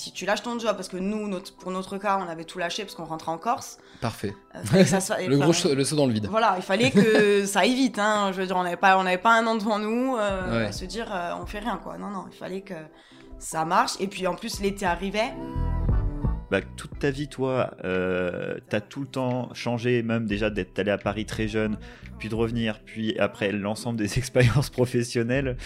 si tu lâches ton job, parce que nous, notre, pour notre cas, on avait tout lâché parce qu'on rentrait en Corse. Parfait. euh, ça soit- Le gros saut- le saut dans le vide. Voilà, il fallait que ça aille vite. Hein. Je veux dire, on n'avait pas, on n'avait pas un an devant nous. euh, Ouais. Se dire, euh, on fait rien, quoi. Non, non, il fallait que ça marche. Et puis en plus, l'été arrivait. Bah, toute ta vie, toi, euh, t'as tout le temps changé, même déjà d'être allé à Paris très jeune, puis de revenir, puis après l'ensemble des expériences professionnelles.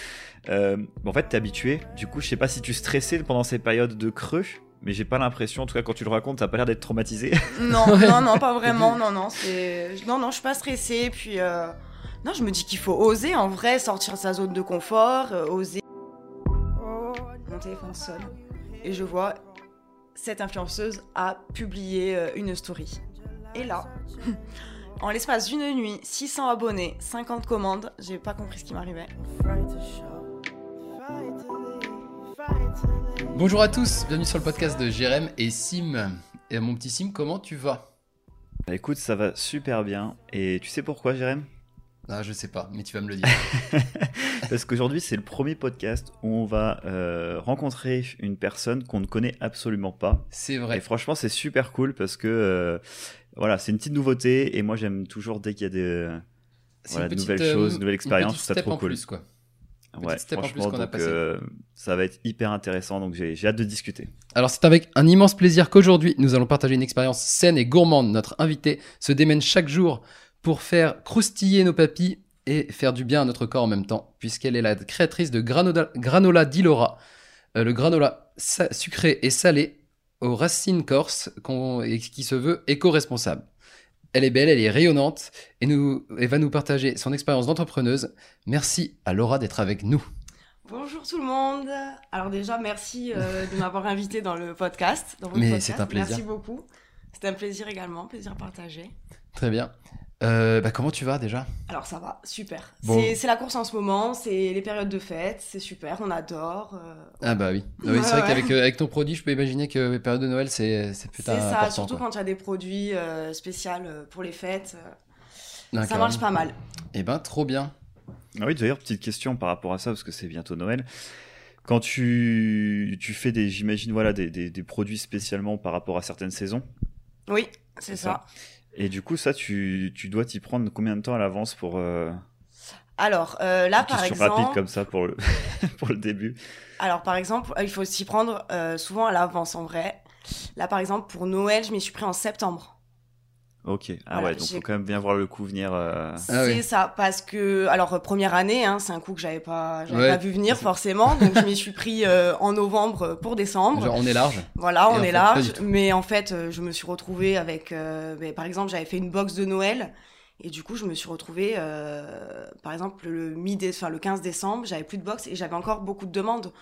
Euh, en fait, t'es habitué. Du coup, je sais pas si tu stressais pendant ces périodes de creux, mais j'ai pas l'impression, en tout cas quand tu le racontes, t'as pas l'air d'être traumatisé. Non, non, non, pas vraiment. Non, non, c'est, non, non, je suis pas stressée. Puis, euh, non, je me dis qu'il faut oser, en vrai, sortir de sa zone de confort, euh, oser. Mon téléphone sonne et je vois cette influenceuse a publié euh, une story. Et là, en l'espace d'une nuit, 600 abonnés, 50 commandes, j'ai pas compris ce qui m'arrivait. Bonjour à tous, bienvenue sur le podcast de Jérém et Sim. Et mon petit Sim, comment tu vas? Bah, écoute, ça va super bien. Et tu sais pourquoi, Jérém? Ah, je sais pas, mais tu vas me le dire. Parce qu'aujourd'hui, c'est le premier podcast où on va euh, rencontrer une personne qu'on ne connaît absolument pas. C'est Et vrai. franchement, c'est super cool parce que euh, voilà, c'est une petite nouveauté et moi j'aime toujours dès qu'il y a des voilà, une de nouvelles euh, choses, de nouvelles expériences, ça trop en cool. plus, quoi. Ouais, franchement, qu'on a donc, passé. euh, ça va être hyper intéressant, donc j'ai j'ai hâte de discuter. Alors c'est avec un immense plaisir qu'aujourd'hui nous allons partager une expérience saine et gourmande. Notre invité se démène chaque jour pour faire croustiller nos papilles et faire du bien à notre corps en même temps, puisqu'elle est la créatrice de granola, granola d'Ilora, Euh, le granola sucré et salé aux racines corses qui se veut éco-responsable. Elle est belle, elle est rayonnante et, nous, et va nous partager son expérience d'entrepreneuse. Merci à Laura d'être avec nous. Bonjour tout le monde. Alors déjà, merci euh, de m'avoir invité dans le podcast. Dans votre Mais c'est un plaisir. Merci beaucoup. C'est un plaisir également, plaisir partagé. Très bien. Euh, bah, comment tu vas déjà? Alors ça va, super. Bon. C'est- la course en ce moment, c'est les périodes de fête, c'est super, on adore. euh, Ah bah oui. Ah oui, c'est vrai ouais. qu'avec euh, avec ton produit, je peux imaginer que les périodes de Noël, c'est c'est c'est putain ça, important. surtout quoi. quand il y a des produits euh, spéciaux pour les fêtes. euh, Ah, ça marche pas mal. Eh ben, trop bien. Ah oui, d'ailleurs, petite question par rapport à ça, parce que c'est bientôt Noël. Quand tu, tu fais des, j'imagine, voilà, des, des, des produits spécialement par rapport à certaines saisons, Oui, c'est C'est ça. Et du coup, ça, tu, tu dois t'y prendre combien de temps à l'avance pour euh, Alors euh, là, par exemple, rapide comme ça pour le, pour le début? Alors par exemple, euh, il faut s'y prendre euh, souvent à l'avance en vrai. Là, par exemple, pour Noël, je m'y suis pris en septembre. Ok. Ah Voilà, ouais, donc faut quand même bien voir le coup venir. euh, Ah c'est oui. ça, parce que alors euh, première année, hein, c'est un coup que j'avais pas, j'avais Ouais. pas vu venir forcément, donc je m'y suis pris euh, en novembre pour décembre. Genre, on est large. Voilà, Et on est fait, large, mais en fait, euh, je me suis retrouvée avec, euh, mais par exemple, j'avais fait une box de Noël, et du coup, je me suis retrouvée, euh, par exemple, le mi, enfin le 15 décembre, j'avais plus de box et j'avais encore beaucoup de demandes.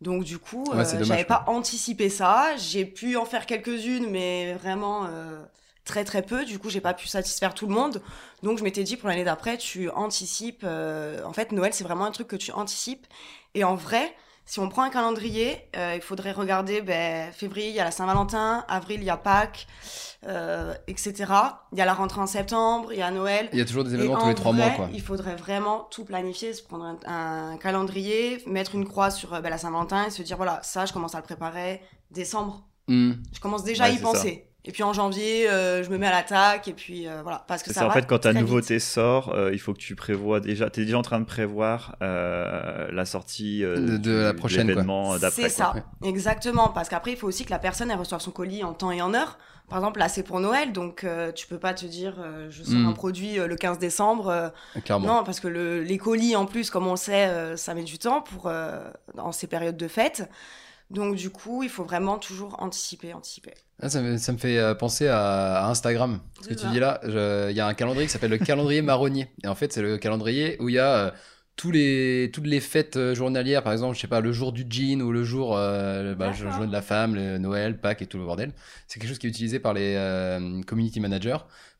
Donc du coup, Ouais, euh, j'avais quoi. pas anticipé ça. J'ai pu en faire quelques-unes, mais vraiment euh, très très peu. Du coup, j'ai pas pu satisfaire tout le monde. Donc je m'étais dit pour l'année d'après, tu anticipes. euh, en fait, Noël, c'est vraiment un truc que tu anticipes. Et en vrai, si on prend un calendrier, euh, il faudrait regarder ben, février, il y a la Saint-Valentin, avril, il y a Pâques, euh, etc. Il y a la rentrée en septembre, il y a Noël. Il y a toujours des événements tous les trois mois, quoi. Il faudrait vraiment tout planifier, se prendre un, un calendrier, mettre une croix sur ben, la Saint-Valentin et se dire voilà, ça, je commence à le préparer décembre. Hmm. Je commence déjà Ouais, à y ça. Et puis en janvier, euh, je me mets à l'attaque et puis euh, voilà. Parce que C'est ça ça, en va fait, quand ta vite. nouveauté sort, euh, il faut que tu prévois déjà. Tu es déjà en train de prévoir euh, la sortie euh, De- de la prochaine, d'après. C'est ça, exactement. Parce qu'après, il faut aussi que la personne elle reçoive son colis en temps et en heure. Par exemple, là, c'est pour Noël, donc euh, tu peux pas te dire euh, je sors Mm. un produit euh, le 15 décembre. euh, Clairement. Non, parce que le, les colis, en plus, comme on le sait, euh, ça met du temps pour euh, dans ces périodes de fête. Donc, du coup, il faut vraiment toujours anticiper, anticiper. Ah, ça, me, ça me fait euh, penser à, à Instagram. Ce que tu dis là, il y a un calendrier qui s'appelle le calendrier marronnier. Et en fait, c'est le calendrier où il y a euh, tous les, toutes les fêtes euh, journalières, par exemple, je sais pas, le jour du jean ou le jour, euh, bah, le D'accord. jour de la femme, le Noël, Pâques et tout le bordel. C'est quelque chose qui est utilisé par les euh, community managers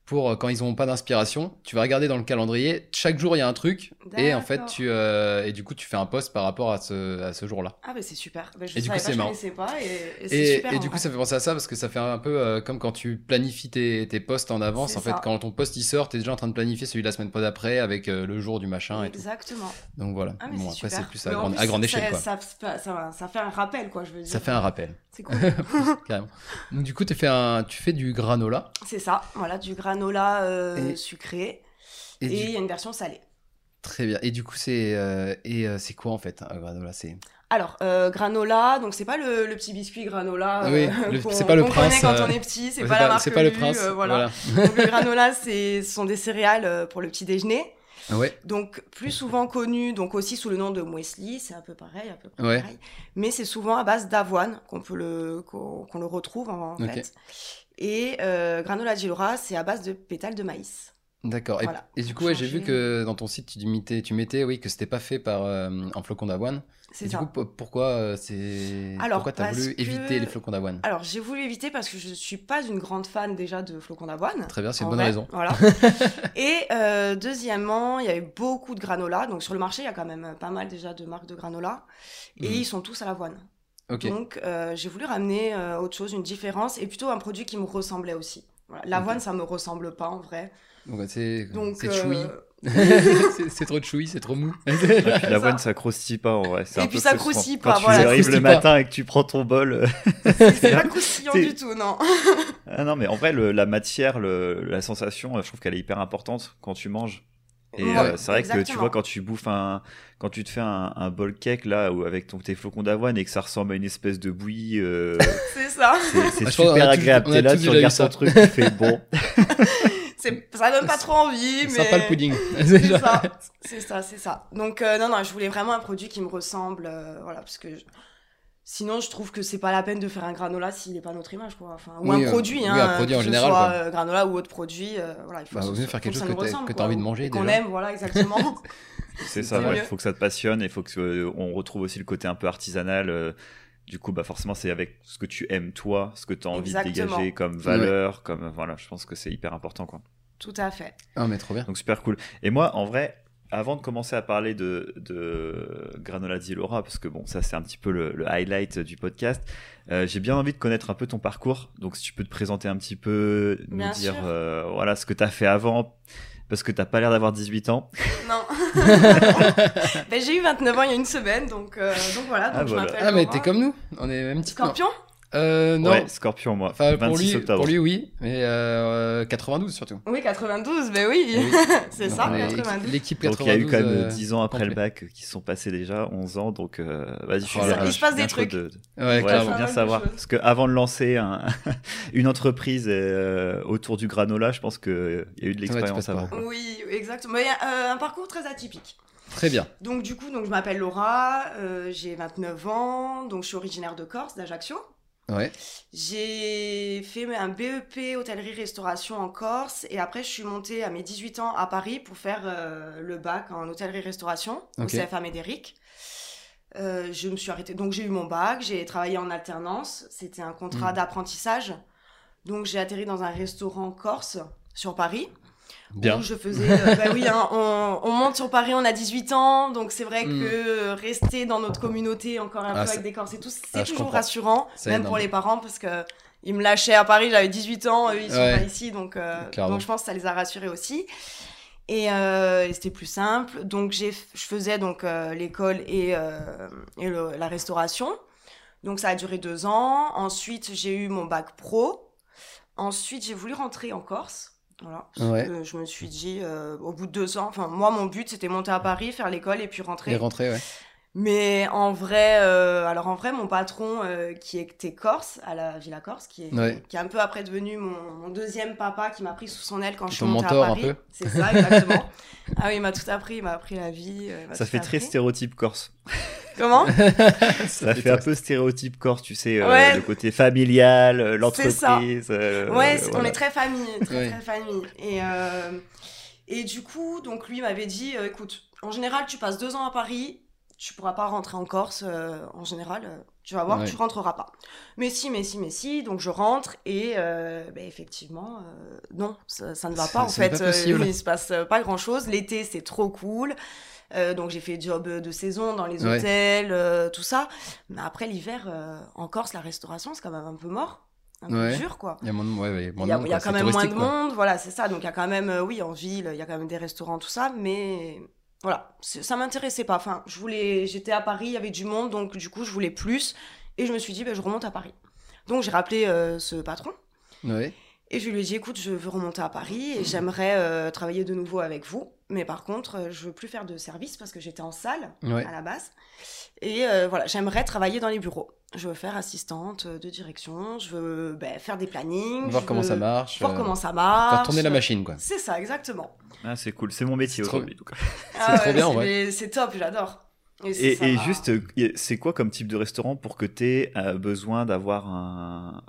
pour euh, quand ils n'ont pas d'inspiration. Tu vas regarder dans le calendrier, chaque jour il y a un truc, et en fait tu euh, et du coup tu fais un post par rapport à ce, à ce jour-là. Ah, bah c'est super. Bah, je Et du coup, c'est marrant. pas et, et c'est Et, super. et en du coup ça fait penser à ça parce que ça fait un peu euh, comme quand tu planifies tes, tes posts en avance. En fait, quand ton post il sort, t'es déjà en train de planifier celui de la semaine pas d'après avec euh, le jour du machin et tout. Exactement. Donc voilà. Ah, bon après c'est plus à grande, plus, à grande ça- échelle quoi. Ça, ça, ça- ça fait un rappel, quoi, je veux dire. Ça fait un rappel. C'est cool. Carrément. Donc du coup tu fais un, tu fais du granola c'est ça, voilà, du granola euh, Et- sucré. et, du- il y a une version salée. très bien. Et du coup c'est euh, et euh, c'est quoi en fait un granola C'est? Alors, euh, granola, donc c'est pas le, le petit biscuit granola. Ah oui, euh, c'est pas le prince, quand euh, on est petit, c'est pas la marque c'est pas le prince. euh, voilà. voilà. Donc le granola, c'est ce sont des céréales euh, pour le petit déjeuner. Ah ouais. Donc plus souvent connu, donc aussi sous le nom de muesli, c'est un peu pareil, à peu près Ouais. pareil. Mais c'est souvent à base d'avoine qu'on peut le qu'on le retrouve en, en Ok. fait. Et euh, granola di Lora, c'est à base de pétales de maïs. D'accord. Et, Voilà, et du coup, ouais, j'ai vu que dans ton site, tu mettais, tu mettais oui, que c'était pas fait par euh, en flocon d'avoine. C'est du ça. coup, po- pourquoi euh, c'est pourquoi t'as voulu que- éviter les flocons d'avoine? Alors j'ai voulu éviter parce que je suis pas une grande fan déjà de flocons d'avoine. Très bien, c'est une bonne vrai, raison. Voilà. Et euh, deuxièmement, il y avait beaucoup de granola. Donc sur le marché, il y a quand même pas mal déjà de marques de granola. Et Mhm. ils sont tous à l'avoine. Donc euh, j'ai voulu ramener euh, autre chose, une différence, et plutôt un produit qui me ressemblait aussi. Voilà. L'avoine, Ok. ça me ressemble pas en vrai. Donc c'est c'est euh, chouï. c'est trop chouï, c'est trop mou. Et puis l'avoine, ça croustille pas en vrai. Et un puis peu ça croustille Quand pas, tu voilà, arrives le pas. matin et que tu prends ton bol. c'est pas croustillant du tout, non. Ah non, mais en vrai, le- la matière, le- la sensation, je trouve qu'elle est hyper importante quand tu manges. Et Ouais, euh, c'est vrai que tu vois, quand tu bouffes un. Quand tu te fais un, un bol cake là, ou avec ton, tes flocons d'avoine et que ça ressemble à une espèce de bouillie, euh, C'est ça. c'est Ah, super agréable. T'es là, tu regardes ça. ton truc, tu fais bon. Ça donne pas trop envie, mais. Sympa le pudding. C'est ça, c'est ça, c'est ça. Donc euh, non, non, je voulais vraiment un produit qui me ressemble, euh, voilà, parce que je- sinon je trouve que c'est pas la peine de faire un granola s'il n'est pas notre image, quoi. Enfin, ou Oui, un euh, produit, oui, hein, un produit que en ce général, soit quoi. euh, granola ou autre produit, euh, voilà, il faut Bah, que ce soit- faire quelque faut chose ça que que t'as quoi, envie de manger, qu'on aime, voilà, exactement. C'est ça, mieux. faut que ça te passionne et faut que euh, on retrouve aussi le côté un peu artisanal. euh, du coup, bah forcément, c'est avec ce que tu aimes toi, ce que tu as envie de Exactement. dégager comme valeur, comme voilà. Je pense que c'est hyper important, quoi. Tout à fait. Ah mais trop bien. Donc super cool. Et moi, en vrai, avant de commencer à parler de, de Granola di Laura, parce que bon, ça c'est un petit peu le, le highlight du podcast, euh, j'ai bien envie de connaître un peu ton parcours. Donc si tu peux te présenter un petit peu, nous Bien dire euh, voilà ce que tu as fait avant, parce que t'as pas l'air d'avoir 18 ans. Non. ben, j'ai eu 29 ans il y a une semaine, donc, euh, donc voilà. Donc Ah, je voilà. m'appelle Ah mais t'es comme nous, on est même petit. Scorpion? Euh, non. Ouais, Scorpion, moi. Enfin, pour 26 lui, octobre. pour lui, oui, mais euh, 92 surtout. Oui, 92, ben oui. Oui. c'est ça, est 92. L'équipe Donc 92. il y a eu quand même euh, 10 ans après le complet. bac qui se sont passés déjà, 11 ans, donc euh, vas-y, je suis Oh là bien- là. Il se passe des trucs. de- Ouais, Ouais, faut bien savoir. Parce que avant de lancer un- une entreprise euh, autour du granola, je pense qu'il y a eu de l'expérience passes avant. quoi. Oui, exactement. Mais, euh, un parcours très atypique. Très bien. Donc du coup, donc je m'appelle Laura, euh, j'ai 29 ans, donc je suis originaire de Corse, d'Ajaccio. Ouais. J'ai fait un BEP hôtellerie-restauration en Corse et après je suis montée à mes 18 ans à Paris pour faire euh, le bac en hôtellerie-restauration au Ok. CFA Médéric. Euh, je me suis arrêtée, donc j'ai eu mon bac, j'ai travaillé en alternance, c'était un contrat Mm. d'apprentissage. Donc j'ai atterri dans un restaurant corse sur Paris. Bien. Où je faisais. euh, bah oui, hein, on, on monte sur Paris, on a 18 ans, donc c'est vrai Mm. que rester dans notre communauté encore un Ah, peu avec des Corses et tout, c'est Ah, toujours rassurant, C'est même énorme. pour les parents, parce que ils me lâchaient à Paris, j'avais 18 ans, eux ils sont Ouais. pas ici, donc, euh, donc je pense que ça les a rassurés aussi. Et, euh, et c'était plus simple. Donc j'ai, je faisais donc euh, l'école et, et le- la restauration. Donc ça a duré deux ans. Ensuite j'ai eu mon bac pro. Ensuite j'ai voulu rentrer en Corse. Voilà. Ouais. que je me suis dit euh, au bout de deux ans. Enfin moi mon but c'était monter à Paris, faire l'école et puis rentrer. Et rentrer, ouais. Mais en vrai, euh, alors en vrai, mon patron euh, qui était corse à la Villa Corse, qui est, Ouais. qui est un peu après devenu mon, mon deuxième papa, qui m'a pris sous son aile quand je suis montée mentor, à un Paris. peu. C'est ça, exactement. ah oui, il m'a tout appris, il m'a appris la vie. euh, Ça fait très appris. stéréotype corse. Comment? Ça fait un peu stéréotype corse, tu sais, euh, Ouais. le côté familial, euh, C'est ça. l'entreprise. euh, Ouais, c'est- on voilà. est très famille, très Ouais. très famille. Et, euh, et du coup, donc lui m'avait dit, euh, écoute, en général, tu passes deux ans à Paris, tu pourras pas rentrer en Corse euh, en général. euh, tu vas voir, Ouais. tu rentreras pas. Mais si, mais si, mais si. Donc je rentre et euh, ben, effectivement, euh, non, ça, ça ne va Ça- pas en fait. pas. Euh, il se passe pas grand chose. L'été, c'est trop cool. Euh, donc j'ai fait job de saison dans les Ouais. hôtels, euh, tout ça. Mais après l'hiver, euh, en Corse, la restauration, c'est quand même un peu mort, un Ouais. peu dur quoi. Il y a moins de, ouais, Il y a, monde, il y a quoi. quand même moins de quoi. monde, voilà, c'est ça. Donc il y a quand même, euh, oui, en ville, il y a quand même des restaurants, tout ça, mais voilà, ça m'intéressait pas. Enfin, je voulais, j'étais à Paris, il y avait du monde, donc du coup, je voulais plus, et je me suis dit, ben, je remonte à Paris. Donc j'ai rappelé euh, ce patron Ouais. et je lui ai dit, écoute, je veux remonter à Paris et j'aimerais euh, travailler de nouveau avec vous, mais par contre, euh, je veux plus faire de service parce que j'étais en salle Ouais. à la base. Et euh, voilà, j'aimerais travailler dans les bureaux. Je veux faire assistante de direction, je veux ben, faire des plannings. Voir comment ça marche. Voir euh, comment ça marche. Faire tourner la machine, quoi. C'est ça, exactement. Ah, c'est cool, c'est mon métier C'est trop- aujourd'hui. en tout cas. Ah trop bien, en c'est- vrai. C'est top, j'adore. Et, c'est- Et, juste, euh, c'est quoi comme type de restaurant pour que tu aies besoin d'avoir un.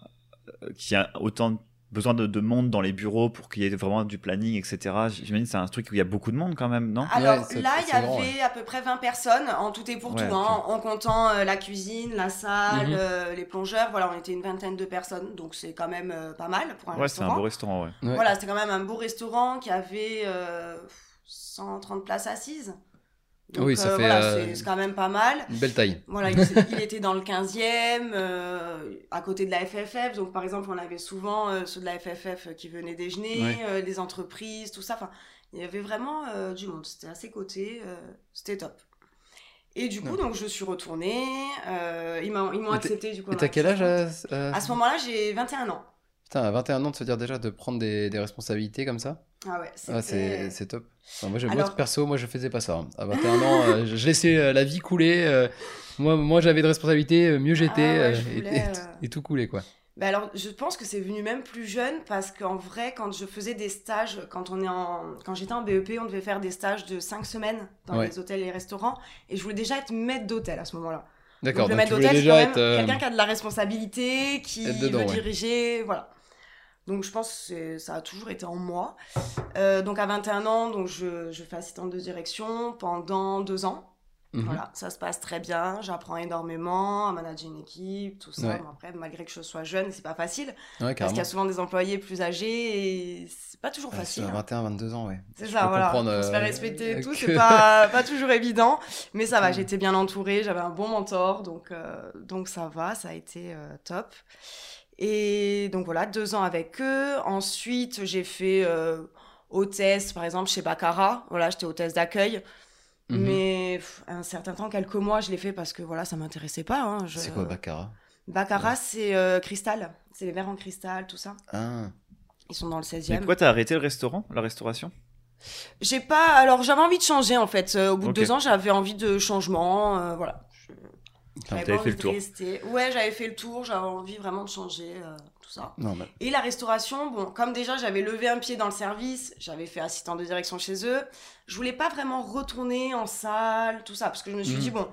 euh, y a autant de besoin de, de monde dans les bureaux pour qu'il y ait vraiment du planning, etc. J'imagine que c'est un truc où il y a beaucoup de monde quand même, non? Alors Ouais, là, il y avait à peu près 20 personnes en tout et pour Ouais, tout, hein, en comptant euh, la cuisine, la salle, Mhm. euh, les plongeurs. Voilà, on était une vingtaine de personnes, donc c'est quand même euh, pas mal pour un Ouais, c'est un restaurant. beau restaurant, ouais. Ouais. Voilà, c'était quand même un beau restaurant qui avait euh, 130 places assises. Donc, Oui, ça euh, fait, voilà, euh, c'est- quand même pas mal. Une belle taille. Voilà, il, il était dans le 15e, euh, à côté de la FFF. Donc, par exemple, on avait souvent ceux de la FFF qui venaient déjeuner, Ouais. des entreprises, tout ça. Enfin, il y avait vraiment du monde. C'était à ses côtés. C'était top. Et du coup, Ouais. donc, je suis retournée. ils m'ont accepté, du coup. Et t'as quel âge À ce moment-là, j'ai 21 ans. Putain, à 21 ans de se dire déjà de prendre des, des responsabilités comme ça? Ah ouais, ah, c'est top. Enfin, moi, je- moi, Alors- perso, moi je faisais pas ça. hein. À 21 ans, euh, je laissais euh, la vie couler. euh, moi, moi j'avais des responsabilités, mieux j'étais. Ah ouais, je et, voulais, et- et tout coulait quoi. Bah alors, je pense que c'est venu même plus jeune parce qu'en vrai, quand je faisais des stages, quand on est en, quand j'étais en BEP, on devait faire des stages de 5 semaines dans Ouais. les hôtels et les restaurants, et je voulais déjà être maître d'hôtel à ce moment-là. D'accord, Donc, le donc maître d'hôtel, c'est quand même être. quelqu'un qui a de la responsabilité, qui dedans, veut ouais. diriger, voilà. Donc je pense que ça a toujours été en moi. Euh, donc à 21 ans, donc je, je fais assistante de direction pendant deux ans. mhm. Voilà, ça se passe très bien, j'apprends énormément à manager une équipe, tout ça. Ouais. Bon, après, malgré que je sois jeune, c'est pas facile. Ouais, Parce qu'il y a souvent des employés plus âgés et c'est pas toujours Ouais, facile. hein. 21, 22 ans, ouais. C'est ça, voilà. Pour se faire euh, respecter et tout, que- c'est pas, pas toujours évident. Mais ça va, j'étais bien entourée, j'avais un bon mentor, donc, euh, donc ça va, ça a été euh, top. Et donc voilà, deux ans avec eux. Ensuite, j'ai fait euh, hôtesse, par exemple, chez Baccara. Voilà, j'étais hôtesse d'accueil. Mhm. Mais pff, un certain temps, quelques mois, je l'ai fait parce que voilà, ça m'intéressait pas. hein. Je- C'est quoi Baccarat? Baccarat, c'est euh, cristal. C'est les verres en cristal, tout ça. Ah, Ils sont dans le Mais 16e. pourquoi t'as arrêté le restaurant, la restauration? J'ai pas. Alors, j'avais envie de changer en fait. Euh, au bout de deux ans, j'avais envie de changement. euh, voilà. Je- j'avais fait le tour. rester. Ouais, j'avais fait le tour. J'avais envie vraiment de changer euh, tout ça. non, mais. Et la restauration, bon, comme déjà j'avais levé un pied dans le service, j'avais fait assistant de direction chez eux. Je voulais pas vraiment retourner en salle, tout ça, parce que je me suis Mhm. dit bon,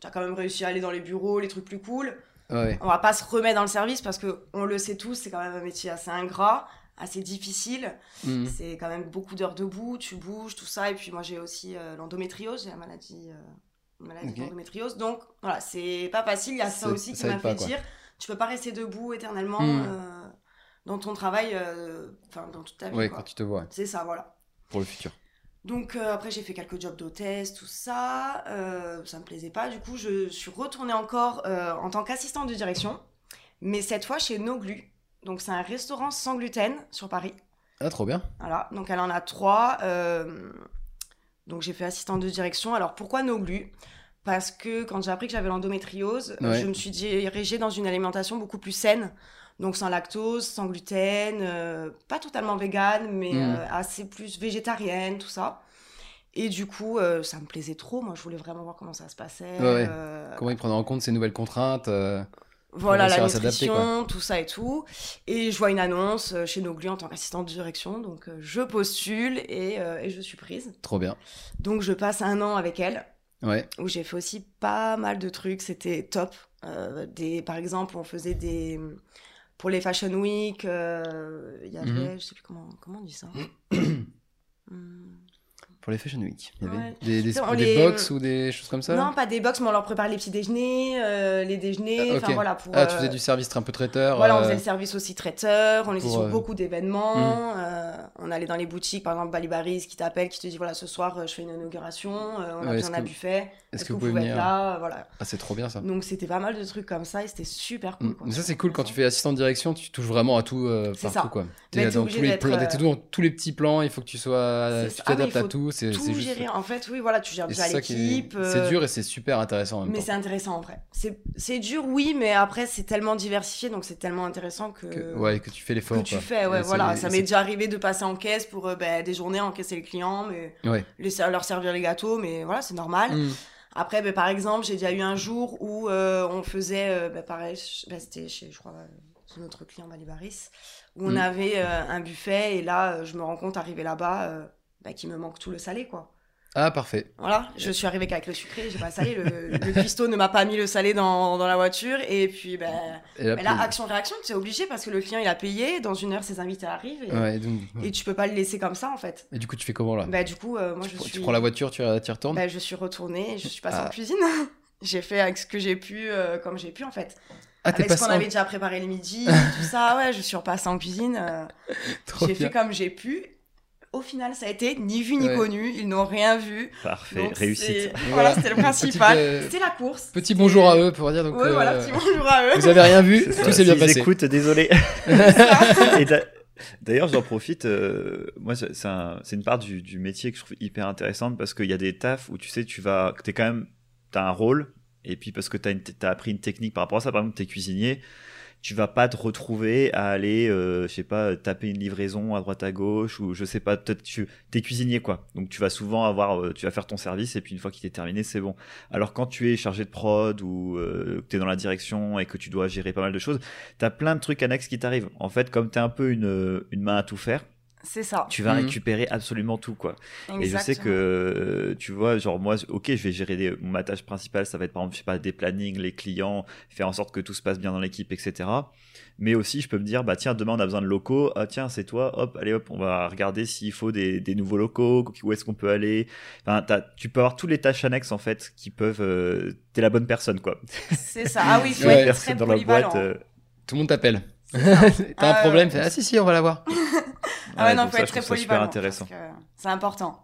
tu as quand même réussi à aller dans les bureaux, les trucs plus cool. Ouais. On va pas se remettre dans le service parce que on le sait tous, c'est quand même un métier assez ingrat, assez difficile. Mhm. C'est quand même beaucoup d'heures debout, tu bouges, tout ça. Et puis moi, j'ai aussi euh, l'endométriose, j'ai la maladie, euh, maladie Ok. d'endométriose. Donc voilà, c'est pas facile. Il y a ça aussi qui m'a fait dire tu peux pas rester debout éternellement Mm. euh, dans ton travail, euh, enfin dans toute ta vie. Quoi. quand tu te vois, C'est ça, voilà. pour le futur. Donc euh, après, j'ai fait quelques jobs d'hôtesse, tout ça. Euh, ça me plaisait pas. Du coup, je suis retournée encore euh, en tant qu'assistante de direction, mais cette fois chez Noglu. Donc c'est un restaurant sans gluten sur Paris. Ah, trop bien. Voilà, donc elle en a trois. Donc j'ai fait assistante de direction. Alors pourquoi Noglu Parce que quand j'ai appris que j'avais l'endométriose, Ouais. je me suis dirigée dans une alimentation beaucoup plus saine. Donc sans lactose, sans gluten, euh, pas totalement végane, mais Mm. euh, assez plus végétarienne, tout ça. Et du coup, euh, ça me plaisait trop. Moi, je voulais vraiment voir comment ça se passait. Ouais, ouais. Comment ils prennent en compte ces nouvelles contraintes voilà, la nutrition, tout ça et tout. Et je vois une annonce euh, chez Noglu en tant qu'assistante de direction. Donc, euh, je postule et, euh, et je suis prise. Trop bien. Donc, je passe un an avec elle Ouais. où j'ai fait aussi pas mal de trucs. C'était top. Euh, des, par exemple, on faisait des. Pour les Fashion Week, euh, il y avait. Mhm. Je sais plus comment, comment on dit ça. Hum, Pour les Fashion Week. Il y avait Ouais. des, des, des les- box ou des choses comme ça Non, pas des box, mais on leur prépare les petits déjeuners, euh, les déjeuners. Ah, voilà, pour. Ah, tu euh, faisais du service un peu traiteur. Voilà, on euh, faisait le service aussi traiteur, on était pour, sur euh, beaucoup d'événements, euh, on allait dans les boutiques, par exemple Balibaris qui t'appelle, qui te dit voilà ce soir euh, je fais une inauguration, euh, on a besoin d'un buffet, Est-ce que vous pouvez venir là, euh, voilà. Ah, c'est trop bien ça. Donc c'était pas mal de trucs comme ça et c'était super cool. Mm. quoi. Mais ça c'est cool quand tu fais assistant de direction, tu touches vraiment à tout euh, partout quoi. T'es dans tous les euh, petits plans, il faut que tu sois, tu. Ah, t'adaptes à tout. C'est Tout juste. gérer, en fait, oui, voilà, tu gères déjà qui est- l'équipe. C'est euh, dur et c'est super intéressant en même Mais c'est intéressant en vrai. C'est dur, oui, mais après c'est tellement diversifié, donc c'est tellement intéressant que, Que- ouais, que tu fais l'effort. que tu quoi. fais. Ouais, Et voilà, ça m'est déjà arrivé de passer en caisse pour euh, ben, des journées encaisser les clients, mais Ouais. les- leur servir les gâteaux, mais voilà, c'est normal. Mm. Après, ben, par exemple, j'ai déjà eu un jour où euh, on faisait, euh, ben, pareil, c'était chez, je crois, euh, chez notre client Malibaris, où on Mm. avait euh, un buffet, et là, euh, je me rends compte, arrivé là-bas, ben, qu'il me manque tout le salé, quoi. Ah parfait. Voilà, je suis arrivée qu'avec le sucré, j'ai pas salé, le, le cuistot ne m'a pas mis le salé dans, dans la voiture, et puis, ben, Et là, là, action-réaction, tu es obligé, parce que le client, il a payé, dans une heure, ses invités arrivent, et, Ouais, donc- et tu peux pas le laisser comme ça, en fait. Et du coup tu fais comment là? Bah, du coup, euh, moi, tu, je suis... tu prends la voiture, tu tu y retournes? Bah, je suis retournée et je suis passée Ah. en cuisine. j'ai fait avec ce que j'ai pu, euh, comme j'ai pu en fait. Ah avec ce qu'on en- avait déjà préparé le midi, tout ça, ouais, je suis repassée en cuisine. euh, j'ai fait comme j'ai pu. Au final, ça a été ni vu ni Ouais. connu. Ils n'ont rien vu. Parfait, Donc, réussite. Voilà. Voilà, c'était le principal. Petite, euh, C'était la course. Petit bonjour à eux pour dire donc. Ouais, voilà, euh, petit bonjour à eux. Vous avez rien vu, C'est tout s'est bien passé. écoutent, désolé. Et D'ailleurs, j'en profite. euh, moi, c'est c'est un- c'est une part du, du métier que je trouve hyper intéressante parce qu'il y a des tafs où tu sais, tu vas, t'es quand même, t'as un rôle et puis parce que t'as une- t'as appris une technique par rapport à ça. Par exemple, t'es cuisinier, tu vas pas te retrouver à aller, euh, je sais pas, taper une livraison à droite à gauche ou je sais pas, peut-être tu t'es cuisinier quoi. Donc tu vas souvent avoir, euh, tu vas faire ton service et puis une fois qu'il est terminé, c'est bon. Alors quand tu es chargé de prod ou euh, que tu es dans la direction et que tu dois gérer pas mal de choses, tu as plein de trucs annexes qui t'arrivent. En fait, comme tu es un peu une main à tout faire, C'est ça. tu vas Mhm. récupérer absolument tout quoi. Et je sais Exactement. que euh, tu vois, genre moi, ok, je vais gérer des, ma tâche principale, ça va être par exemple, je sais pas, des plannings, les clients, faire en sorte que tout se passe bien dans l'équipe, etc. Mais aussi, je peux me dire, bah tiens, demain on a besoin de locaux. Ah tiens, c'est toi. Hop, allez hop, on va regarder s'il faut des, des nouveaux locaux, où est-ce qu'on peut aller. Enfin, t'as- tu peux avoir toutes les tâches annexes en fait qui peuvent. Euh, T'es la bonne personne quoi. C'est ça. Ah oui, faut Ouais. être très personne dans la boîte. euh, Tout le monde t'appelle. C'est. T'as un Ah, problème Ah si si, on va l'avoir. Ah ouais, non, faut ça, être très trouve ça super polyvalent. intéressant. C'est important.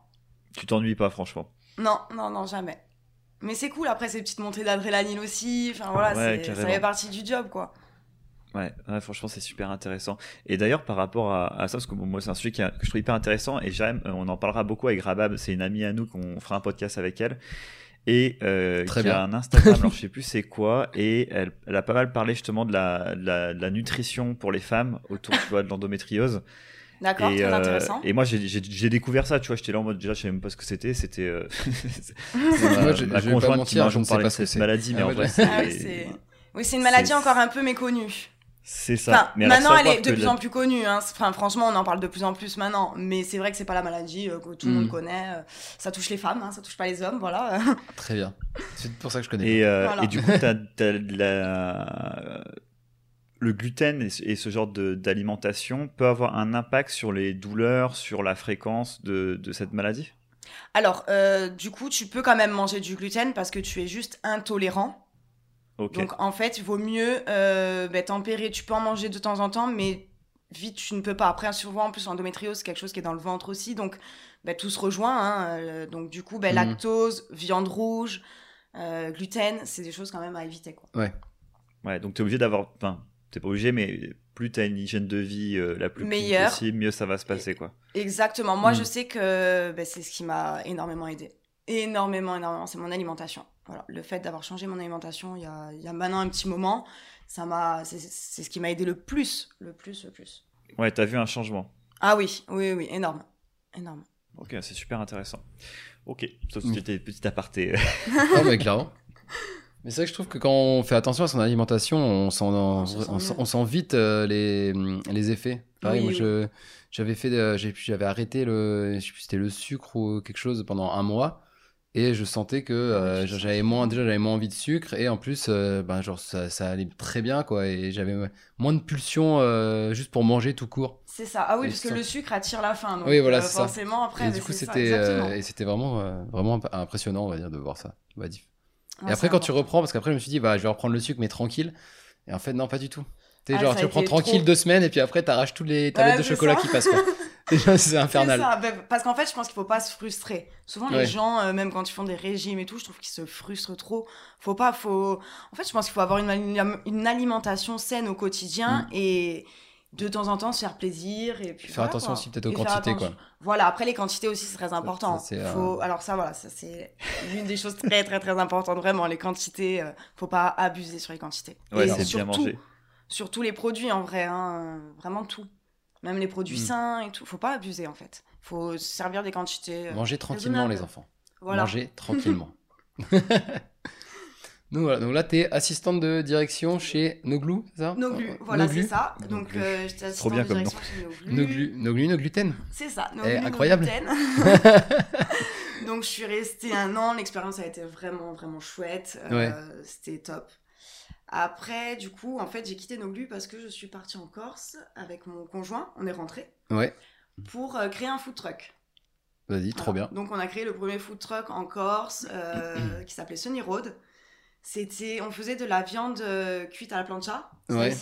Tu t'ennuies pas franchement. Non, non, non, jamais. Mais c'est cool, après ces petites montées d'adrénaline aussi, enfin voilà, Ouais, c'est- ça fait partie du job quoi. Ouais, ouais, franchement, c'est super intéressant. Et d'ailleurs, par rapport à, à ça, parce que bon, moi, c'est un sujet qui a- que je trouve hyper intéressant, et j'aime, euh, on en parlera beaucoup avec Rabab, c'est une amie à nous qu'on fera un podcast avec elle, et euh, Très qui bien. a un Instagram, alors je sais plus c'est quoi, et elle, elle a pas mal parlé justement de la, de la, de la nutrition pour les femmes autour tu vois, de l'endométriose. D'accord, Et, très euh, intéressant. et moi, j'ai- découvert ça, tu vois, j'étais là en mode, déjà, je savais même pas ce que c'était, c'était euh, ma, pas conjointe mentir, qui m'a ne parlé de cette maladie, mais Ah en vrai, Ah oui, c'est oui, c'est une maladie encore un peu méconnue. C'est ça. Enfin, Mais maintenant, elle est de plus la- en plus connue. Hein. Enfin, franchement, on en parle de plus en plus maintenant. Mais c'est vrai que c'est pas la maladie euh, que tout le Mm. monde connaît. euh, Ça touche les femmes, hein, ça touche pas les hommes, voilà. Très bien. C'est pour ça que je connais. Et, euh, Voilà. et du coup, t'as, t'as la- le gluten et ce, et ce genre de- d'alimentation peut avoir un impact sur les douleurs, sur la fréquence de, de cette maladie? Alors, euh, du coup, tu peux quand même manger du gluten parce que tu es juste intolérant. Donc, en fait, il vaut mieux euh, ben, tempérer. Tu peux en manger de temps en temps, mais vite, tu ne peux pas. Après, souvent, en plus, l'endométriose, c'est quelque chose qui est dans le ventre aussi. Donc, ben, tout se rejoint. hein. Euh, Donc, du coup, ben, Mhm. lactose, viande rouge, euh, gluten, c'est des choses quand même à éviter. Quoi. Ouais, donc t'es obligé d'avoir. Enfin, t'es pas obligé, mais plus t'as une hygiène de vie euh, la plus Meilleure. possible, mieux ça va se passer, quoi. Exactement. Moi, Mm. je sais que c'est ce qui m'a énormément aidé. Énormément, énormément. C'est mon alimentation. Voilà. Le fait d'avoir changé mon alimentation il y a, il y a maintenant un petit moment, ça m'a, c'est, c'est ce qui m'a aidé le plus, le plus, le plus. Ouais, t'as vu un changement. Ah oui, oui, oui, énorme. Énorme. Ok, c'est super intéressant. Ok, ça Mm. c'était petit aparté. Non, mais clairement. Mais c'est vrai que je trouve que quand on fait attention à son alimentation, on sent, On on sent, mieux. on sent vite euh, les, les effets. Pareil, Oui, moi, oui. je, j'avais fait, j'ai- j'avais arrêté le, je sais plus, c'était le sucre ou quelque chose pendant un mois. Et je sentais que euh, Ouais, je j'avais moins, déjà j'avais moins envie de sucre et en plus, euh, ben, genre ça, ça allait très bien quoi. Et j'avais moins de pulsions euh, juste pour manger tout court. C'est ça. Ah oui, Et parce que le sucre attire la faim. Donc, Oui, voilà, euh, ça. forcément, après, et du coup, c'était euh, exactement. et c'était vraiment, euh, vraiment imp- impressionnant, on va dire, de voir ça. Ouais, diff- Ouais, et après, quand tu reprends, parce qu'après, je me suis dit, bah, je vais reprendre le sucre, mais tranquille. Et en fait, non, pas du tout. Ah, genre, tu reprends tranquille trop. deux semaines, et puis après, t'arraches tous les tablettes Ouais, de chocolat ça. qui passent, quoi. Déjà, c'est infernal. Ça, bah, parce qu'en fait, je pense qu'il faut pas se frustrer. Souvent, les gens, euh, même quand ils font des régimes et tout, je trouve qu'ils se frustrent trop. Faut pas, faut. En fait, je pense qu'il faut avoir une, ali- une alimentation saine au quotidien et de temps en temps se faire plaisir et puis Faire voilà, attention quoi. aussi peut-être aux Et quantités, quoi. Voilà, après les quantités aussi c'est très important. ça, euh. Alors ça voilà, ça c'est l'une des choses très très très importantes vraiment les quantités. euh, faut pas abuser sur les quantités. Ouais, et c'est bien manger. sur tous les produits en vrai, hein, euh, vraiment tout. Même les produits Mm. sains et tout, faut pas abuser en fait. Faut se servir des quantités. euh, Mangez tranquillement, les enfants. Voilà. Mangez tranquillement. donc, voilà. donc là, t'es assistante de direction chez Noglou, c'est ça? Noglu, voilà Noglu. c'est ça. Donc Noglu. euh, j'étais Trop bien assistante de comme direction chez Noglu, Noglu, no gluten. C'est ça, Eh, gluten, no incroyable. gluten. Donc je suis restée un an, l'expérience a été vraiment vraiment chouette, euh, c'était top. Après, du coup, en fait, j'ai quitté Noglu parce que je suis partie en Corse avec mon conjoint, on est rentré Ouais, pour euh, créer un food truck. vas-y, trop Voilà. bien. Donc on a créé le premier food truck en Corse euh, qui s'appelait Sunny Road. C'était, on faisait de la viande euh, cuite à la plancha, Ouais.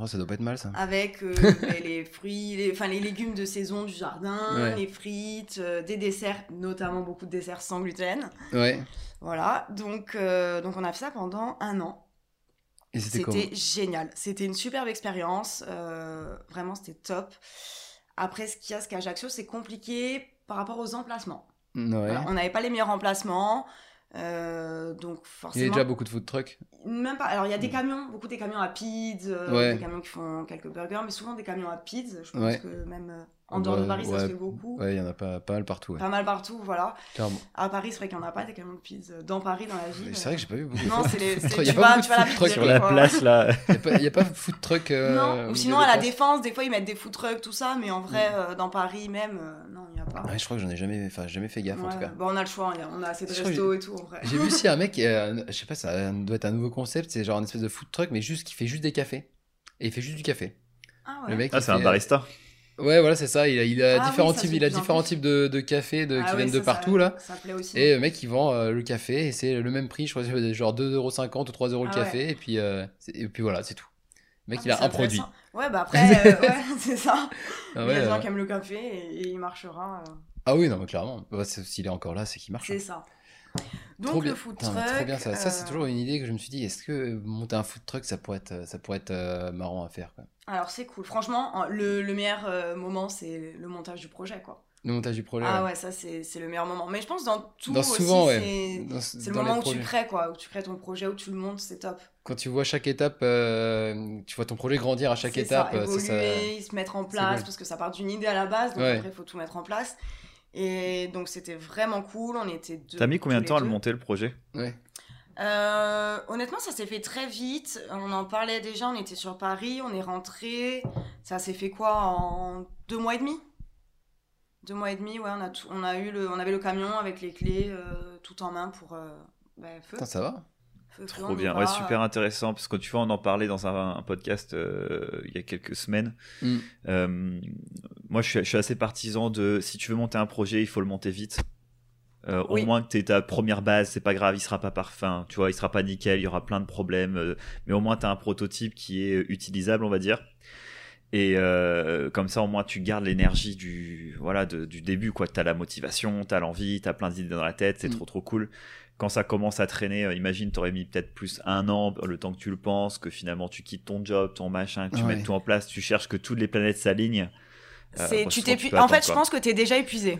Oh, ça doit pas être mal, ça. avec euh, les, les fruits, les, enfin les légumes de saison du jardin, Ouais. les frites, euh, des desserts, notamment beaucoup de desserts sans gluten. Ouais. Voilà, donc euh, donc on a fait ça pendant un an. C'était génial. C'était une superbe expérience. euh, vraiment, c'était top. Après, ce qu'il y a, ce qu'à Ajaccio, c'est compliqué par rapport aux emplacements. Ouais. Voilà, on n'avait pas les meilleurs emplacements. Euh, donc Il y a forcément déjà beaucoup de food trucks. même pas alors il y a des camions beaucoup des camions à pids euh, Ouais. des camions qui font quelques burgers mais souvent des camions à pids je pense Ouais. que même euh, en dehors de Paris ça ouais. se fait beaucoup Ouais, il y en a pas, pas mal partout. Pas mal partout voilà Clairement. à Paris c'est vrai qu'il n'y en a pas des camions de pids dans Paris dans la ville C'est vrai que j'ai pas vu beaucoup. non c'est les y a tu pas vas beaucoup tu de vas à la pizzerie, Sur la quoi. place là. Il y a pas- a pas food truck. non ou sinon à la défense des fois ils mettent des food trucks tout ça mais en vrai euh, dans Paris même non n'y a pas Ouais, je crois que j'en ai jamais, enfin, jamais fait gaffe en tout cas. bon, on a le choix on a- assez de que restos et tout en vrai J'ai vu aussi un mec, euh, je sais pas, ça doit être un nouveau concept, c'est genre un espèce de food truck, mais juste qui fait juste des cafés. Et il fait juste du café. ah ouais Le mec, Ah, c'est un barista. Ouais, voilà, c'est ça. Il a, il a Ah oui, différents ça, types, il a en différents types de, de cafés de, Ah qui ouais, viennent de partout ça- là. ça plaît aussi Et le mec, il vend euh, le café et c'est le même prix, je crois, c'est genre 2,50€ ou 3€ le Ah café. Et puis, euh, et puis voilà, c'est tout. Le mec, Ah, il a un produit. Ouais, bah après, euh, ouais, c'est ça. Ah, il y a des gens euh, qui aiment le café et, et il marchera. euh, ah oui, non, mais clairement. Bah, S'il est encore là, c'est qu'il marche. c'est ça. Donc Trop le bien. food truck. trop bien ça. Ça, c'est euh, toujours une idée que je me suis dit, est-ce que monter un food truck, ça pourrait être, ça pourrait être euh, marrant à faire quoi? Alors c'est cool. Franchement, en- le, le meilleur euh, moment, c'est le montage du projet, quoi. Le montage du projet. Ah ouais. ouais, ça c'est c'est le meilleur moment. Mais je pense dans tout Dans aussi, souvent, ouais. c'est Dans- c'est le dans moment où tu crées, quoi. Où tu crées ton projet, où tu le montes, c'est top. Quand tu vois chaque étape, euh, tu vois ton projet grandir à chaque C'est étape. ça, euh, ça, évoluer, ça- se mettre en place, cool. parce que ça part d'une idée à la base, donc Ouais. après il faut tout mettre en place. Et donc c'était vraiment cool, on était deux. T'as mis combien de temps à le monter le projet? Ouais. Euh, honnêtement, ça s'est fait très vite. On en parlait déjà, on était sur Paris, on est rentré. Ça s'est fait quoi en deux mois et demi? Deux mois et demi, ouais. On a, tout- on a eu le, on avait le camion avec les clés euh, tout en main pour euh, bah, feu. Putain, ça va. Feu, Trop bien, va. ouais, super intéressant parce que tu vois, on en parlait dans un, un podcast euh, il y a quelques semaines. Mm. Euh, moi, je suis, je suis assez partisan de si tu veux monter un projet, il faut le monter vite. Euh, Oui. Au moins que tu ta première base, c'est pas grave, il sera pas parfait, tu vois, il sera pas nickel, il y aura plein de problèmes, euh, mais au moins tu as un prototype qui est utilisable, on va dire. Et euh, comme ça, au moins, tu gardes l'énergie du voilà de- du début, quoi. T'as la motivation, t'as l'envie, t'as plein d'idées dans la tête, c'est Mm. trop trop cool. Quand ça commence à traîner, euh, imagine, t'aurais mis peut-être plus un an, le temps que tu le penses, que finalement tu quittes ton job, ton machin, que tu Ouais. mettes tout en place, tu cherches que toutes les planètes s'alignent. Euh, tu peux En fait, je pense que t'es déjà épuisé.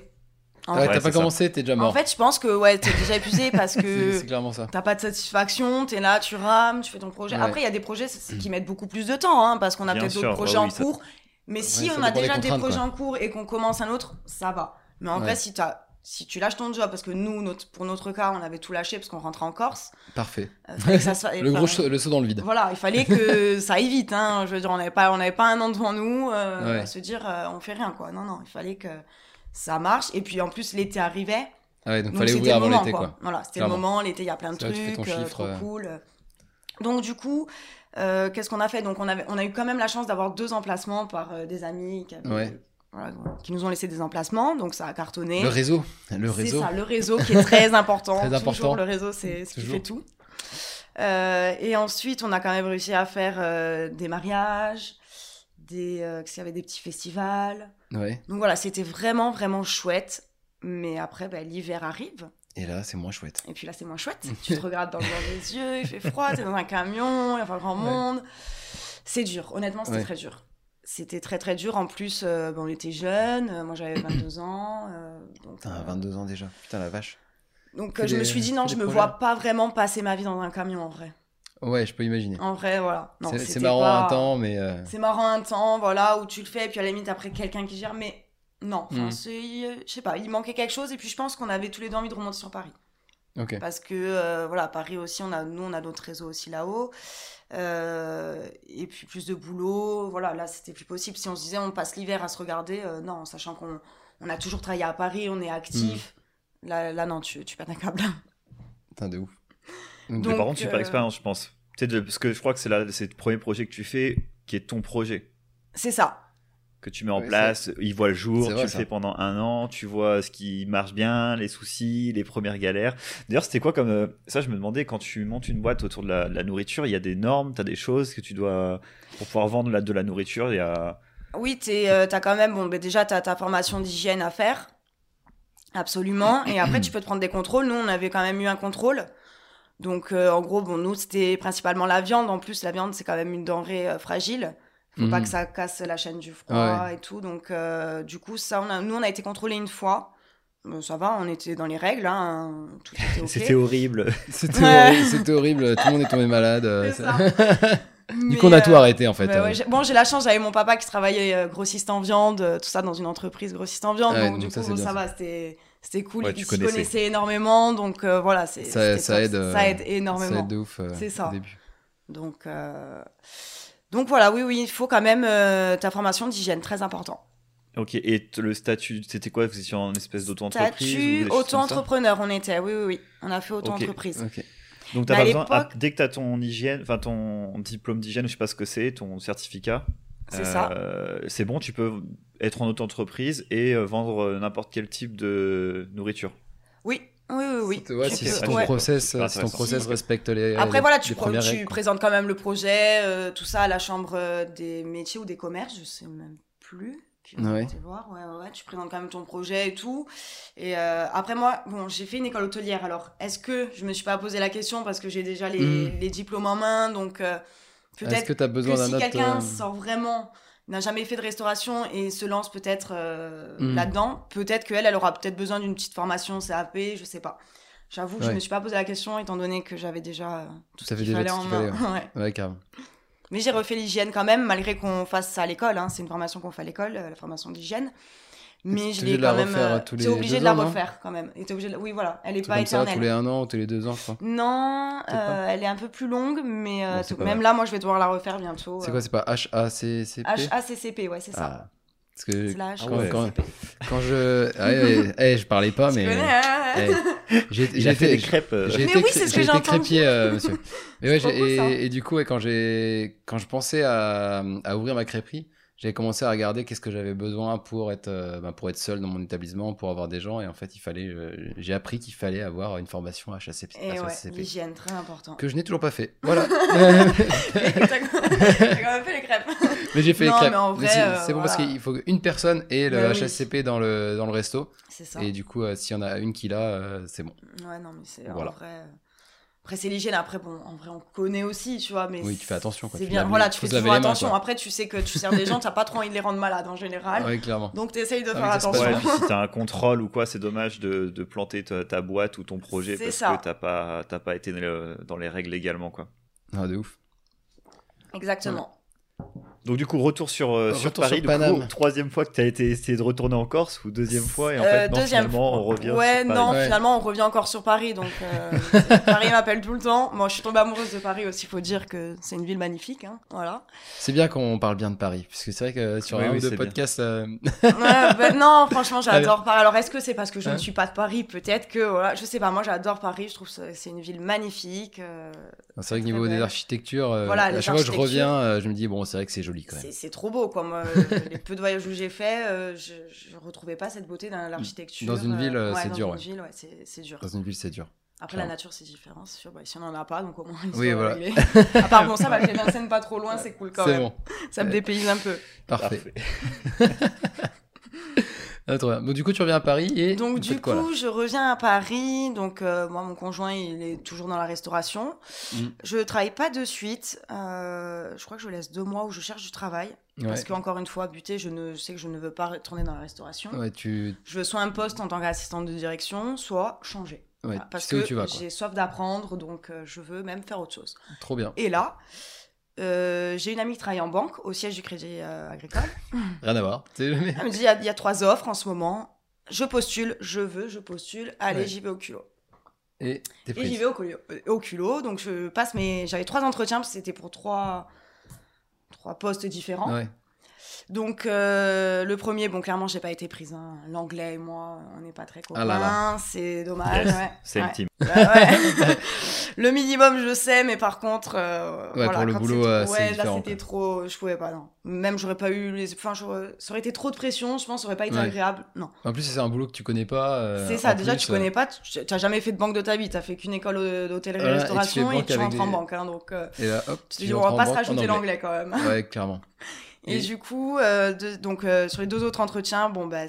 En, Ouais, Ouais, t'as pas commencé, t'es déjà mort. en fait, je pense que ouais, t'es déjà épuisé parce que c'est clairement ça. T'as pas de satisfaction, t'es là, tu rames, tu fais ton projet. Ouais. Après, il y a des projets qui mettent beaucoup plus de temps, hein, parce qu'on a peut-être d'autres projets ouais, en oui, ça- cours. Mais si on a déjà des projets quoi. en cours et qu'on commence un autre, ça va. Mais en Ouais. vrai, si, t'as- si tu lâches ton job, parce que nous, notre, pour notre cas, on avait tout lâché parce qu'on rentrait en Corse. Parfait. euh, ça Le enfin, gros saut- le saut dans le vide. Voilà, il fallait que ça aille vite. Hein. Je veux dire, on n'avait pas, on n'avait pas un an devant nous euh, à se dire euh, on fait rien quoi. Non, non, il fallait que ça marche. Et puis en plus, l'été arrivait. Ah ouais, donc, Donc fallait ouvrir avant l'été, quoi. quoi. Voilà, c'était le moment, l'été, il y a plein de C'est trucs, ton euh, chiffre, trop euh. cool. Donc du coup, euh, qu'est-ce qu'on a fait? Donc on, avait, on a eu quand même la chance d'avoir deux emplacements par euh, des amis qui, avaient- Ouais. voilà, qui nous ont laissé des emplacements, donc ça a cartonné. Le réseau, le C'est réseau. ça, le réseau qui est très important. Très important. Toujours, le réseau, c'est ce qui fait tout. Euh, et ensuite, on a quand même réussi à faire des mariages, des, euh, qu'il y avait des petits festivals. Ouais. Donc voilà, c'était vraiment, vraiment chouette. Mais après, ben, l'hiver arrive. Et là, c'est moins chouette. Et puis là, c'est moins chouette. tu te regardes dans le blanc des yeux, il fait froid, t'es dans un camion, il y a pas grand Ouais. monde. C'est dur, honnêtement, c'était Ouais. très dur. C'était très très dur. En plus, euh, ben, on était jeunes, euh, moi j'avais 22 ans. euh, donc, Putain, euh, 22 ans déjà. Putain, la vache. donc je me suis dit non, je me vois pas vraiment passer ma vie dans un camion en vrai. Ouais, je peux imaginer. En vrai, voilà. C'est- marrant pas- un temps, mais. euh, C'est marrant un temps, voilà, où tu le fais, et puis à la limite après quelqu'un qui gère, mais non, enfin, Mm. euh, je sais pas, il manquait quelque chose, et puis je pense qu'on avait tous les deux envie de remonter sur Paris. Parce que, euh, voilà, Paris aussi, on a, nous, on a notre réseau aussi là-haut. Euh, et puis plus de boulot. Voilà, là, c'était plus possible. Si on se disait, on passe l'hiver à se regarder, non, sachant qu'on on a toujours travaillé à Paris, on est actif. Mm. Là, là, non, tu, tu perds un câble. Putain, de ouf. Mais Donc, par contre, super euh, expérience, je pense. Tu sais, parce que je crois que c'est le premier projet que tu fais qui est ton projet. C'est ça. Que tu mets en place, il voit le jour, tu vrai, le ça. fais pendant un an, tu vois ce qui marche bien, les soucis, les premières galères. D'ailleurs, c'était quoi comme. euh, Ça, je me demandais, quand tu montes une boîte autour de la, de la nourriture, il y a des normes, tu as des choses que tu dois. Pour pouvoir vendre la- de la nourriture, il y a. Oui, tu as quand même, bon, ben déjà, tu as ta formation d'hygiène à faire. Absolument. Et après, tu peux te prendre des contrôles. Nous, on avait quand même eu un contrôle. Donc, euh, en gros, bon, nous, c'était principalement la viande. En plus, la viande, c'est quand même une denrée euh, fragile. Faut pas Mhm. que ça casse la chaîne du froid Ouais. et tout. Donc, euh, du coup, ça, on a, nous, on a été contrôlés une fois. Bon, ça va, on était dans les règles. Hein, tout était OK. C'était horrible. C'était Ouais. horrible, tout le monde est tombé malade. euh, ça- du coup, on a tout arrêté en fait. bah ouais, bon, j'ai la chance, j'avais mon papa qui travaillait euh, grossiste en viande, tout ça dans une entreprise grossiste en viande. Ah ouais, donc, donc du ça, coup, ça. va, c'était c'était cool. Ouais, et puis, tu connaissais. connaissais énormément, donc euh, voilà, c'est Ça- c'était ça top. aide, euh, ça aide Ça énormément. aide de ouf euh, C'est ça. au début. Donc, euh, donc voilà, oui, oui, il faut quand même euh, ta formation d'hygiène, très important. Ok, et le statut, c'était quoi? Vous étiez en espèce d'auto-entreprise Statut ça? auto-entrepreneur, on était, oui, oui, oui. On a fait auto-entreprise. Ok. Donc t'as pas besoin, ah, dès que tu as ton hygiène, enfin ton diplôme d'hygiène, je sais pas ce que c'est, ton certificat, C'est ça. euh, c'est bon, tu peux être en auto-entreprise et euh, vendre euh, n'importe quel type de nourriture. Oui, oui, oui, oui. Ouais, Tu si, peux- ton ouais. process, si ton process respecte les. Après, les- voilà, tu, règles, présentes quand même le projet, euh, tout ça à la chambre euh, des métiers ou des commerces, je sais même plus. Ouais. voir. Ouais, ouais, ouais, tu présentes quand même ton projet et tout. Et euh, après, moi, bon, j'ai fait une école hôtelière. Alors, est-ce que je me suis pas posé la question parce que j'ai déjà les, Mm. les diplômes en main Donc, euh, peut-être que tu as besoin que si quelqu'un euh, sort vraiment, n'a jamais fait de restauration et se lance peut-être euh, Mm. là-dedans, peut-être qu'elle, elle aura peut-être besoin d'une petite formation CAP, je sais pas. J'avoue que je Ouais. me suis pas posé la question étant donné que j'avais déjà tout T'avais qu'il déjà tout en main. fallait, Ouais. Ouais, carrément. Mais j'ai refait l'hygiène quand même, malgré qu'on fasse ça à l'école. hein. C'est une formation qu'on fait à l'école, euh, la formation d'hygiène. Mais je l'ai de la quand même. refaire tous t'es obligé deux de la refaire quand même. Et obligé de- Oui, voilà, elle est pas comme ça, éternelle. tous les un an ou tous les deux ans, je crois. Non, euh, elle est un peu plus longue, mais euh, même là, moi, je vais devoir la refaire bientôt. C'est euh, quoi, c'est pas HACCP HACCP, ouais, c'est ça. Ah. Parce que Ah quand, ouais. quand, HACCP. quand je. Ah, ouais, ouais, eh, je parlais pas, Tu mais. connais, hein eh, j'ai fait des crêpes. J'ai Mais été, oui, cré- c'est ce que j'ai j'ai été entendu. crépier, euh, monsieur. Et, et du coup, quand j'ai, quand je pensais à, à ouvrir ma crêperie, j'ai commencé à regarder qu'est-ce que j'avais besoin pour être, euh, bah, pour être seul dans mon établissement, pour avoir des gens. Et en fait, il fallait, euh, j'ai appris qu'il fallait avoir une formation HACCP. Et ouais, l'hygiène, très important. que je n'ai toujours pas fait. Voilà. T'as quand même fait les crêpes. mais j'ai fait Non, les crêpes. mais en vrai, c'est euh, c'est bon parce qu'il faut qu'une personne ait le oui. HACCP dans le, dans le resto. C'est ça. Et du coup, s'il y en a une qui l'a, c'est bon. Ouais, non, mais c'est Voilà. en vrai. Après, c'est l'hygiène. Après, bon, en vrai, on connaît aussi, tu vois. Mais Oui, tu fais attention, quoi. C'est Tu bien. Voilà, tu fais toujours mains, attention. Après, tu sais que tu sers des gens, t'as pas trop envie de les rendre malades en général. Ouais, clairement. Donc, t'essayes de Ah faire oui, attention. Ouais, et puis si t'as un contrôle ou quoi, c'est dommage de, de planter ta, ta boîte ou ton projet C'est parce ça. que t'as pas, t'as pas été dans les règles légalement, quoi. Ah, de ouf. Exactement. Donc du coup, retour sur, euh, sur Retour Paris. sur du coup, troisième fois que tu as été essayé de retourner en Corse ou deuxième fois et en Euh, fait non, deuxième finalement on revient Ouais, sur Paris. non, Ouais. finalement, on revient encore sur Paris. Donc, euh, Paris m'appelle tout le temps. Moi, je suis tombée amoureuse de Paris aussi. Faut dire que c'est une ville magnifique. Hein. Voilà. C'est bien qu'on parle bien de Paris, parce que c'est vrai que sur Oui, un oui, ou deux podcasts, Ouais, bah, non, franchement, j'adore Paris. Alors, est-ce que c'est parce que je Hein ne suis pas de Paris? Peut-être que, voilà, je sais pas. Moi, j'adore Paris. Je trouve que c'est une ville magnifique. euh, c'est vrai que niveau des belle. architectures, euh, Voilà, à chaque fois que je architectures. reviens, je me dis bon, c'est vrai que c'est joli quand même. c'est trop beau, quoi. Moi, les peu de voyages où j'ai fait, euh, je, je retrouvais pas cette beauté dans l'architecture. Dans une ville, euh, ouais, c'est dans dur, Une ouais. ville, ouais, c'est c'est dur. Dans une ville, c'est dur. Après, la nature, c'est différent, c'est sûr. Bah, si on en a pas, donc au moins, Oui, voilà. À part, bon, ça va, j'ai Vincennes pas trop loin, c'est cool quand C'est même. bon, Ça me dépayse un peu. parfait. Parfait. Ah. Bon, du coup, tu reviens à Paris et Donc, vous du quoi, coup, je reviens à Paris. Donc, euh, moi, mon conjoint, il est toujours dans la restauration. Mm. Je travaille pas de suite. Euh, je crois que je laisse deux mois où je cherche du travail. Parce Ouais. qu'encore une fois, buté, je ne je sais que je ne veux pas retourner dans la restauration. Ouais, tu, Je veux soit un poste en tant qu'assistante de direction, soit changer. ouais, Voilà, tu parce que j'ai soif d'apprendre, donc euh, je veux même faire autre chose. Trop bien. Et là, euh, j'ai une amie qui travaille en banque, au siège du Crédit euh, Agricole. Rien à voir. Elle me dit, il y, a- il y a trois offres en ce moment. Je postule, je veux, je postule. Allez, Ouais. j'y vais au culot. Et j'y vais au culot, euh, au culot. Donc je passe mes... J'avais trois entretiens, parce que c'était pour trois... trois postes différents. Ouais. Donc euh, le premier, bon clairement j'ai pas été prise. hein. L'anglais et moi, on n'est pas très copains. Ah là là. C'est dommage. Yes, ouais. c'est Ouais. le team. Bah ouais. le minimum, je sais, mais par contre, euh, Ouais, voilà, pour le boulot, c'est euh, c'est ouais, là c'était trop, je pouvais pas, non. Même j'aurais pas eu les, enfin, ça aurait été trop de pression, je pense, ça aurait pas été agréable, non. En plus, c'est un boulot que tu connais pas. euh, c'est ça, déjà plus, tu connais pas, tu t'as jamais fait de banque de ta vie, t'as fait qu'une école d'hôtellerie Voilà, et tu tu rentres en banque, hein, donc Et là, hop, tu te tu dis on va pas se rajouter anglais. l'anglais quand même. Ouais, clairement. Et, Et- du coup, euh, de- donc euh, sur les deux autres entretiens, bon bah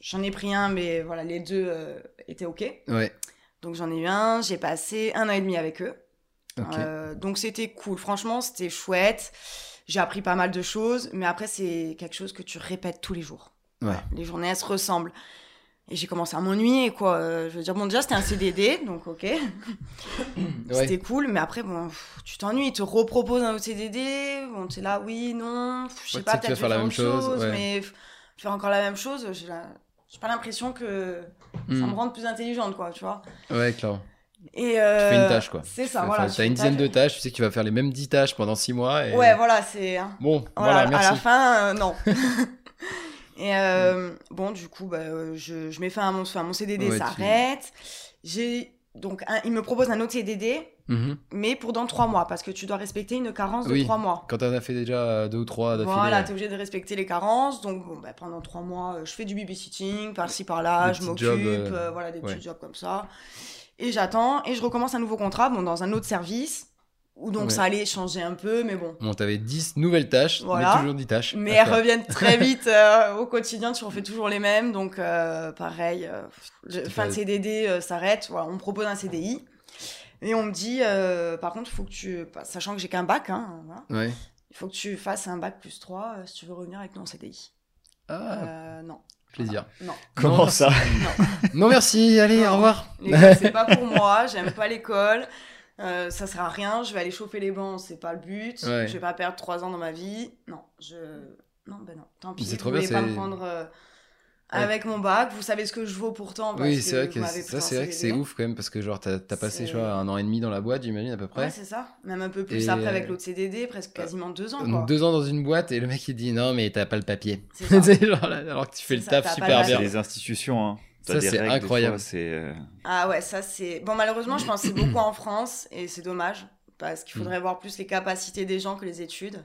j'en ai pris un, mais voilà les deux euh, étaient ok. Ouais, Donc j'en ai eu un, j'ai passé un an et demi avec eux. ok. Euh, donc c'était cool, franchement c'était chouette. J'ai appris pas mal de choses, mais après c'est quelque chose que tu répètes tous les jours. Ouais. Les journées elles se ressemblent. Et j'ai commencé à m'ennuyer quoi. Euh, je veux dire bon déjà c'était un CDD, donc ok, Ouais. c'était cool, mais après bon pff, tu t'ennuies, ils te reproposent un autre CDD, bon t'es là oui non, je sais Ouais, tu pas tu peut-être faire la même autre chose, ouais. mais faire encore la même chose, j'ai la- pas l'impression que ça Hmm. me rende plus intelligente quoi, tu vois. Ouais, clairement. Et Tu fais euh, une tâche, quoi. C'est Tu ça, voilà. tu T'as une dizaine tâche. de tâches, tu sais que tu vas faire les mêmes 10 tâches pendant 6 mois. Et... Ouais, voilà, c'est. hein. Bon, Voilà, voilà, merci. À la fin, euh, non. Et euh, bon, du coup, bah, euh, je, je mets fin à mon, enfin, mon CDD, Ouais, tu- s'arrête. J'ai donc, un- il me propose un autre CDD, Mhm. mais pour dans trois mois, parce que tu dois respecter une carence Oui. de trois mois. Quand t'en as fait déjà deux ou trois d'affilée. Voilà, t'es obligé de respecter les carences. Donc, bon, bah, pendant trois mois, euh, je fais du babysitting, par-ci par-là, je m'occupe, euh, euh, voilà, des ouais. petits jobs comme ça. Et j'attends, et je recommence un nouveau contrat, bon, dans un autre service, où donc Ouais. ça allait changer un peu, mais bon. Bon, t'avais 10 nouvelles tâches, Voilà. mais toujours 10 tâches. Mais elles reviennent très vite euh, au quotidien, tu refais toujours les mêmes, donc euh, pareil, euh, le- fin de CDD euh, s'arrête, voilà, on me propose un CDI, et on me dit, euh, par contre, il faut que tu, sachant que j'ai qu'un bac, hein, voilà, Ouais. il faut que tu fasses un bac plus 3 euh, si tu veux revenir avec nous en CDI. Ah, Euh, non, plaisir. non, Comment Non, ça non. Non, merci, allez, Non. au revoir. C'est pas pour moi, j'aime pas l'école. Euh, ça sert à rien, je vais aller chauffer les bancs, c'est pas le but. Ouais. Je vais pas perdre trois ans dans ma vie. Non, je. Non, ben non, tant pis. C'est vous trop bien, voulez pas c'est- me prendre euh, avec mon bac, vous savez ce que je vaux pourtant. Parce Oui, c'est vrai que ça, c'est vrai que c'est ouf quand même, parce que genre, t'as t'as passé, je vois, un an et demi dans la boîte, j'imagine, à peu près. Ouais, c'est ça. Même un peu plus Et, après avec euh, l'autre CDD, presque quasiment deux ans. Donc, Quoi. deux ans dans une boîte, et le mec il dit non, mais t'as pas le papier. Genre, alors que tu fais le ça, taf super le bien. C'est les institutions, hein. Ça, c'est incroyable. fois, euh, Ah ouais, ça c'est. Bon, malheureusement, je pense que c'est beaucoup en France et c'est dommage parce qu'il faudrait voir plus les capacités des gens que les études.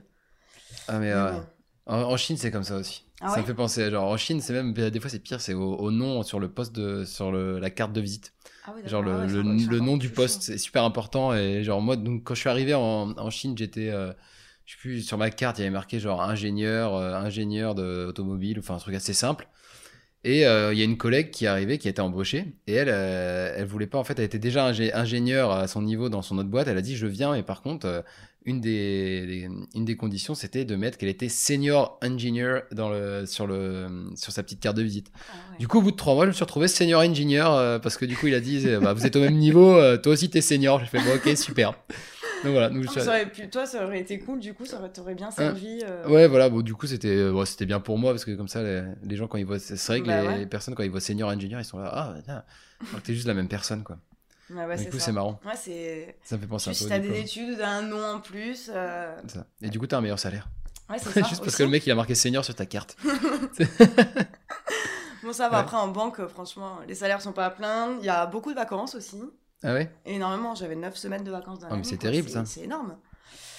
Ah, mais Mais ouais. bon. En, en Chine, c'est comme ça aussi. Ah ça ouais me fait penser, genre, en Chine, c'est même, des fois, c'est pire, c'est au, au nom sur le poste de, sur le, la carte de visite. Ah oui, Genre, le, Ah ouais, le, nom du poste, c'est super important. Et genre, moi, donc, quand je suis arrivé en, en Chine, j'étais, euh, je sais plus, sur ma carte, il y avait marqué genre ingénieur, euh, ingénieur d'automobile, enfin, un truc assez simple. Et euh, il y a une collègue qui est arrivée, qui a été embauchée, et elle, euh, elle voulait pas, en fait, elle était déjà ingé- ingénieure à son niveau dans son autre boîte. Elle a dit, je viens, mais par contre, euh, une des, des- une des conditions, c'était de mettre qu'elle était senior engineer dans le, sur, le, sur sa petite carte de visite. Ah ouais. Du coup, au bout de trois mois, je me suis retrouvé senior engineer parce que du coup, il a dit, bah, vous êtes au même niveau, toi aussi t'es senior. J'ai fait, bon, ok, super. Donc voilà. nous, Ça aurait pu- toi, ça aurait été cool, du coup, ça aurait- t'aurait bien servi. euh, Ouais, voilà, bon, du coup, c'était euh, bon, c'était bien pour moi parce que comme ça, les, les gens, quand ils voient. C'est vrai que Bah les, ouais. les personnes, quand ils voient senior engineer, ils sont là, ah, tiens, t'es juste la même personne, quoi. Ouais, du coup, ça. c'est marrant. Ouais, c'est. Ça me fait penser Tu- un Si peu. t'as au des études, un nom en plus. euh, ça. Et du coup, t'as un meilleur salaire. Ouais, c'est ça. juste parce que le mec, il a marqué senior sur ta carte. Bon, ça va. Ouais. Après, en banque, franchement, les salaires sont pas à plaindre. Il y a beaucoup de vacances aussi. Ah ouais? Et normalement, j'avais 9 semaines de vacances dans Ah, mais c'est terrible, C'est- ça. C'est énorme.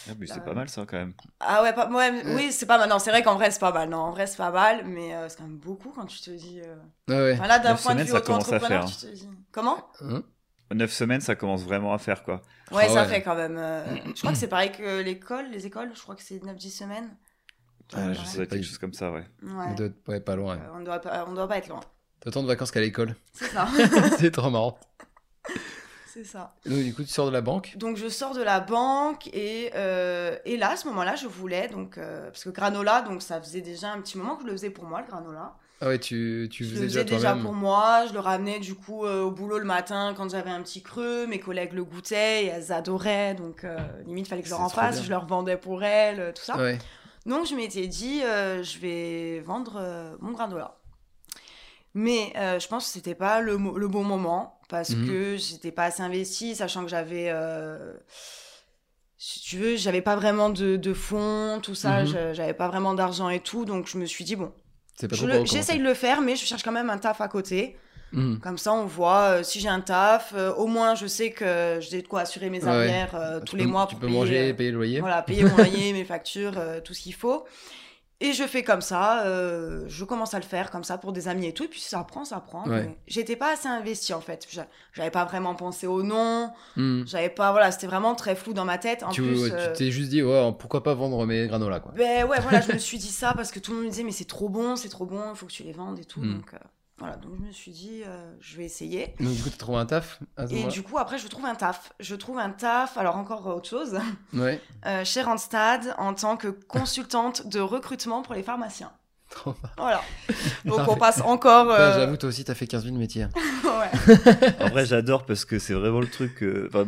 Ah, mais c'est Euh, pas mal ça quand même. Ah ouais, pas, ouais, Ouais. oui, c'est pas mal. Non, c'est vrai qu'en vrai, c'est pas mal. Non, en vrai, c'est pas mal, mais euh, c'est quand même beaucoup quand tu te dis. euh, Ah ouais. Enfin, là, d'un point de semaines, vue ça commence à auto-entrepreneur, faire, tu te dis. Comment? Hein? 9 semaines, ça commence vraiment à faire quoi. Ouais, Ah ça ouais. fait quand même. euh, je crois que c'est pareil que l'école, les écoles, je crois que c'est 9-10 semaines. Ah, Ouais. je sais doit être pas, quelque chose comme ça, ouais. Ouais. On doit être- ouais, pas loin. Euh, on doit pas, on doit pas être loin. T'as autant de vacances qu'à l'école. C'est ça. c'est trop marrant. c'est ça. Donc, du coup, tu sors de la banque. Donc je sors de la banque et, euh, et là, à ce moment-là, je voulais, donc, euh, parce que granola, donc ça faisait déjà un petit moment que je le faisais pour moi, le granola. Ah ouais, tu, tu Je faisais le faisais déjà pour moi, je le ramenais du coup euh, au boulot le matin quand j'avais un petit creux, mes collègues le goûtaient et elles adoraient, donc limite fallait que je leur en fasse, je leur vendais pour elles, tout ça. Ouais. Donc je m'étais dit, je vais vendre mon granola. Mais je pense que c'était pas le bon moment parce Mhm. que j'étais pas assez investie, sachant que j'avais, euh, si tu veux, j'avais pas vraiment de, de fonds, tout ça, je- j'avais pas vraiment d'argent et tout, donc je me suis dit bon, je j'essaye de le faire, mais je cherche quand même un taf à côté. Mhm. Comme ça, on voit euh, si j'ai un taf. euh, au moins, je sais que j'ai de quoi assurer mes Ouais. arrières Tu tous peux- les mois Tu pour peux payer, manger, payer le loyer. voilà, payer mon loyer, mes factures, tout ce qu'il faut. Et je fais comme ça, euh, je commence à le faire comme ça pour des amis et tout, et puis ça prend, ça prend. Ouais. mais J'étais pas assez investie en fait. J'a- J'avais pas vraiment pensé au nom, Mhm. j'avais pas, voilà, c'était vraiment très flou dans ma tête. En Tu plus, ouais, tu euh, t'es juste dit, ouais, pourquoi pas vendre mes granolas, quoi. ben ouais, voilà, je me suis dit ça parce que tout le monde me disait, mais c'est trop bon, c'est trop bon, il faut que tu les vendes et tout. Mm. Donc euh, voilà, donc je me suis dit, euh, je vais essayer. Donc, du coup, t'as trouvé un taf à ce Et du coup, après, je trouve un taf. Je trouve un taf, alors encore autre chose, Ouais. euh, chez Randstad en tant que consultante de recrutement pour les pharmaciens. Trop marrant. Voilà. Donc on passe encore. Euh, J'avoue, toi aussi, t'as fait 15 000 métiers. ouais. En vrai, j'adore parce que c'est vraiment le truc. euh, enfin,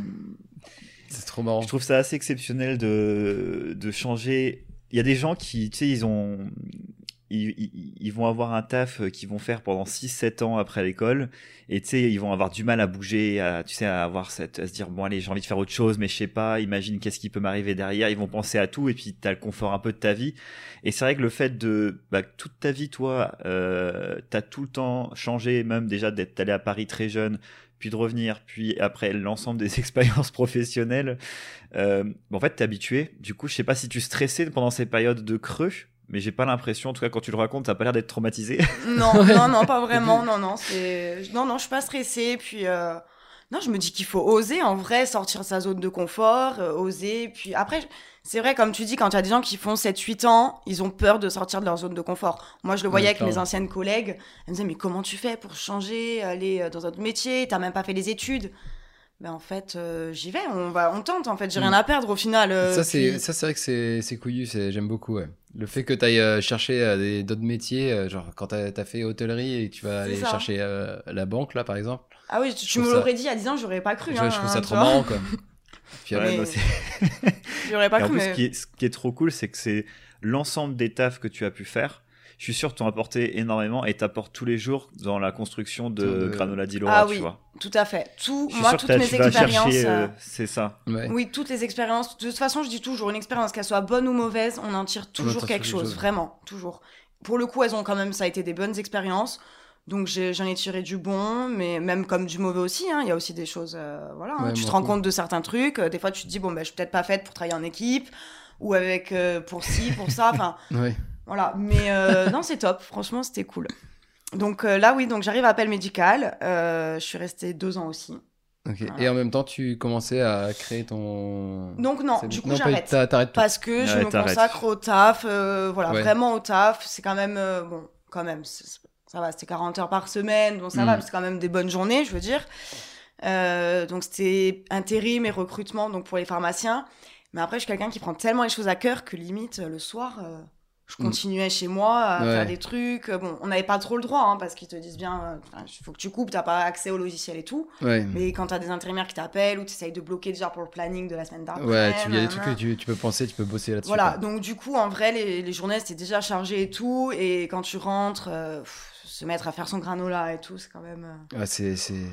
C'est trop marrant. je trouve ça assez exceptionnel de, de changer. Il y a des gens qui, tu sais, ils ont. Ils, ils- ils vont avoir un taf euh, qu'ils vont faire pendant 6-7 ans après l'école. Et tu sais ils vont avoir du mal à bouger à tu sais à avoir cette à se dire bon allez j'ai envie de faire autre chose mais je sais pas imagine qu'est-ce qui peut m'arriver derrière. Ils vont penser à tout et puis t'as le confort un peu de ta vie. Et c'est vrai que le fait de bah, toute ta vie toi euh, t'as tout le temps changé même déjà d'être allé à Paris très jeune puis de revenir, puis après l'ensemble des expériences professionnelles, euh, en fait, t'es habitué. Du coup, je sais pas si tu stressais pendant ces périodes de creux, mais j'ai pas l'impression, en tout cas, quand tu le racontes, t'as pas l'air d'être traumatisé. Non, non, non, pas vraiment. Non, non, c'est. Non, non, je suis pas stressée. Puis. euh, Non, je me dis qu'il faut oser, en vrai, sortir de sa zone de confort, euh, oser. Puis après, c'est vrai, comme tu dis, quand il y a des gens qui font 7-8 ans, ils ont peur de sortir de leur zone de confort. Moi, je le voyais Ouais, avec mes anciennes collègues. Elles me disaient, mais comment tu fais pour changer, aller euh, dans un autre métier? T'as même pas fait les études. Ben, en fait, euh, j'y vais, on, va, on tente, en fait, j'ai Mm. rien à perdre au final. euh, ça, c'est puis- ça, c'est vrai que c'est c'est couillu. c'est- J'aime beaucoup. Ouais. Le fait que tu ailles chercher euh, des- d'autres métiers, euh, genre quand t'as as fait hôtellerie et que tu vas aller ça. chercher euh, la banque, là, par exemple. Ah oui, tu, tu me trouve ça- l'aurais dit il y a 10 ans, j'aurais pas cru. je, hein, je trouve ça trop tu marrant, quoi. Puis Ouais, c'est- J'aurais pas Et en cru, plus, mais. ce qui, est, ce qui est trop cool, c'est que c'est l'ensemble des tafs que tu as pu faire. Je suis sûr que tu as apporté énormément et t'apportes tous les jours dans la construction de, De- Granola Di Laura, Ah tu oui. vois. Tout à fait. Tout, moi, toutes mes expériences. euh, euh, c'est ça. ouais. Oui, toutes les expériences. De toute façon, je dis toujours, une expérience, qu'elle soit bonne ou mauvaise, on en tire toujours quelque chose. Vraiment, toujours. Pour le coup, elles ont quand même, ça a été des bonnes expériences. Donc j'en ai, tiré du bon, mais même comme du mauvais aussi. hein. Il y a aussi des choses, euh, voilà. hein. Tu te rends compte de certains trucs. euh, Des fois, tu te dis bon ben, je suis peut-être pas faite pour travailler en équipe ou avec euh, pour ci, pour ça. Enfin, Ouais. Voilà. Mais euh, non, c'est top. Franchement, c'était cool. Donc euh, là, oui. Donc j'arrive à appel médical. Euh, je suis restée deux ans aussi. Ok. Voilà. Et en même temps, tu commençais à créer ton. Donc non, du coup j'arrête. parce que je me consacre au taf, euh, voilà, Ouais. vraiment au taf. C'est quand même, euh, bon, quand même, ça va, c'était 40 heures par semaine, donc ça va, c'est quand même des bonnes journées, je veux dire. Euh, donc c'était intérim et recrutement donc pour les pharmaciens. Mais après, je suis quelqu'un qui prend tellement les choses à cœur que limite, le soir, euh, Je Mm. continuais chez moi à Ouais. faire des trucs. Bon, on n'avait pas trop le droit, hein, parce qu'ils te disent bien, il faut que tu coupes, t'as pas accès au logiciel et tout. Ouais. Mais quand t'as des intérimaires qui t'appellent ou tu essayes de bloquer déjà pour le planning de la semaine d'après. Ouais, tu- il y a des trucs que tu, tu peux penser, tu peux bosser là-dessus. Voilà, quoi. donc du coup, en vrai, les, les journées, c'était déjà chargé et tout. Et quand tu rentres, euh, pff, se mettre à faire son granola et tout, c'est quand même... euh, Ouais, c'est, c'est...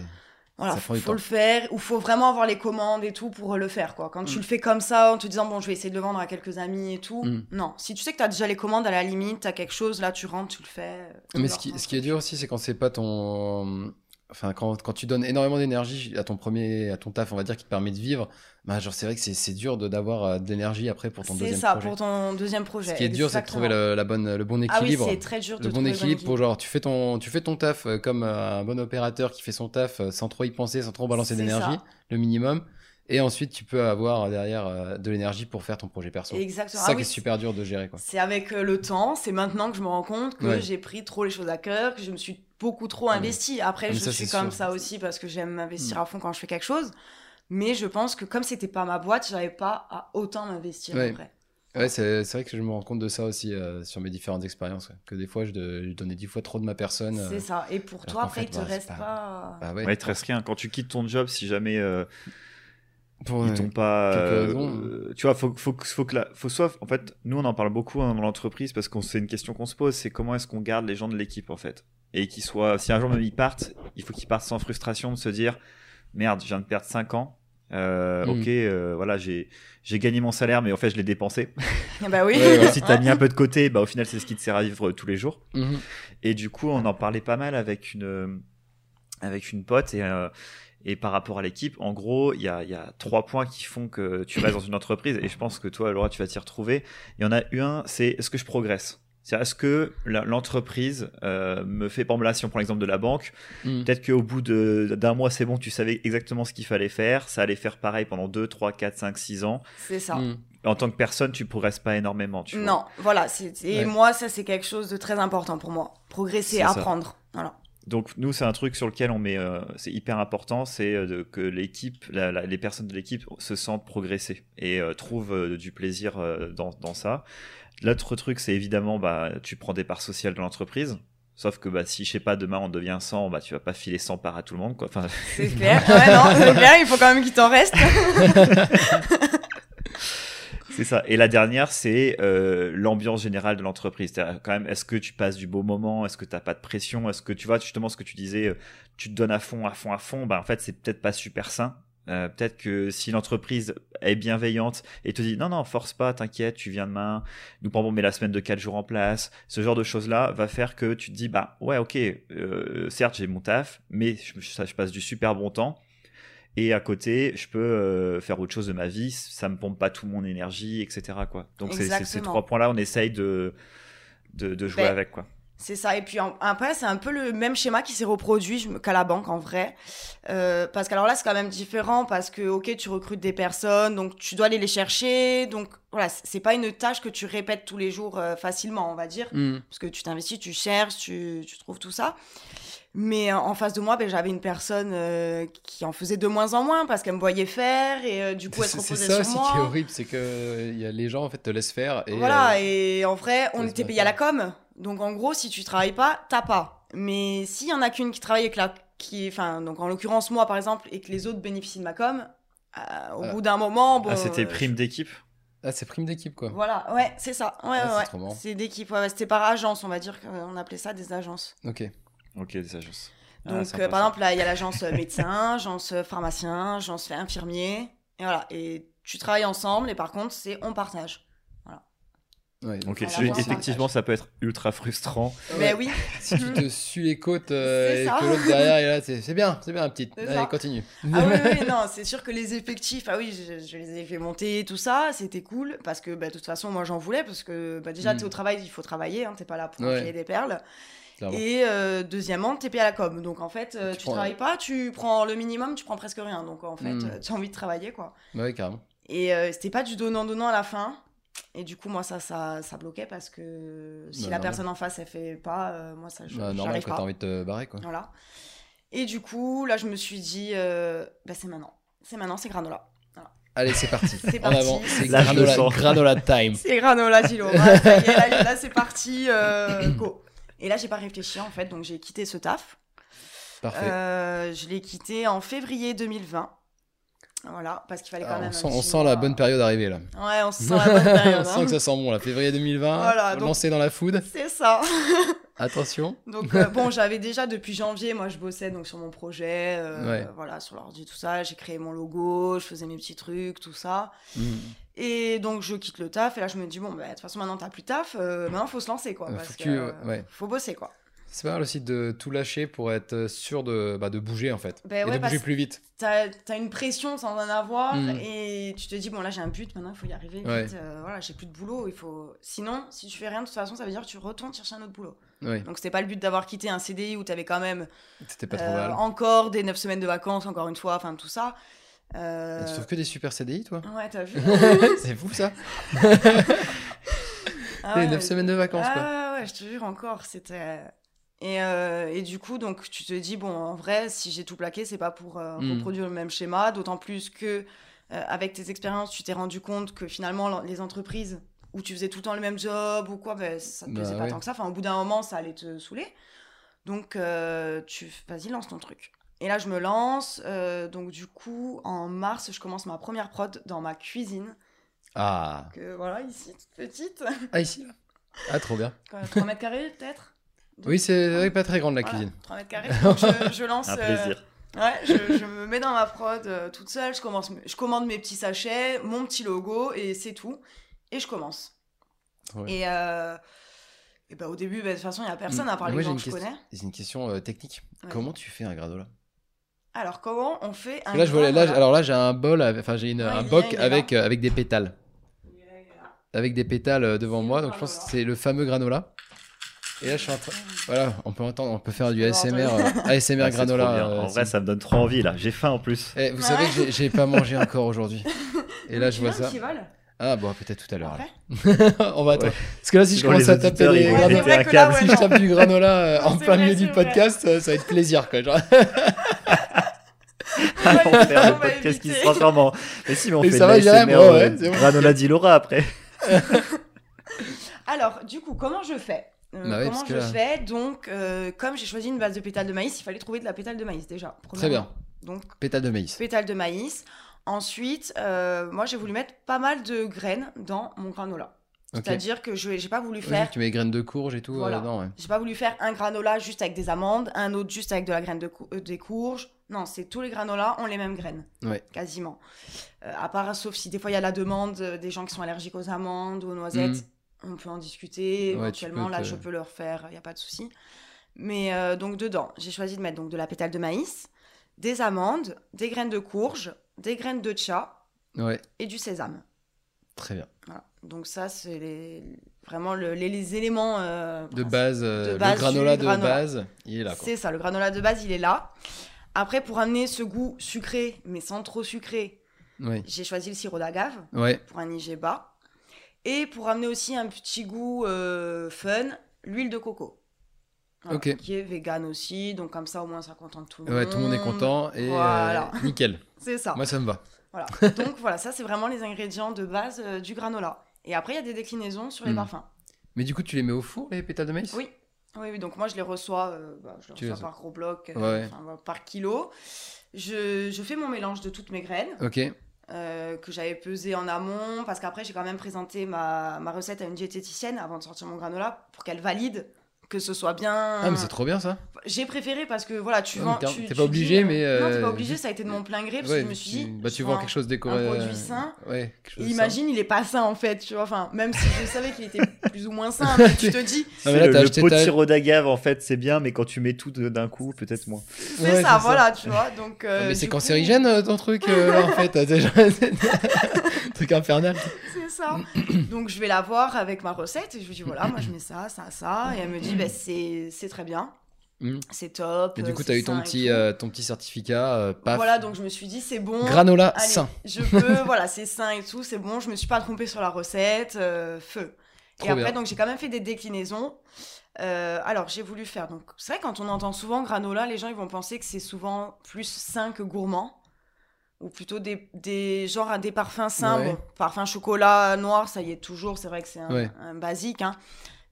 Voilà, faut, le faire, ou faut vraiment avoir les commandes et tout pour le faire, quoi. Quand tu Mm. le fais comme ça, en te disant, bon, je vais essayer de le vendre à quelques amis et tout, Mm. non. Si tu sais que t'as déjà les commandes, à la limite, t'as quelque chose, là, tu rentres, tu le fais. euh, tu Mais ce qui, ce qui est dur aussi, c'est quand c'est pas ton. Enfin, quand, quand tu donnes énormément d'énergie à ton premier, à ton taf, on va dire, qui te permet de vivre, bah, genre, c'est vrai que c'est, c'est dur d'avoir euh, de l'énergie après pour ton C'est deuxième ça, projet. pour ton deuxième projet. Ce qui est dur, c'est de trouver le, la bonne, le bon Ah oui, équilibre. c'est très dur de le bon trouver équilibre pour genre, tu fais ton, tu fais ton taf euh, comme euh, un bon opérateur qui fait son taf sans trop y penser, sans trop balancer C'est d'énergie, ça. le minimum. Et ensuite, tu peux avoir derrière de l'énergie pour faire ton projet perso. C'est Exactement. ça Ah qui oui, est super dur de gérer. C'est avec le temps, c'est maintenant que je me rends compte que Ouais. j'ai pris trop les choses à cœur, que je me suis beaucoup trop investi. Après, Ah, je ça, suis c'est comme sûr. ça aussi parce que j'aime m'investir Mm. à fond quand je fais quelque chose. Mais je pense que comme c'était pas ma boîte, j'avais pas à autant m'investir Ouais. vrai. Ouais, c'est vrai que je me rends compte de ça aussi euh, sur mes différentes expériences. ouais. Que des fois, je, de- je donnais dix fois trop de ma personne. euh, C'est ça. Et pour toi, après, fait, il te bah, reste pas- pas. Bah ouais. Ouais, il te reste rien. Quand tu quittes ton job, si jamais euh, Pour, ils euh, t'ont pas. euh, euh, tu vois, faut, faut, que- faut que la, faut soit. En fait, nous, on en parle beaucoup hein, dans l'entreprise parce qu'on c'est une question qu'on se pose c'est comment est-ce qu'on garde les gens de l'équipe, en fait? Et qu'ils soient. Si un jour même ils partent, il faut qu'ils partent sans frustration de se dire merde, je viens de perdre 5 ans. Euh, Mm. Ok, euh, voilà, j'ai j'ai gagné mon salaire, mais en fait, je l'ai dépensé. bah oui. Ouais, ouais. si t'as mis un peu de côté, bah au final, c'est ce qui te sert à vivre tous les jours. mhm. Et du coup, on en parlait pas mal avec une, avec une pote et, euh, et par rapport à l'équipe, en gros, il y a, il y a trois points qui font que tu vas dans une entreprise et je pense que toi, Laura, tu vas t'y retrouver. Il y en a eu un, c'est est-ce que je progresse? C'est est-ce que la- l'entreprise euh, me fait, par exemple là, si on prend l'exemple de la banque, Mhm. peut-être qu'au bout de- d'un mois, c'est bon, tu savais exactement ce qu'il fallait faire, ça allait faire pareil pendant 2, 3, 4, 5, 6 ans. C'est ça. Mhm. En tant que personne, tu progresses pas énormément, tu vois. Non, voilà. c'est- Et Ouais. moi, ça, c'est quelque chose de très important pour moi. Progresser, ça. apprendre. Voilà. Donc nous, c'est un truc sur lequel on met, euh, c'est hyper important, c'est euh, que l'équipe, les personnes de l'équipe se sentent progresser et euh, trouvent euh, du plaisir euh, dans, dans ça. L'autre truc, c'est évidemment, bah, tu prends des parts sociales de l'entreprise. Sauf que bah, si, je sais pas, demain on devient 100, bah, tu vas pas filer 100 parts à tout le monde. Quoi. Enfin, C'est clair. Ouais, non, c'est clair. Il faut quand même qu'il t'en reste. c'est ça. Et la dernière, c'est euh, l'ambiance générale de l'entreprise. C'est-à-dire, quand même, est-ce que tu passes du beau moment? Est-ce que tu pas de pression? Est-ce que tu vois justement ce que tu disais, euh, tu te donnes à fond, à fond, à fond? Bah en fait, c'est peut-être pas super sain. Euh, peut-être que si l'entreprise est bienveillante et te dit non non force pas t'inquiète tu viens demain nous on met la semaine de 4 jours en place ce genre de choses là va faire que tu te dis bah ouais ok euh, certes j'ai mon taf mais je, ça, je passe du super bon temps. Et à côté je peux euh, faire autre chose de ma vie ça me pompe pas tout mon énergie etc quoi. Donc c'est ces trois points là on essaye de de, de jouer Ben, avec quoi C'est ça. Et puis en- après, c'est un peu le même schéma qui s'est reproduit qu'à la banque en vrai. Euh, parce qu'alors là, c'est quand même différent parce que, ok, tu recrutes des personnes, donc tu dois aller les chercher. Donc voilà, c'est pas une tâche que tu répètes tous les jours euh, facilement, on va dire. Mhm. Parce que tu t'investis, tu cherches, tu, tu trouves tout ça. Mais euh, en face de moi, ben, j'avais une personne euh, qui en faisait de moins en moins parce qu'elle me voyait faire et euh, du coup, elle se C'est c'est reposait ça sur aussi moi. qui est horrible, c'est que euh, il y a les gens en fait te laissent faire et Voilà, et en vrai, on ça était payé à la com. Donc en gros, si tu travailles pas, t'as pas. Mais s'il y en a qu'une qui travaille avec la. Qui, enfin, donc en l'occurrence, moi par exemple, et que les autres bénéficient de ma com, euh, au Ah. bout d'un moment. Bon, ah c'était euh, prime d'équipe? Ah, c'est prime d'équipe quoi. Voilà, ouais, c'est ça. Ouais, Ah, c'est ouais, trop marrant. ouais. C'est d'équipe. Ouais, ouais, c'était par agence, on va dire qu'on appelait ça des agences. Ok. ok des agences Donc, euh, par exemple, là, il y a l'agence médecin, agence pharmacien, agence infirmier. Et voilà. Et tu travailles ensemble, et par contre, c'est on partage. Ouais, donc, effectivement, ça peut être ultra frustrant. Mais oui, si tu te suis les côtes euh, et ça. que l'autre derrière est là, c'est c'est bien, c'est bien petite. Allez, ça. continue. Ah oui, oui, non, c'est sûr que les effectifs, ah oui, je, je les ai fait monter, tout ça, c'était cool, parce que bah, de toute façon, moi j'en voulais, parce que bah, déjà, Mm. t'es au travail, il faut travailler, hein, t'es pas là pour Ouais. des perles. Clairement. Et euh, deuxièmement, t'es payé à la com. Donc en fait, euh, Tu tu, prends- travailles pas, tu prends le minimum, tu prends presque rien. Donc en fait, Mm. euh, tu as envie de travailler, quoi. Bah ouais, carrément. Et euh, c'était pas du donnant-donnant à la fin. Et du coup, moi, ça, ça, ça bloquait parce que si Bah, la normal. personne en face, elle fait pas, euh, moi, ça, je Bah, normal j'arrive quand pas. t'as envie de te barrer quoi. Voilà. Et du coup, là, je me suis dit, euh, bah, c'est maintenant. C'est maintenant, c'est granola. Voilà. Allez, c'est parti. C'est En parti. avant, c'est granola, granola time. C'est granola y est, là, là, c'est parti. euh, go. Et là, j'ai pas réfléchi en fait, donc j'ai quitté ce taf. Parfait. Euh, je l'ai quitté en février 2020. Voilà, parce qu'il fallait quand Ah, même. on sent, on petit sent la mois. bonne période arriver là. Ouais, on sent la bonne période. on hein. sent que ça sent bon là. Février 2020, Voilà, donc- lancé dans la food. C'est ça. Attention. Donc euh, bon, j'avais déjà depuis janvier, moi je bossais donc sur mon projet, euh, Ouais. voilà, sur l'ordi tout ça. J'ai créé mon logo, je faisais mes petits trucs, tout ça. Mm. Et donc je quitte le taf et là je me dis bon bah de toute façon maintenant t'as plus de taf, euh, maintenant faut se lancer quoi. Euh, parce que euh, ouais. Faut bosser quoi. C'est pas mal aussi de tout lâcher pour être sûr de, bah, de bouger en fait. Ben et ouais, de bouger plus vite. T'as as une pression sans en avoir Mm. et tu te dis bon là j'ai un but maintenant il faut y arriver vite. Ouais. euh, voilà j'ai plus de boulot il faut. Sinon si tu fais rien de toute façon ça veut dire que tu retournes chercher un autre boulot. Donc c'était pas le but d'avoir quitté un CDI où t'avais quand même pas trop euh, encore des 9 semaines de vacances encore une fois enfin tout ça. Euh, Tu trouves que des super CDI toi Ouais t'as vu. C'est fou ça. Ah Les ouais. 9 semaines de vacances quoi. Ah ouais, je te jure encore, c'était. Et, euh, et du coup, donc tu te dis, bon, en vrai, si j'ai tout plaqué, c'est pas pour euh, Mm. reproduire le même schéma, d'autant plus que, euh, avec tes expériences, tu t'es rendu compte que finalement, les entreprises où tu faisais tout le temps le même job ou quoi, ben, ça te Bah plaisait pas tant que ça. Enfin, au bout d'un moment, ça allait te saouler. Donc, euh, tu vas-y, lance ton truc. Et là, je me lance. donc, du coup, en mars, je commence ma première prod dans ma cuisine. Ah. Que voilà, ici, toute petite. Ah ici là. Ah trop bien. Quoi, 3 mètres carrés, peut-être? Oui c'est vrai pas très grande la Voilà, cuisine. 3 mètres carrés. Donc, je, je lance. Un euh, plaisir. ouais, je, je me mets dans ma prod euh, toute seule. Je, commence, je commande mes petits sachets, mon petit logo et c'est tout. Et je commence. Ouais. Et, euh, et bah, au début, bah, de toute façon, il n'y a personne à part les gens que je question- connais. C'est une question euh, technique. Ouais. Comment tu fais un granola Alors, comment on fait un. Là, je vois, là, granola alors là, j'ai un bol, avec- enfin j'ai une- Ouais, un boc avec, euh, avec des pétales. Avec des pétales devant moi, donc je pense que granola. c'est le fameux granola. Et là, je suis en train. Voilà, on peut entendre, on peut faire du ASMR, entendre. euh, ASMR Ah, granola. euh, en vrai, ça me donne trop envie là. J'ai faim en plus. Eh, vous Ouais. savez que j'ai- pas mangé encore aujourd'hui. Et là, je vois ça. Ah, bon, peut-être tout à l'heure. On va attendre. Ouais. Parce que là, si je commence à taper des Ouais, granola, là, ouais, si je tape du granola euh, en plein vrai, milieu du vrai. podcast, euh, ça va être plaisir, quoi. Genre. On va on va podcast qui se transforme en. Mais si, mais on Et fait ça va. Granola Dilora après. Alors, du coup, comment je fais? Euh, Bah Comment que je fais Donc, euh, comme j'ai choisi une base de pétales de maïs, il fallait trouver de la pétale de maïs déjà. Très bien. Donc, Pétale de maïs. pétale de maïs. Ensuite, euh, moi, j'ai voulu mettre pas mal de graines dans mon granola. C'est-à-dire que je j'ai pas voulu Oui, faire. tu mets les graines de courge et tout Voilà. dedans, ouais. J'ai pas voulu faire un granola juste avec des amandes, un autre juste avec de la graine de cou- des courges. Non, c'est tous les granolas ont les mêmes graines. Ouais. Quasiment. À part, sauf si des fois il y a la demande des gens qui sont allergiques aux amandes ou aux noisettes, on peut en discuter. Ouais, tu Éventuellement, là, te- je peux leur faire, il n'y a pas de souci. Mais euh, donc, dedans, j'ai choisi de mettre donc de la pétale de maïs, des amandes, des graines de courge, des graines de chat Ouais, et du sésame. très bien. Voilà. Donc, ça, c'est les... vraiment le- les, les éléments. euh, De base, euh, de base le granola de base, il est là. C'est ça, le granola de base, il est là. Après, pour amener ce goût sucré, mais sans trop sucré, Oui. j'ai choisi le sirop d'agave Ouais, pour un IG bas. Et pour amener aussi un petit goût euh, fun, l'huile de coco. Voilà, Ok. Qui est vegan aussi, donc comme ça au moins ça contente tout le monde. ouais, tout le monde est content et euh, Voilà. nickel. C'est ça. Moi, ça me va. Voilà. donc voilà, ça c'est vraiment les ingrédients de base euh, du granola. Et après, il y a des déclinaisons sur les Mm. parfums. Mais du coup, tu les mets au four, les pétales de maïs? Oui. Oui, oui, donc moi je les reçois, euh, bah, je les Tu reçois par gros bloc, Ouais. par kilo. Je, je fais mon mélange de toutes mes graines. Ok. Euh, que j'avais pesé en amont, parce qu'après j'ai quand même présenté ma, ma recette à une diététicienne avant de sortir mon granola pour qu'elle valide que ce soit bien. Ah, mais c'est trop bien ça. J'ai préféré parce que voilà, tu vends. t'es- tu- t'es tu pas obligé, dis, mais, Non, t'es euh, pas obligé, juste- ça a été de mon plein gré parce Ouais, que je me suis dit. bah, tu vends quelque chose décoré. un produit euh, sain. Ouais, quelque chose Imagine, il est pas sain en fait, tu vois. Enfin, même si je savais qu'il était plus ou moins sain, mais tu te dis, Non, mais là, le, le pot de sirop d'agave, en fait, c'est bien, mais quand tu mets tout d'un coup, peut-être moins. c'est Ouais, ça, voilà, tu vois. Donc. euh, Ah, mais c'est cancérigène euh, ton truc euh, là en fait. déjà- truc infernal. C'est ça. Donc je vais la voir avec ma recette et je lui dis voilà, moi je mets ça, ça, ça. Et elle me dit, ben, c'est c'est très bien, Mm. c'est top. Et du euh, coup, c'est t'as eu ton petit, euh, ton petit certificat, euh, paf. Voilà, donc je me suis dit, c'est bon. Granola Allez, sain. Je peux, voilà, c'est sain et tout, c'est bon. Je me suis pas trompée sur la recette, euh, feu. Trop et après, bien. donc j'ai quand même fait des déclinaisons. Euh, alors, j'ai voulu faire. Donc, c'est vrai, quand on entend souvent granola, les gens ils vont penser que c'est souvent plus sain que gourmand. ou plutôt des, des genre des parfums simples. Ouais. Bon, parfum chocolat noir, ça y est toujours. C'est vrai que c'est un, Ouais. un basique, hein.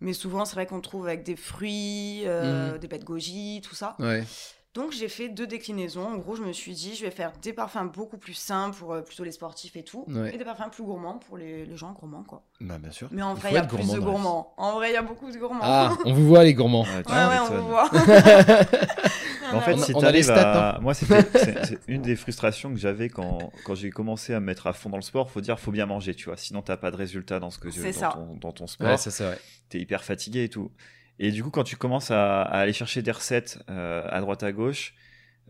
Mais souvent, c'est vrai qu'on trouve avec des fruits, euh, Mhm. des de goji, tout ça. Ouais. Donc j'ai fait deux déclinaisons. En gros, je me suis dit, je vais faire des parfums beaucoup plus simples pour euh, plutôt les sportifs et tout, Ouais. et des parfums plus gourmands pour les, les gens gourmands, quoi. Bah, bien sûr. Mais en vrai, il y a plus gourmand de gourmands. En vrai, il y a beaucoup de gourmands. Ah, on vous voit les gourmands. Ouais, ouais, ouais, on vous voit. En fait, On a- si t'arrives les stats, à- Moi, c'était c'est- une des frustrations que j'avais quand, quand j'ai commencé à me mettre à fond dans le sport. Faut dire, faut bien manger, tu vois. Sinon, t'as pas de résultat dans, ce que, C'est dans, ça. ton, dans ton sport. Ouais, ça c'est vrai. T'es hyper fatigué et tout. Et du coup, quand tu commences à, à aller chercher des recettes euh, à droite à gauche,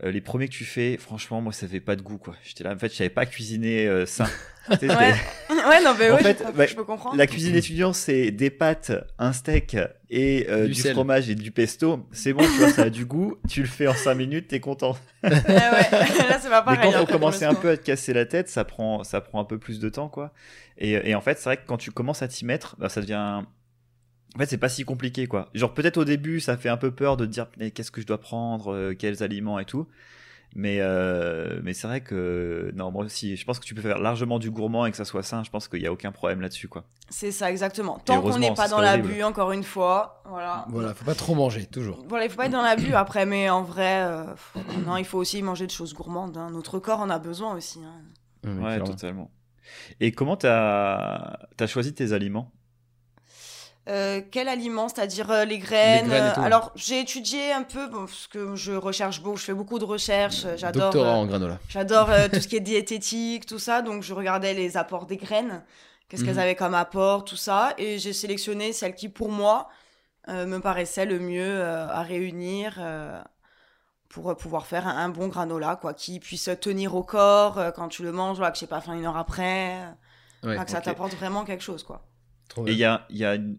euh, les premiers que tu fais, franchement, moi, ça avait pas de goût, quoi. J'étais là, en fait, je savais pas cuisiner euh, sain. Ouais. ouais, non, mais En ouais, fait, je, bah, je peux comprendre. La cuisine étudiante, c'est des pâtes, un steak et euh, Du fromage et du pesto. C'est bon, tu vois, ça a du goût. Tu le fais en 5 minutes, t'es content. Ouais, ouais. Là, c'est pas Mais pareil. quand faut après, pour commencer le un peu à te casser la tête, ça prend, ça prend un peu plus de temps, quoi. Et, et en fait, c'est vrai que quand tu commences à t'y mettre, bah, ça devient. En fait, c'est pas si compliqué, quoi. Genre, peut-être au début, ça fait un peu peur de te dire, qu'est-ce que je dois prendre, euh, quels aliments et tout. Mais, euh, mais c'est vrai que, non, moi aussi, je pense que tu peux faire largement du gourmand et que ça soit sain. Je pense qu'il y a aucun problème là-dessus, quoi. C'est ça, exactement. Tant qu'on n'est pas dans l'abus, encore une fois. Voilà. Voilà, faut pas trop manger, toujours. Voilà, il faut pas être dans l'abus après, mais en vrai, euh, non, il faut aussi manger de choses gourmandes. hein. Notre corps en a besoin aussi. hein. Ouais, clairement. totalement. Et comment t'as as choisi tes aliments? Euh, quel aliment, c'est-à-dire euh, les graines, Les graines et euh. Alors, j'ai étudié un peu, bon, parce que je recherche beaucoup, je fais beaucoup de recherches, j'adore Doctorat euh, en granola. j'adore euh, tout ce qui est diététique, tout ça, donc je regardais les apports des graines, qu'est-ce Mhm. qu'elles avaient comme apport, tout ça, et j'ai sélectionné celle qui, pour moi, euh, me paraissait le mieux euh, à réunir euh, pour euh, pouvoir faire un, un bon granola, quoi, qui puisse tenir au corps euh, quand tu le manges, voilà, que j'ai pas faim une heure après, Ouais, enfin, que ça t'apporte vraiment quelque chose, quoi. trop Et il bien. y a, il y a une-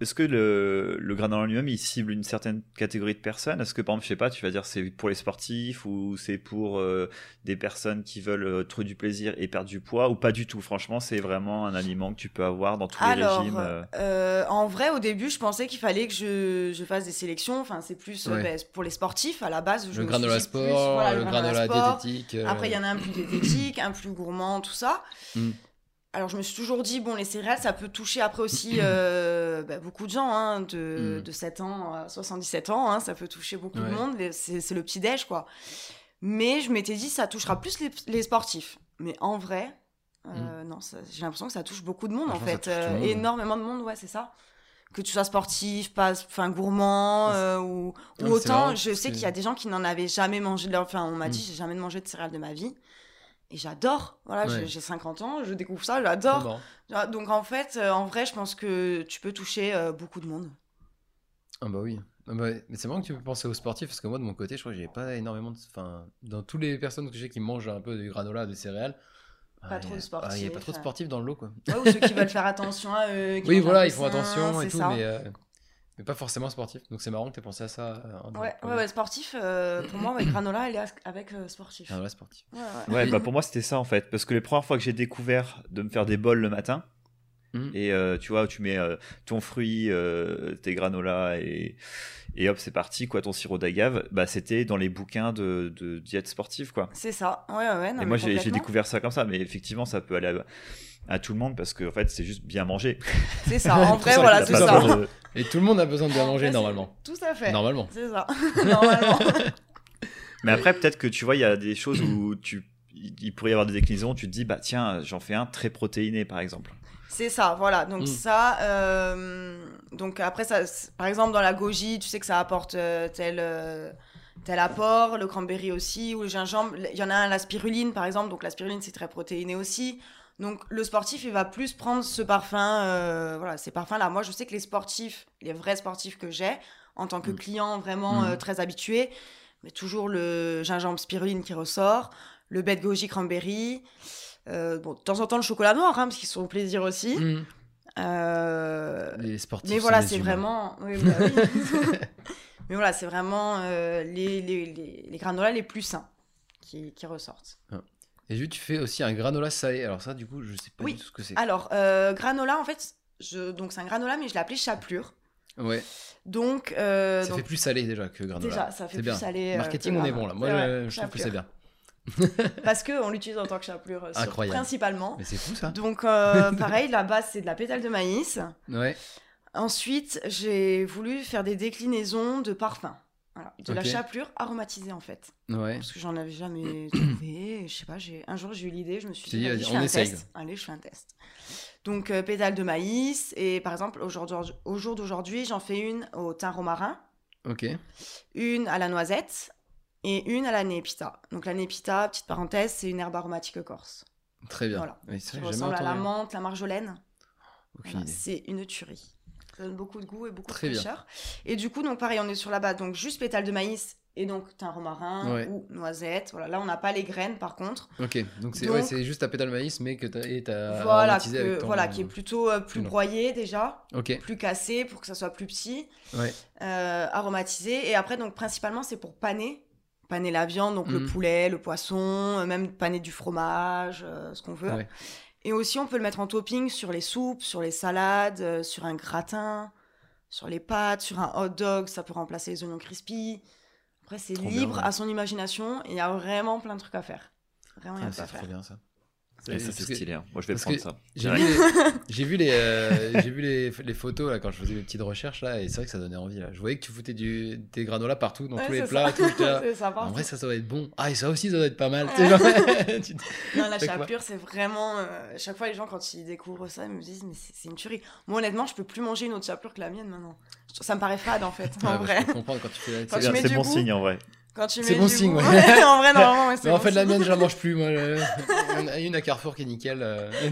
Est-ce que le, le granola lui-même, il cible une certaine catégorie de personnes? Est-ce que, par exemple, je sais pas, tu vas dire c'est pour les sportifs ou c'est pour euh, des personnes qui veulent euh, trouver du plaisir et perdre du poids ou pas du tout? Franchement, c'est vraiment un aliment que tu peux avoir dans tous les Alors, régimes. euh. euh, en vrai, au début, je pensais qu'il fallait que je, je fasse des sélections. Enfin, c'est plus euh, Ouais. ben, pour les sportifs à la base. Je Le me granola dit plus, sport, voilà, le granola sport. diététique. euh, Après, il y en a un plus diététique, un plus gourmand, tout ça. Mm. Alors, je me suis toujours dit, bon, les céréales, ça peut toucher après aussi euh, bah, beaucoup de gens, hein, de, Mm. de 7 ans à 77 ans. hein, ça peut toucher beaucoup Ouais. de monde. C'est le petit-déj, quoi. Mais je m'étais dit, ça touchera plus les, les sportifs. Mais en vrai, euh, non, ça- j'ai l'impression que ça touche beaucoup de monde, en fait. Euh, monde. énormément de monde, ouais, c'est ça. Que tu sois sportif, pas, enfin, gourmand, ou, Non, autant, je sais qu'il y a des gens qui n'en avaient jamais mangé de leur. Enfin, on m'a Mm. dit, j'ai jamais mangé de céréales de ma vie. Et j'adore. Voilà, j'ai- Ouais. j'ai 50 ans, je découvre ça, j'adore. Ah, Donc en fait, euh, en vrai, je pense que tu peux toucher euh, beaucoup de monde. Ah bah oui. Ah bah, mais c'est marrant que tu peux penser aux sportifs parce que moi de mon côté, je crois que j'ai pas énormément de. Enfin, dans toutes les personnes que j'ai qui mangent un peu du granola, des céréales. Pas ah, trop y a- de sportifs, ah, Il y a pas trop de sportifs dans le lot quoi. Ouais, ou ceux qui veulent faire attention à eux. qui Oui, voilà, ils font attention et tout, ça. mais, euh, mais pas forcément sportifs. Donc c'est marrant que tu pensé à ça. euh, en- Ouais, ouais, ouais, sportif, euh, pour moi, ouais, granola, elle est avec euh, sportif. Granola sportif. Ouais, ouais. Bah pour moi c'était ça en fait, parce que les premières fois que j'ai découvert de me faire des bols le matin, Mhm. et euh, tu vois, tu mets euh, ton fruit, euh, tes granolas et, et hop c'est parti quoi, ton sirop d'agave, bah c'était dans les bouquins de, de diète sportive quoi. C'est ça. Ouais, ouais, non, et moi j'ai découvert ça comme ça, mais effectivement ça peut aller à, à tout le monde parce que en fait c'est juste bien manger. C'est ça. En vrai, voilà, c'est ça. de- Et tout le monde a besoin de bien En manger normalement. Tout à fait. Normalement. C'est ça. Normalement. Mais après peut-être que tu vois il y a des choses où tu il pourrait y avoir des déclinaisons, tu te dis bah tiens j'en fais un très protéiné par exemple. C'est ça, voilà. Donc Mm. ça, euh, donc après ça, par exemple dans la goji, tu sais que ça apporte euh, tel euh, tel apport, le cranberry aussi ou le gingembre. Il y en a un la spiruline par exemple, donc la spiruline c'est très protéiné aussi. Donc le sportif il va plus prendre ce parfum, voilà, ces parfums là. Moi je sais que les sportifs, les vrais sportifs que j'ai en tant que Mm. client vraiment Mm. très habitué, mais toujours le gingembre spiruline qui ressort, le bête goji cranberry. Euh, bon, de temps en temps le chocolat noir, hein, parce qu'ils se font plaisir aussi. Mhm. Euh, Les sportifs. mais sont voilà, c'est vraiment. oui, bah oui. mais voilà, c'est vraiment euh, les, les, les, les granolas les plus sains qui, qui ressortent. Et vu tu fais aussi un granola salé. Alors ça, du coup, je sais pas Oui. du tout ce que c'est. Alors, euh, granola, en fait, je... donc c'est un granola, mais je l'ai appelé chapelure. Ouais. Donc, Ça donc fait plus salé déjà que granola. déjà, ça fait plus bien. salé. Marketing, on est bon là. Moi, je, je trouve que c'est bien. parce que on l'utilise en tant que chapelure sur- principalement. Mais c'est fou ça. Donc euh, pareil, la base c'est de la pétale de maïs. Ouais. Ensuite, j'ai voulu faire des déclinaisons de parfums. Voilà, de la chapelure aromatisée en fait. Ouais. Parce que j'en avais jamais trouvé. Je sais pas, j'ai un jour j'ai eu l'idée, je me suis dit, je on un essaye. test. Allez, je fais un test. Donc euh, pétale de maïs et par exemple aujourd'hui, au jour d'aujourd'hui, j'en fais une au thym romarin, Ok. une à la noisette et une à la népita. Donc la népita, petite parenthèse, c'est une herbe aromatique corse. Très bien. Voilà. Oui, Qui ressemble à la entendu. menthe, la marjolaine. Voilà, c'est une tuerie. Ça donne beaucoup de goût et beaucoup Très de fraîcheur. Et du coup, donc pareil, on est sur la base, donc juste pétales de maïs et donc thym romarin Ouais. ou noisette. Voilà, là on n'a pas les graines par contre. Ok, donc c'est ouais, juste ta pétale maïs, mais que et t'as voilà, aromatisé que- avec ton- voilà, qui est plutôt euh, plus broyé déjà, Ok, plus cassé pour que ça soit plus petit, ouais. euh, aromatisé. Et après, donc principalement, c'est pour paner. Paner la viande, donc le Mhm. poulet, le poisson, euh, même paner du fromage, euh, ce qu'on veut. Ouais. Et aussi, on peut le mettre en topping sur les soupes, sur les salades, euh, sur un gratin, sur les pâtes, sur un hot dog, ça peut remplacer les oignons crispy. Après, c'est bien, libre ouais. à son imagination et il y a vraiment plein de trucs à faire. Vraiment, il y a Ah, quoi c'est faire. bien ça. Et ça, Parce c'est stylé. hein. Moi, je vais prendre ça. J'ai vu, les, j'ai vu les, euh, j'ai vu les, les photos là quand je faisais mes petites recherches là et c'est vrai que ça donnait envie là. Je voyais que tu foutais du, des granolas partout dans Ouais, tous les plats, tout. En vrai, ça, ça doit être bon. Ah, et ça aussi, ça doit être pas mal. Tu Non, la chapelure, c'est vraiment. euh, chaque fois, les gens, quand ils découvrent ça, ils me disent, mais c'est une tuerie. Moi, honnêtement, je peux plus manger une autre chapelure que la mienne maintenant. Ça me paraît fade, en fait, Ouais, en bah, vrai. Je peux comprendre quand tu fais la Quand C'est bon goût. signe en vrai. Quand tu C'est bon du signe, goût- ouais. en vrai, normalement, ouais, c'est Mais en bon fait, la mienne, je la mange plus. Moi, Il y en a une à Carrefour qui est nickel. euh,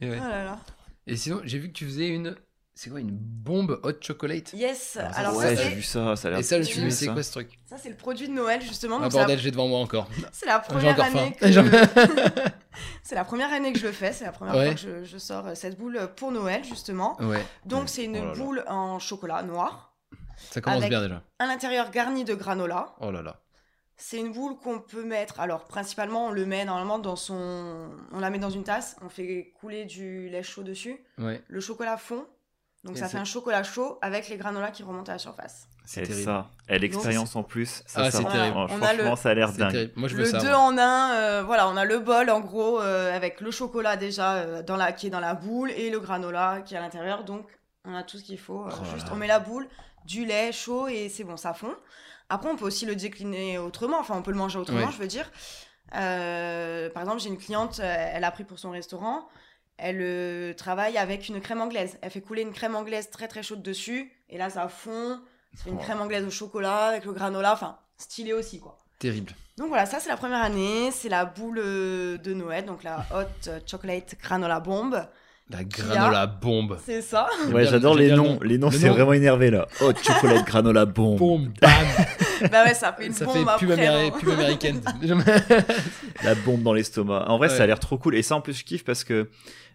et, ouais. Oh là là. Et sinon, j'ai vu que tu faisais une. C'est quoi, une bombe hot chocolate? Yes, Alors ça, alors ouais, j'ai vu ça. Ça a l'air Et ça, je me suis dit, c'est quoi ce truc? Ça, c'est le produit de Noël, justement. Ah, c'est la- bordel, j'ai devant moi encore. c'est la J'ai première encore faim. année que... C'est la première année que je le fais. C'est la première Ouais. fois que je, je sors euh, cette boule pour Noël, justement. Ouais, Donc, c'est une Oh là là. boule en chocolat noir. Ça commence Avec- bien déjà. À l'intérieur, garnie de granola. Oh là là. C'est une boule qu'on peut mettre. Alors, principalement, on le met normalement dans son. On la met dans une tasse. On fait couler du lait chaud dessus. Ouais, Le chocolat fond. Donc, Et ça fait un chocolat chaud avec les granolas qui remontent à la surface. c'est ça, et l'expérience en plus, ça, Ah, ça c'est rend- terrible. oh, On a le- Franchement, ça a l'air dingue. terrible. Moi, je veux le ça. 2 moi. en 1, voilà, on a le bol en gros euh, avec le chocolat déjà euh, dans la, qui est dans la boule et le granola qui est à l'intérieur. Donc on a tout ce qu'il faut. euh, Oh juste on met la boule, du lait chaud et c'est bon, ça fond. Après on peut aussi le décliner autrement, enfin on peut le manger autrement, Ouais. je veux dire. Euh, par exemple, j'ai une cliente, euh, elle a pris pour son restaurant. Elle euh, travaille avec une crème anglaise. Elle fait couler une crème anglaise très très chaude dessus. Et là, ça fond. Fait une Oh. crème anglaise au chocolat avec le granola. Enfin, stylé aussi, quoi. Terrible. Donc voilà, ça c'est la première année, c'est la boule de Noël, donc la Hot Chocolate Granola Bomb. La granola bombe. C'est ça. Ouais, j'adore les noms. nom. Les noms, c'est vraiment énervé là. Oh, chocolate granola bombe. Bombe, bam. bah ouais, ça fait une Ça bombe fait pub, après. améri- pub américaine. La bombe dans l'estomac. En vrai, Ouais. ça a l'air trop cool. Et ça, en plus, je kiffe parce que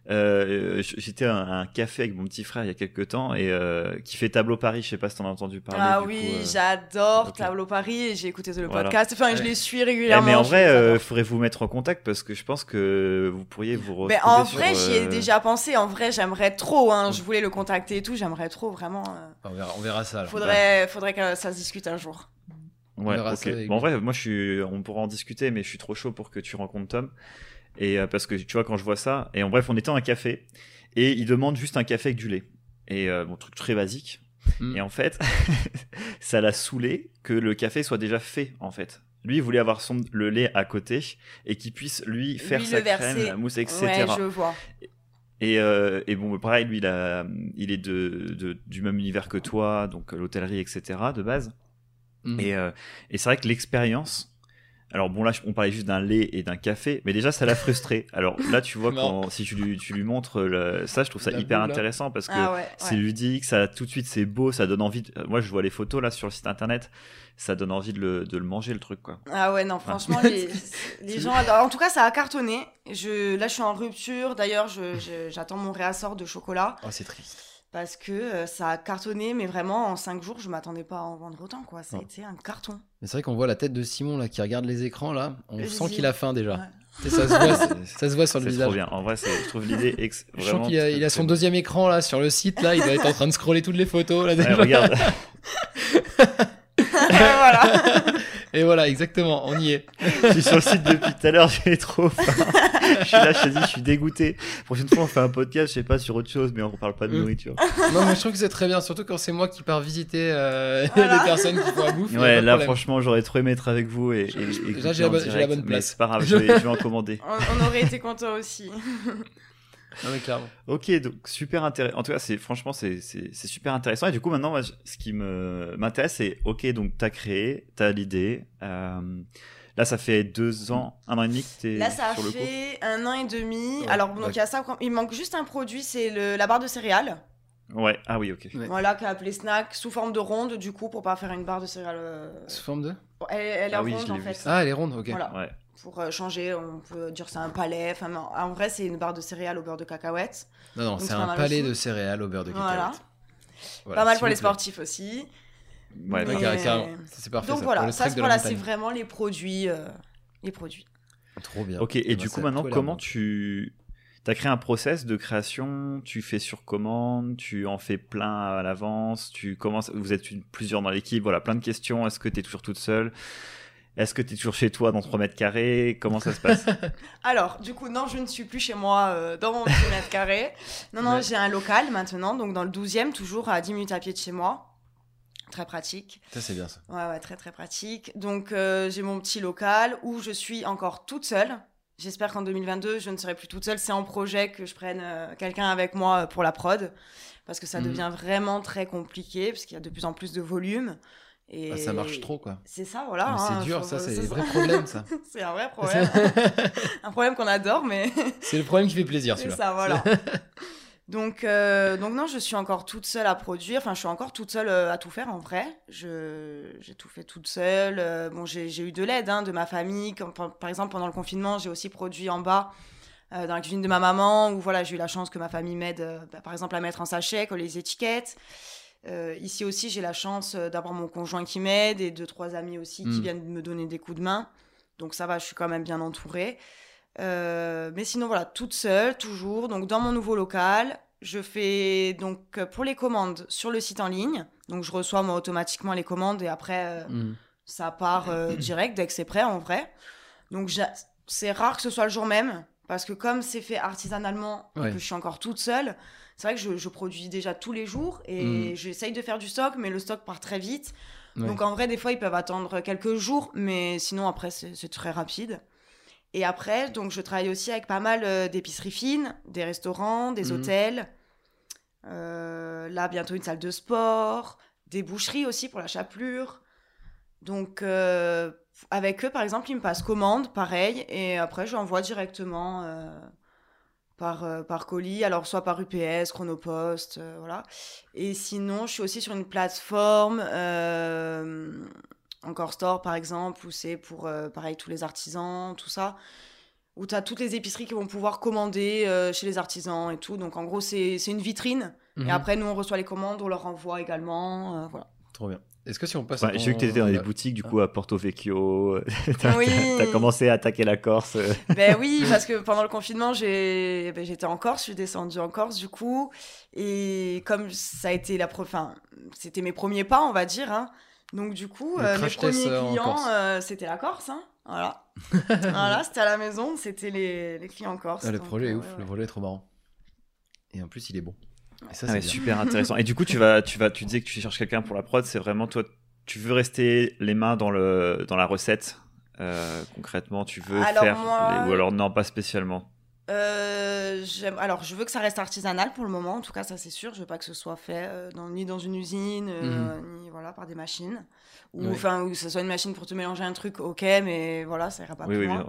euh, j'étais à un, café avec mon petit frère il y a quelques temps et euh, qui fait Tableau Paris. Je sais pas si t'en as entendu parler. Ah du oui, euh. j'adore. Tableau Paris et j'ai écouté le Voilà. podcast. Enfin, je Ouais. les suis Eh, régulièrement. mais en vrai, euh, adore. faudrait vous mettre en contact parce que je pense que vous pourriez vous retrouver. Mais en sur, vrai, j'y ai déjà pensé. En vrai, j'aimerais trop. Hein. Je voulais le contacter et tout. J'aimerais trop, vraiment. euh. on, verra, on verra ça. alors. Faudrait, faudrait que ça se discute un jour. Ouais, verra ok. ça avec Bon, en vrai, moi, je suis, on pourra en discuter, mais je suis trop chaud pour que tu rencontres Tom. Et euh, parce que tu vois, quand je vois ça, et en bref, on était dans un café, et il demande juste un café avec du lait. Et euh, bon, truc très basique. Mm. Et en fait, ça l'a saoulé que le café soit déjà fait, en fait. Lui, il voulait avoir son, le lait à côté et qu'il puisse, lui, faire Lui, sa crème, verser. la mousse, etc. Ouais, je vois. Et, euh, et bon, pareil, lui, il, a, il est de, de- du même univers que toi, donc l'hôtellerie, etc., de base. Mm. Et, euh, et c'est vrai que l'expérience. Alors bon là on parlait juste d'un lait et d'un café, mais déjà ça l'a frustré. Alors là tu vois quand si tu lui, tu lui montres le- ça, je trouve ça La hyper boule, intéressant parce que Ah ouais. c'est ouais. ludique, ça tout de suite c'est beau, ça donne envie. de- Moi je vois les photos là sur le site internet, ça donne envie de le, de le manger le truc quoi. Ah ouais, non, franchement, les, les gens adorent. En tout cas, ça a cartonné. Je, là, je suis en rupture. D'ailleurs, je- je- j'attends mon réassort de chocolat Oh, c'est triste. Parce que euh, ça a cartonné, mais vraiment, en 5 jours, je m'attendais pas à en vendre autant, quoi. Ça a été un carton. Mais c'est vrai qu'on voit la tête de Simon là qui regarde les écrans là. On sent qu'il a faim déjà. Ouais. Ça se voit, C'est- ça se voit sur le C'est visage. trop bien. En vrai c'est- je trouve l'idée ex- Je vraiment. sens qu'il a, très, il a très son deuxième écran là sur le site là. Il doit être en train de scroller toutes les photos là. Ouais, regarde. voilà. Et voilà, exactement, on y est. je suis sur le site depuis tout à l'heure, j'ai trop faim. je suis là, je te dis, je suis dégoûté. Prochaine fois, on fait un podcast, je sais pas, sur autre chose, mais on parle pas de Mm. nourriture. Non, mais je trouve que c'est très bien, surtout quand c'est moi qui pars visiter euh, Voilà. les personnes qui font la bouffe. y a pas Ouais, là, problème. franchement, j'aurais trop aimé être avec vous et, et, et j'ai la la bonne mais place. C'est pas grave, je vais, je vais en commander. On, on aurait été content aussi. Non, mais clairement. Ok, donc super intéressant. En tout cas, c'est franchement, c'est super intéressant. Et du coup, maintenant, moi, ce qui me m'intéresse, c'est ok, donc t'as créé, t'as l'idée. euh, là, ça fait deux ans, un an et demi que t'es Là, ça a coup. fait un an et demi. Ouais, Alors, donc ouais. il y a ça. Il manque juste un produit, c'est le- la barre de céréales. Ouais. Ah oui, ok. Ouais. Voilà, qui est appelée snack, sous forme de ronde, du coup, pour pas faire une barre de céréales. euh, Sous forme de? Elle, elle est Ah oui, ronde, en fait. Ah, elle est ronde, ok. Voilà. Pour euh, changer, on peut dire que c'est un palais. Enfin, non, en vrai, c'est une barre de céréales au beurre de cacahuète. Non, non, c'est un palais aussi. de céréales au beurre de Voilà. cacahuète. Voilà, pas mal pour les sportifs aussi. Ouais, Mais- c'est parfait. Donc ça, voilà, pour ça voilà, c'est vraiment les produits. euh, les produits. Trop bien. Ok, et Eh du ben, coup, ça a maintenant, comment tu. T'as créé un process de création, tu fais sur commande, tu en fais plein à l'avance, tu commences, vous êtes une- plusieurs dans l'équipe, voilà, plein de questions. Est-ce que tu es toujours toute seule? Est-ce que tu es toujours chez toi dans 3 mètres carrés? Comment ça se passe? Alors, du coup, non, je ne suis plus chez moi euh, dans mon petit mètre carré. Non, non, Ouais. j'ai un local maintenant, donc dans le 12e, toujours à 10 minutes à pied de chez moi. Très pratique. Ça, c'est bien ça. Ouais, ouais, très très pratique. Donc euh, j'ai mon petit local où je suis encore toute seule. J'espère qu'en 2022, je ne serai plus toute seule. C'est en projet que je prenne euh, quelqu'un avec moi pour la prod. Parce que ça Mhm. devient vraiment très compliqué, parce qu'il y a de plus en plus de volume. Et Ah, ça marche trop, quoi. C'est ça, voilà. Mais hein, c'est dur, ça, c'est ça. des vrais problèmes, ça. c'est un vrai problème. un problème qu'on adore, mais c'est le problème qui fait plaisir, c'est celui-là. ça, voilà. Donc, euh, donc non, je suis encore toute seule à produire. Enfin, je suis encore toute seule euh, à tout faire en vrai. Je, j'ai tout fait toute seule. Euh, bon, j'ai, eu de l'aide hein, de ma famille. Comme, par, par exemple, pendant le confinement, j'ai aussi produit en bas euh, dans la cuisine de ma maman. Où voilà, j'ai eu la chance que ma famille m'aide, euh, bah, par exemple, à mettre en sachet, coller les étiquettes. Euh, ici aussi, j'ai la chance euh, d'avoir mon conjoint qui m'aide et deux trois amis aussi qui Mm. viennent me donner des coups de main. Donc ça va, je suis quand même bien entourée. Euh, mais sinon, voilà, toute seule, toujours. Donc, dans mon nouveau local, je fais donc pour les commandes sur le site en ligne. Donc, je reçois moi automatiquement les commandes et après, euh, Mm. ça part direct dès que c'est prêt en vrai. Donc, c'est rare que ce soit le jour même parce que comme c'est fait artisanalement et que je suis encore toute seule, c'est vrai que je, je produis déjà tous les jours et Mm. j'essaye de faire du stock, mais le stock part très vite. Ouais. Donc en vrai, des fois, ils peuvent attendre quelques jours, mais sinon, après, c'est très rapide. Et après, donc, je travaille aussi avec pas mal euh, d'épiceries fines, des restaurants, des Mhm. hôtels. Euh, là, bientôt une salle de sport, des boucheries aussi pour la chapelure. Donc, euh, avec eux, par exemple, ils me passent commande, pareil, et après, j'envoie directement euh, par, euh, par colis, alors soit par UPS, Chronopost, euh, voilà. Et sinon, je suis aussi sur une plateforme, euh, Encore Store par exemple, où c'est pour, pareil, tous les artisans, tout ça. Où tu as toutes les épiceries qui vont pouvoir commander chez les artisans et tout. Donc en gros, c'est une vitrine. Mhm. Et après, nous, on reçoit les commandes, on leur envoie également. voilà. Trop bien. Est-ce que si on passe Ouais, à J'ai vu que tu étais dans ton- des boutiques, du coup, à Porto Vecchio. T'as Oui. t'as commencé à attaquer la Corse. ben oui, parce que pendant le confinement, j'ai, ben, j'étais en Corse, je suis descendue en Corse du coup, et comme ça a été la, pro- enfin, c'était mes premiers pas, on va dire, hein. Donc du coup, euh, mes premiers euh, en clients, Corse. euh, c'était la Corse, hein. Voilà, voilà, c'était à la maison, c'était les, les clients en Corse. Ah, le donc, projet est euh, ouf, ouais, le projet est trop marrant. Et en plus, il est bon. Et ça, Ah c'est ouais, super intéressant. Et du coup, tu vas, tu vas, tu disais que tu cherches quelqu'un pour la prod. C'est vraiment toi, tu veux rester les mains dans le, dans la recette. euh, concrètement, tu veux Alors, faire, moi- les- ou alors non, pas spécialement? Euh, alors, je veux que ça reste artisanal pour le moment, en tout cas, ça c'est sûr. Je veux pas que ce soit fait euh, dans, ni dans une usine, euh, ni voilà, par des machines. Ou. Oui. enfin, ou que ce soit une machine pour te mélanger un truc, ok, mais voilà, ça ira pas oui, plus oui, loin.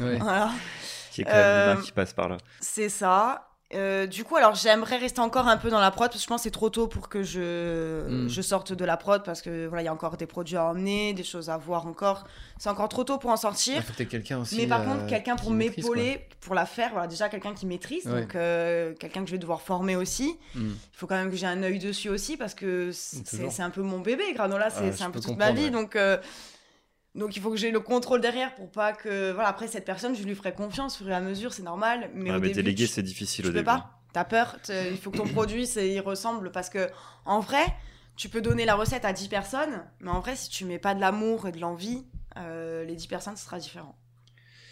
Ouais. Voilà, qui est quand même Euh, l'humain qui passe par là. c'est ça. Euh, du coup, alors j'aimerais rester encore un peu dans la prod parce que je pense que c'est trop tôt pour que je, Mm. je sorte de la prod parce que voilà, il y a encore des produits à emmener, des choses à voir encore. C'est encore trop tôt pour en sortir. Il quelqu'un aussi. Mais par euh, contre, quelqu'un pour m'épauler, pour la faire, voilà, déjà quelqu'un qui maîtrise, Ouais. donc euh, quelqu'un que je vais devoir former aussi. quoi. Mm. Il faut quand même que j'ai un œil dessus aussi parce que c'est un peu mon bébé, Granola, c'est un peu toute ma vie, ouais. donc euh, donc il faut que j'ai le contrôle derrière pour pas que voilà après cette personne, je lui ferai confiance au fur et à mesure, c'est normal, mais Ouais, au mais début, déléguer, c'est difficile tu au peux début. pas. T'as peur, il faut que ton produit c'est- il ressemble parce que en vrai, tu peux donner la recette à 10 personnes, mais en vrai, si tu mets pas de l'amour et de l'envie, euh, les 10 personnes, ce sera différent.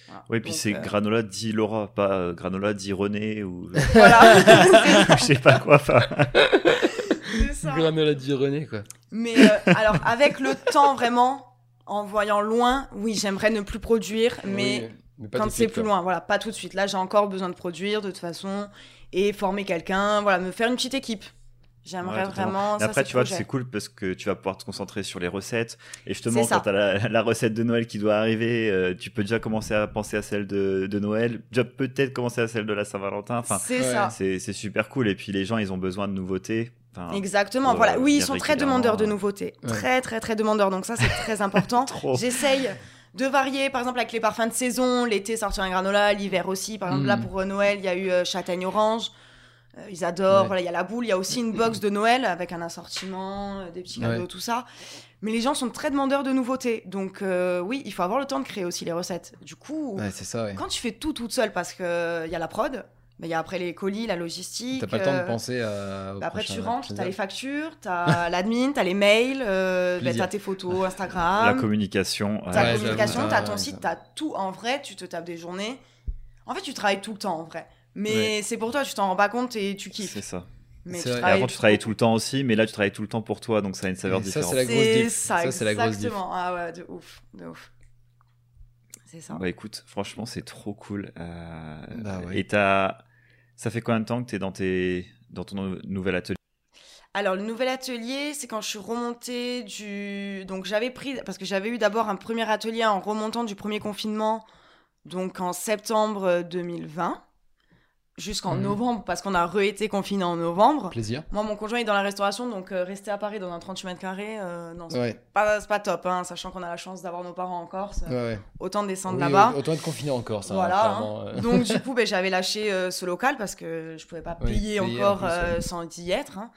Voilà. Oui, puis c'est euh, granola dit Laura, pas euh, granola dit René ou Voilà. je sais pas quoi. Enfin, C'est ça. Granola dit René, quoi. Mais euh, alors, avec le temps, vraiment, en voyant loin, oui, j'aimerais ne plus produire, mais Oui, quand c'est plus loin, voilà, pas tout de suite. Là, j'ai encore besoin de produire de toute façon et former quelqu'un, voilà, me faire une petite équipe. J'aimerais Ouais, vraiment. Ça, après, tu vois, c'est cool parce que tu vas pouvoir te concentrer sur les recettes. Et justement, quand tu as la, la recette de Noël qui doit arriver, euh, tu peux déjà commencer à penser à celle de, de Noël. Déjà peut-être commencer à celle de la Saint-Valentin. Enfin, c'est ouais, ça. c'est c'est super cool. Et puis les gens, ils ont besoin de nouveautés. Enfin, Exactement, pour, voilà. euh, Oui, ils sont très demandeurs de euh, nouveautés. Ouais. Très, très, très demandeurs. Donc, ça, c'est très important. J'essaye de varier, par exemple, avec les parfums de saison. L'été, sortir un granola. L'hiver aussi. Par exemple, Mm. là, pour euh, Noël, il y a eu euh, châtaigne orange. Euh, ils adorent. Ouais. Voilà, il y a la boule. Il y a aussi une box de Noël avec un assortiment, euh, des petits cadeaux, Ouais. tout ça. Mais les gens sont très demandeurs de nouveautés. Donc, euh, oui, il faut avoir le temps de créer aussi les recettes. Du coup, Ouais, c'est ça, ouais. quand tu fais tout toute seule, parce qu'il y a la prod, il y a après les colis, la logistique. T'as pas le temps de euh, penser à. bah après, tu rentres, t'as les factures, t'as l'admin, t'as les mails, euh, bah, t'as tes photos La Instagram, communication. ta Ouais, communication, j'avoue, t'as ça, ton site, ça. t'as tout en vrai, tu te tapes des journées. En fait, tu travailles tout le temps en vrai. Mais c'est pour toi, tu t'en rends pas compte et tu kiffes. C'est ça. Mais tu. Et avant, tu travaillais tout le temps aussi, mais là, tu travailles tout le temps pour toi, donc ça a une saveur Et ça, différente. c'est la grosse C'est diff. ça, Ça, c'est la grosse diff. exactement. Ah ouais, de ouf, de ouf. C'est ça. Bah écoute, franchement, c'est trop cool. Euh, Bah ouais. Et t'as... ça fait combien de temps que dans, tes... dans ton nou- nouvel atelier? Alors, le nouvel atelier, c'est quand je suis remontée du. Donc, j'avais pris. Parce que j'avais eu d'abord un premier atelier en remontant du premier confinement, donc en septembre euh, 2020, jusqu'en Mhm. novembre, parce qu'on a re-été confiné en novembre. Plaisir. Moi, mon conjoint est dans la restauration, donc euh, rester à Paris dans un 38 mètres carrés, euh, non, c'est Ouais, pas, top, hein, sachant qu'on a la chance d'avoir nos parents en Corse. ouais, ouais. Autant descendre Oui, là-bas. Autant être confiné encore, ça. Voilà, clairement, euh. Donc du coup, ben, j'avais lâché euh, ce local parce que je pouvais pas Oui, payer payer encore en plus, sans y être. hein.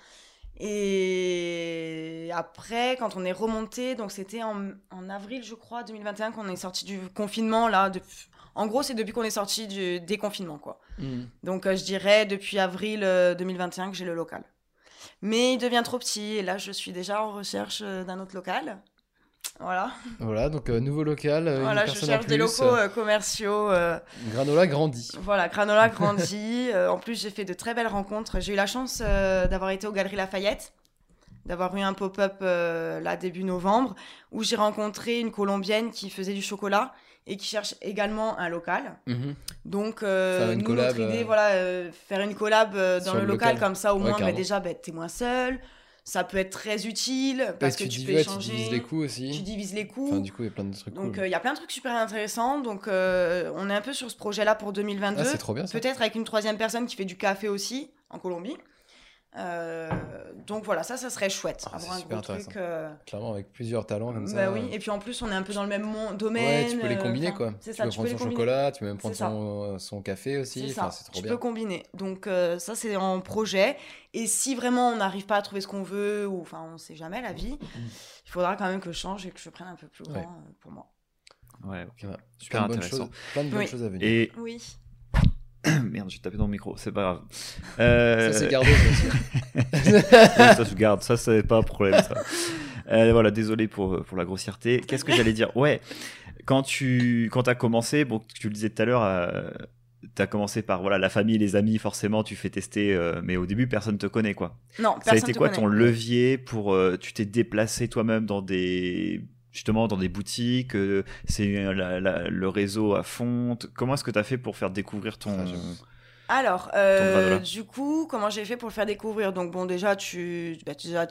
Et après, quand on est remonté, donc c'était en, en avril, je crois, 2021, qu'on est sorti du confinement. Là, de- En gros, c'est depuis qu'on est sorti du déconfinement, quoi. Mm. Donc euh, je dirais depuis avril euh, 2021 que j'ai le local. Mais il devient trop petit et là, je suis déjà en recherche euh, d'un autre local. Voilà, Voilà, donc euh, nouveau local, euh, voilà je cherche des locaux euh, euh, commerciaux. euh, Granola grandit. Voilà, Granola grandit. Euh, en plus, j'ai fait de très belles rencontres. J'ai eu la chance euh, d'avoir été aux Galeries Lafayette, d'avoir eu un pop-up euh, là début novembre, où j'ai rencontré une Colombienne qui faisait du chocolat et qui cherche également un local. Mhm. Donc, euh, nous, collab, notre idée, euh, voilà, euh, faire une collab euh, dans le, le local, local. comme ça, au Ouais, moins, bah, déjà, bah, t'es moins seul. Ça peut être très utile parce que tu, peux ouais, échanger. tu divises les coûts aussi. Tu divises les coûts. Enfin, du coup, il y a plein de trucs Donc, cool. il y a plein de trucs super intéressants. Donc, on est un peu sur ce projet-là pour 2022. ah, c'est trop bien. Peut-être avec une troisième personne qui fait du café aussi en Colombie. Euh, donc voilà, ça, ça serait chouette. Ah, avoir un super gros truc. euh, Clairement, avec plusieurs talents comme ça. bah oui, et puis en plus, on est un peu dans le même domaine. Ouais, tu peux les euh, combiner enfin, quoi. C'est tu ça, peux tu prendre peux son combiner. chocolat, tu peux même prendre ça. son, son café aussi. C'est Enfin, ça, c'est trop tu bien. peux combiner. Donc euh, ça, c'est en projet. Et si vraiment on n'arrive pas à trouver ce qu'on veut, ou enfin, on sait jamais la vie, il faudra quand même que je change et que je prenne un peu plus grand Ouais. euh, pour moi. Ouais. Super plein de bonnes intéressant. choses, plein de bonnes Oui. choses à venir. Et Oui. merde, j'ai tapé dans le micro, c'est pas grave. Euh, Ça, c'est gardé. ça ça je garde, ça c'est pas un problème ça. Euh, voilà, désolé pour, pour la grossièreté. Qu'est-ce que j'allais dire? Ouais, quand tu quand as commencé, bon, tu le disais tout à l'heure, euh, tu as commencé par voilà la famille, les amis, forcément, tu fais tester, euh, mais au début, personne te connaît quoi. Non, Ça a été te quoi connaît. ton levier pour. euh, tu t'es déplacé toi-même dans des. Justement, dans des boutiques, euh, c'est euh, la- la- le réseau à fond. Comment est-ce que tu as fait pour faire découvrir ton. Ah. Alors, euh, du coup, comment j'ai fait pour le faire découvrir? Donc bon, déjà, tu, bah, tu- déjà,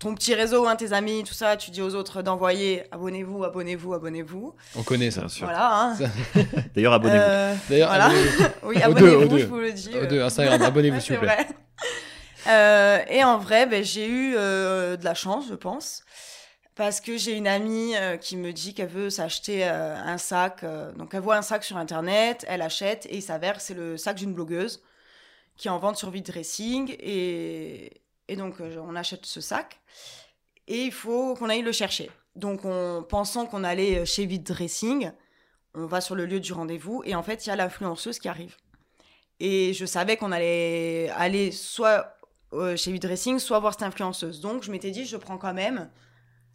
ton petit réseau, hein, tes amis, tout ça, tu dis aux autres d'envoyer abonnez-vous, abonnez-vous, abonnez-vous. On connaît ça. Bien sûr. Voilà. hein. D'ailleurs, abonnez-vous. Euh, D'ailleurs, Voilà. abonnez-vous. oui, abonnez-vous, je vous le dis. Aux deux, Instagram, abonnez-vous s'il vous plaît. vrai. Euh, et en vrai, ben, j'ai eu euh, de la chance, je pense. Parce que j'ai une amie euh, qui me dit qu'elle veut s'acheter euh, un sac. euh, donc, elle voit un sac sur Internet, elle achète, et il s'avère que c'est le sac d'une blogueuse qui en vente sur Dressing. Et, et donc, on achète ce sac. Et il faut qu'on aille le chercher. Donc, en pensant qu'on allait chez Dressing, on va sur le lieu du rendez-vous. Et en fait, il y a l'influenceuse qui arrive. Et je savais qu'on allait aller soit chez Udressing, soit voir cette influenceuse. Donc je m'étais dit, je prends quand même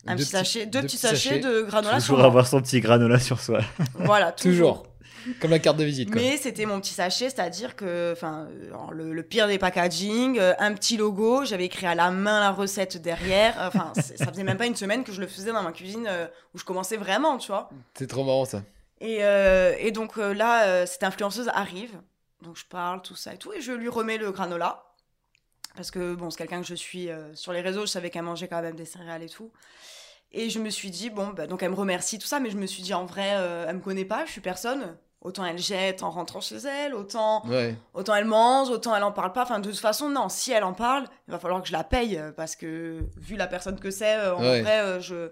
un Deux petit sachet, deux, deux petits sachets sachets. de granola sur Toujours avoir son petit granola sur soi. Voilà, Toujours. Comme la carte de visite, quoi. Mais c'était mon petit sachet, c'est-à-dire que, enfin, euh, le, le pire des packaging, euh, un petit logo, j'avais écrit à la main la recette derrière. Enfin, c'est- ça faisait même pas une semaine que je le faisais dans ma cuisine euh, où je commençais vraiment, tu vois. C'est trop marrant, ça. Et, euh, et donc euh, là, euh, cette influenceuse arrive, donc je parle, tout ça et tout, et je lui remets le granola. Parce que bon, c'est quelqu'un que je suis euh, sur les réseaux, je savais qu'elle mangeait quand même des céréales et tout. Et je me suis dit, bon, bah, donc elle me remercie, tout ça, mais je me suis dit, en vrai, euh, elle me connaît pas, je suis personne. Autant elle jette en rentrant chez elle, autant, Ouais. autant elle mange, autant elle en parle pas. Enfin, de toute façon, non, si elle en parle, il va falloir que je la paye, euh, parce que vu la personne que c'est, euh, en Ouais. vrai, je...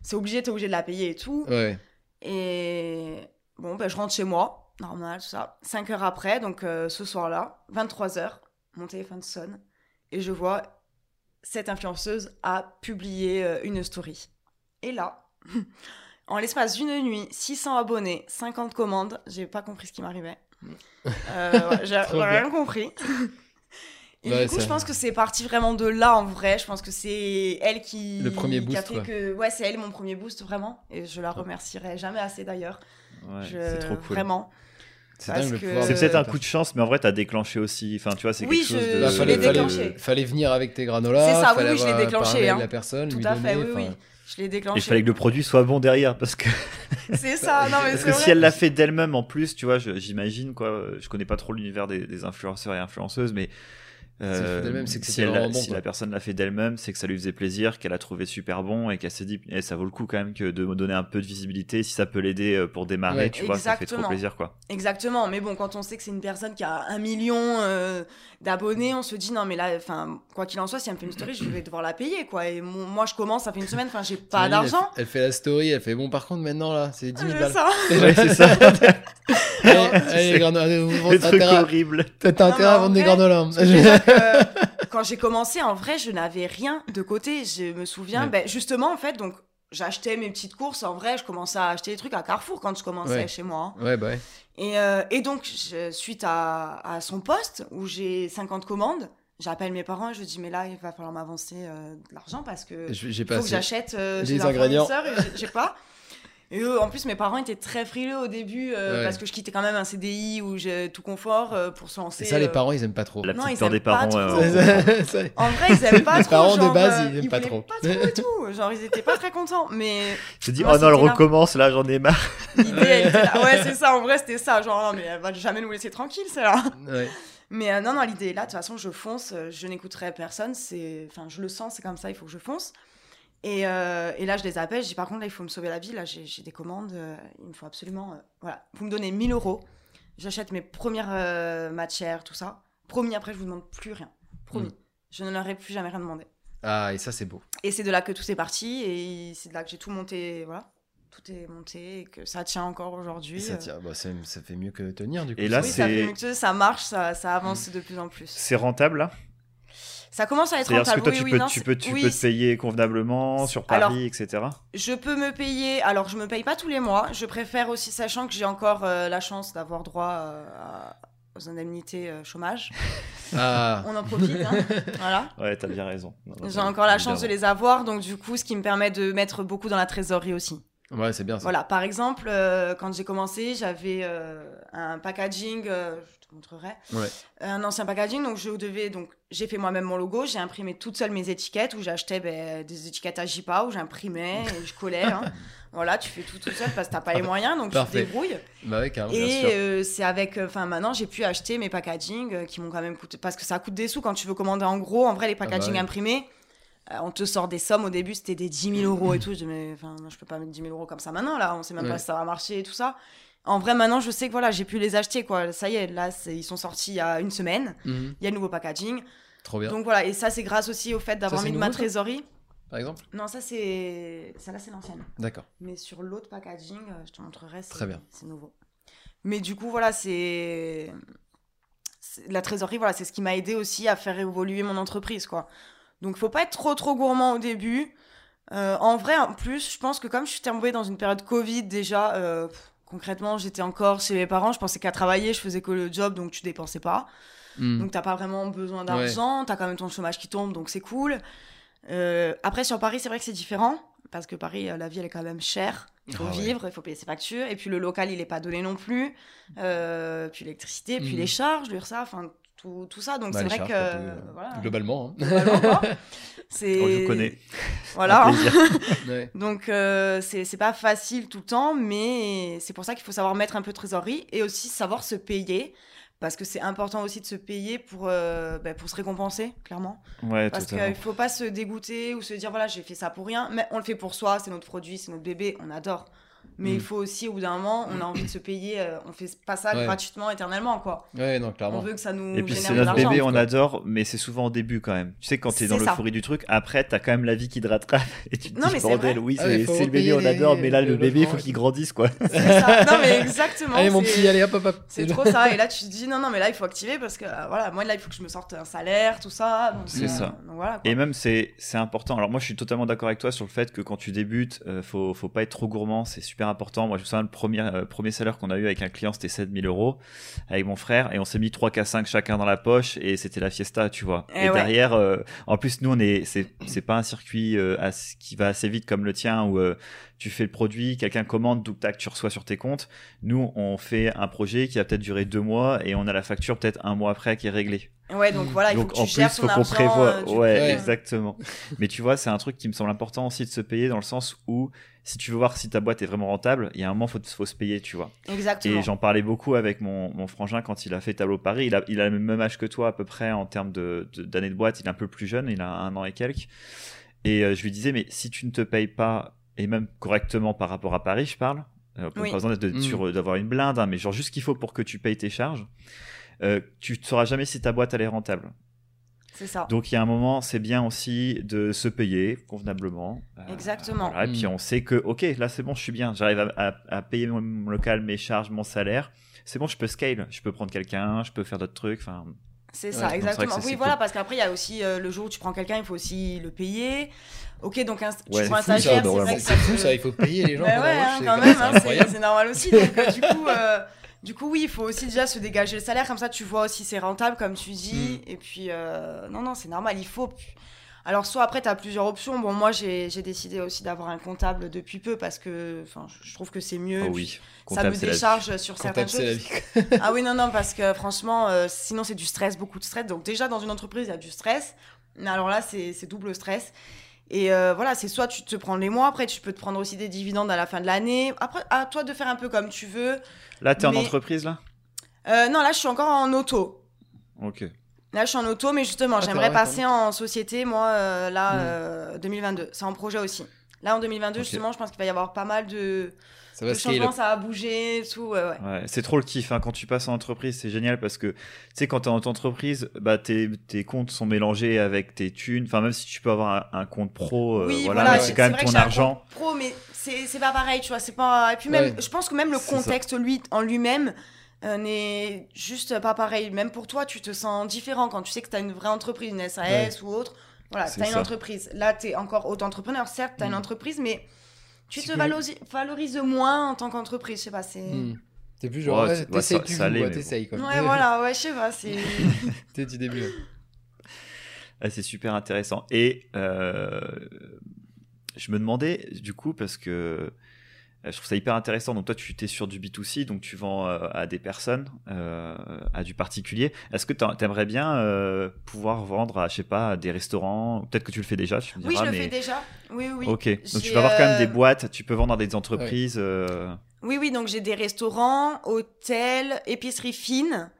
c'est obligé, t'es obligé de la payer et tout. Ouais. Et bon, ben, je rentre chez moi, normal, tout ça. 5 heures après, donc euh, ce soir-là, 23 heures, mon téléphone sonne et je vois cette influenceuse a publié euh, une story. Et là, en l'espace d'une nuit, 600 abonnés, 50 commandes, j'ai pas compris ce qui m'arrivait. Euh, ouais, j'ai rien compris. Et Ouais, du coup, ça- je pense que c'est parti vraiment de là en vrai. Je pense que c'est elle qui, Le premier qui a fait que. Ouais, c'est elle mon premier boost vraiment. Et je la remercierai jamais assez d'ailleurs. Je- c'est trop cool. Vraiment. C'est peut-être un coup de chance, mais en vrai, t'as déclenché aussi. Enfin, tu vois, c'est Oui, quelque chose de. Bah, je fallait, l'ai fallait- déclenché. fallait venir avec tes granolas. C'est ça, oui, je l'ai déclenché, hein. la personne, Tout lui à fait, oui. Je l'ai Et il déclenché. fallait que le produit soit bon derrière, parce que, C'est ça, non mais parce que vrai. si elle l'a fait d'elle-même en plus, tu vois, j'imagine quoi. Je connais pas trop l'univers des, des influenceurs et influenceuses, mais euh, d'elle-même, c'est que si, elle l'a- vraiment bon, si la personne l'a fait d'elle-même, c'est que ça lui faisait plaisir, qu'elle a trouvé super bon et qu'elle s'est dit, eh, ça vaut le coup quand même que de me donner un peu de visibilité, si ça peut l'aider euh, pour démarrer, Ouais. tu vois, ça fait trop Exactement. plaisir quoi. Exactement, mais bon, quand on sait que c'est une personne qui a un million euh, d'abonnés, on se dit non, mais là, enfin, quoi qu'il en soit, si elle me fait une story, je vais devoir la payer, quoi. Et mon- moi, je commence, ça fait une semaine, enfin, j'ai pas d'argent. Elle, fait- elle fait la story, elle fait bon, par contre, maintenant là, c'est 10 000 C'est balles. ça. Ouais, c'est ça. Allez, allez, granolas, vous Le vendez- truc t'as intérêt- à vendre des que déjà que, quand j'ai commencé, en vrai, je n'avais rien de côté. Je me souviens, Ouais. ben, justement, en fait, donc, j'achetais mes petites courses. En vrai, je commençais à acheter des trucs à Carrefour quand je commençais Ouais. chez moi. hein. Ouais, bah ouais. Et, euh, et donc, je- suite à, à son poste, où j'ai 50 commandes, j'appelle mes parents et je dis, mais là, il va falloir m'avancer euh, de l'argent parce que Je- J'ai il pas faut que j'achète euh, les un ingrédients. j'ai pas. Et eux, en plus, mes parents étaient très frileux au début euh, Ouais. parce que je quittais quand même un CDI où j'ai tout confort euh, pour se lancer. C'est ça, les euh, parents, ils aiment pas trop. La Non, petite ils peur des pas parents. trop. euh, En vrai, ils aiment pas Les trop. parents de base, ils aiment pas voulaient trop. Pas trop et tout. Genre, ils étaient pas très contents. Mais Je te dis, oh non, elle recommence, là, j'en ai marre. l'idée, elle était là. Ouais, c'est ça. En vrai, c'était ça. Genre, non, mais elle va jamais nous laisser tranquille, celle-là. Ouais. Mais euh, non, non, l'idée est là. De toute façon, je fonce. Je n'écouterai personne. C'est, enfin, je le sens. C'est comme ça. Il faut que je fonce. Et, euh, et là, je les appelle. Je dis par contre, là, il faut me sauver la vie. Là, j'ai des commandes. euh, il me faut absolument. euh, voilà. Vous me donnez 1000 euros. J'achète mes premières euh, matières, tout ça. Promis. Après, je vous demande plus rien. Promis. Mm. Je ne leur ai plus jamais rien demandé. Ah, et ça, c'est beau. Et c'est de là que tout est parti. Et c'est de là que j'ai tout monté. Voilà. Tout est monté et que ça tient encore aujourd'hui. Ça, euh. tient, bah, ça, fait mieux que tenir, du coup. Et là, oui, ça. fait mieux que ça marche, ça, ça avance de plus en plus. C'est rentable, là? Ça commence à être C'est-à-dire que rentable. toi, oui, tu oui, peux, non, tu c'est- peux, tu oui, peux te payer convenablement sur Alors- Paris, etc. Je peux me payer. Alors, je me paye pas tous les mois. Je préfère aussi, sachant que j'ai encore euh, la chance d'avoir droit euh, à- aux indemnités euh, chômage. Ah, On en profite, hein. voilà. Ouais, t'as bien raison. J'ai encore la évidemment. chance de les avoir, donc du coup, ce qui me permet de mettre beaucoup dans la trésorerie aussi. ouais, c'est bien ça. Voilà, par exemple, euh, quand j'ai commencé, j'avais euh, un packaging, euh, te montrerai, Ouais. un ancien packaging, donc je devais, donc j'ai fait moi-même mon logo, j'ai imprimé toute seule mes étiquettes, où j'achetais ben, des étiquettes à JPA, où j'imprimais et je collais. hein. Voilà, tu fais tout tout seul parce que t'as pas les moyens, donc Parfait. tu te débrouilles. Bah ouais, carrément. bien Et euh, c'est avec, enfin maintenant j'ai pu acheter mes packaging euh, qui m'ont quand même coûté, parce que ça coûte des sous quand tu veux commander en gros. En vrai, les packaging ouais. imprimés, euh, on te sort des sommes. Au début, c'était des 10 000 euros et tout. Je dis, mais enfin, je peux pas mettre 10 000 euros comme ça maintenant, là. On sait même Ouais. pas si ça va marcher et tout ça. En vrai, maintenant, je sais que voilà, j'ai pu les acheter, quoi. Ça y est, là, ils sont sortis il y a une semaine. Mhm. Il y a le nouveau packaging. Trop bien. Donc voilà, et ça, c'est grâce aussi au fait d'avoir mis de ma trésorerie. Par exemple Non, ça, c'est. Ça, là, c'est l'ancienne. D'accord. Mais sur l'autre packaging, euh, je te montrerai. Très bien. C'est nouveau. Mais du coup, voilà, c'est- La trésorerie, voilà, c'est ce qui m'a aidé aussi à faire évoluer mon entreprise, quoi. Donc, faut pas être trop, trop gourmand au début. Euh, en vrai, en plus, je pense que comme je suis tombée dans une période Covid déjà, euh, pff, concrètement, j'étais encore chez mes parents, je pensais qu'à travailler, je faisais que le job, donc tu dépensais pas. Hmm. Donc t'as pas vraiment besoin d'argent, t'as quand même ton chômage qui tombe, donc c'est cool. Euh, après sur Paris, c'est vrai que c'est différent parce que Paris, la vie elle est quand même chère. Il faut Ah vivre, il faut payer ses factures, et puis le local il est pas donné non plus. Puis l'électricité, puis Mhm. les charges, l'URSA, enfin tout, tout ça. Donc Bah, c'est vrai charges, que euh, voilà. Globalement. hein. Globalement. C'est On je connais. Voilà. Un plaisir. Ouais. Donc euh, c'est c'est pas facile tout le temps, mais c'est pour ça qu'il faut savoir mettre un peu de trésorerie et aussi savoir se payer. Parce que c'est important aussi de se payer pour, euh, bah, pour se récompenser, clairement. Ouais, Parce qu'il faut pas se dégoûter ou se dire voilà, j'ai fait ça pour rien. Mais on le fait pour soi, c'est notre produit, c'est notre bébé, on adore. Mais Mm. il faut aussi, au bout d'un moment, on a envie de se payer. euh, on fait pas ça Ouais. gratuitement, éternellement, quoi. Ouais, non, On clairement. veut que ça nous Et puis c'est notre bébé, on adore, mais c'est souvent au début quand même. Tu sais, quand t'es dans l'euphorie du truc, après t'as quand même la vie qui te rattrape et tu te Non, dis mais bordel, oui, Ah, c'est le bébé, on les- adore, mais là le le bébé, il faut qu'il grandisse quoi. C'est ça. Non, mais exactement. Allez, mon petit, allez, hop, hop, hop. C'est trop ça. Et là, tu te dis, non, non, mais là, il faut activer parce que, euh, voilà, moi, là, il faut que je me sorte un salaire, tout ça. C'est euh, ça. Et même c'est c'est important. Alors moi je suis totalement d'accord avec toi sur le fait que quand tu débutes, euh, faut faut pas être trop gourmand, c'est super important. Moi je me souviens le premier euh, premier salaire qu'on a eu avec un client c'était 7000 euros avec mon frère et on s'est mis 3 k 5 chacun dans la poche et c'était la fiesta tu vois. Eh et ouais. derrière euh, en plus nous on est c'est c'est pas un circuit euh, qui va assez vite comme le tien où tu fais le produit, quelqu'un commande, tout tac, tu reçois sur tes comptes. Nous, on fait un projet qui va peut-être durer deux mois et on a la facture peut-être un mois après qui est réglée. Ouais, donc voilà, il faut Donc que tu gères ton faut argent. prévoie. euh, du ouais, exactement. Mais tu vois, c'est un truc qui me semble important aussi de se payer dans le sens où si tu veux voir si ta boîte est vraiment rentable, il y a un moment faut faut se payer, tu vois. Exactement. Et j'en parlais beaucoup avec mon, mon frangin quand il a fait Tableau Paris. Il a, il a le même âge que toi à peu près en termes de de- d'années de, boîte. Il est un peu plus jeune, il a un an et quelques. Et euh, je lui disais, mais si tu ne te payes pas, et même correctement par rapport à Paris, je parle, euh, Oui. pas besoin d'être Mm. sur- d'avoir une blinde, hein, mais genre juste ce qu'il faut pour que tu payes tes charges, euh, tu ne sauras jamais si ta boîte elle est rentable. C'est ça. Donc il y a un moment, c'est bien aussi de se payer convenablement. Euh, Exactement. voilà, et puis Mm. on sait que, ok, là c'est bon, je suis bien, j'arrive à, à- à payer mon, mon local, mes charges, mon salaire. C'est bon, je peux scale, je peux prendre quelqu'un, je peux faire d'autres trucs. Enfin, C'est ça, exactement. ça, oui, voilà, cool. parce qu'après, il y a aussi euh, le jour où tu prends quelqu'un, il faut aussi le payer. Ok, donc un, tu Ouais, prends un c'est fou, ça, stagiaire, c'est normalement. vrai que C'est ça fou ça, il faut payer les gens. Bah ouais, hein, c'est quand même, c'est hein, c'est normal aussi. Donc, euh, du, coup, euh, du coup, oui, il faut aussi déjà se dégager le salaire, comme ça tu vois aussi c'est rentable, comme tu dis. Mm. Et puis, euh, non, non, c'est normal, il faut. Alors, soit après, tu as plusieurs options. Bon, moi, j'ai décidé aussi d'avoir un comptable depuis peu parce que je- trouve que c'est mieux. oh et oui, ça me décharge sur certaines la choses. vie. Ah oui, non, non, parce que franchement, euh, sinon c'est du stress, beaucoup de stress. Donc déjà, dans une entreprise, il y a du stress. Mais alors là, c'est double stress. Et euh, voilà, c'est soit tu te prends les mois, après tu peux te prendre aussi des dividendes à la fin de l'année. Après, à toi de faire un peu comme tu veux. Là, t'es en Mais- entreprise là? Euh, non, là, je suis encore en auto. Ok. Là, je suis en auto, mais justement, Ah, j'aimerais passer en société, moi, euh, là, Mm. euh, 2022. C'est en projet aussi. Là, en 2022, Ok. justement, je pense qu'il va y avoir pas mal de, Ça va changements, ça va bouger, tout. ouais, ouais. Ouais, c'est trop le kiff hein, quand tu passes en entreprise, c'est génial parce que tu sais quand t'es en entreprise, bah tes, tes comptes sont mélangés avec tes thunes. Enfin même si tu peux avoir un, un compte pro, euh, Oui, voilà, c'est quand même ton un argent. compte Pro, mais c'est pas pareil, tu vois. C'est pas. Et puis même, je pense que même le ça. contexte lui en lui-même euh, n'est juste pas pareil. Même pour toi, tu te sens différent quand tu sais que tu as une vraie entreprise, une SAS ou autre. Voilà, tu as une ça. entreprise. Là, tu es encore auto-entrepreneur, certes, tu as une Mm. entreprise, mais tu te que- valorises, valorises moins en tant qu'entreprise. Je sais pas, c'est. Hmm. T'es plus genre, Ouais, ouais, ouais, ça- plus, ça allait, quoi, bon. Ouais, voilà, ouais, je sais pas, c'est. T'es du début. Ah, c'est super intéressant. Et euh, je me demandais du coup parce que euh, je trouve ça hyper intéressant. Donc toi, tu es sur du B2C, donc tu vends euh, à des personnes, euh, à du particulier. Est-ce que tu aimerais bien euh, pouvoir vendre à, je sais pas, à des restaurants? Peut-être que tu le fais déjà, tu me Oui, je le fais déjà. Oui, oui. Ok, donc tu vas avoir quand même euh, des boîtes, tu peux vendre dans des entreprises. euh, Oui, oui, donc j'ai des restaurants, hôtels, épiceries fines,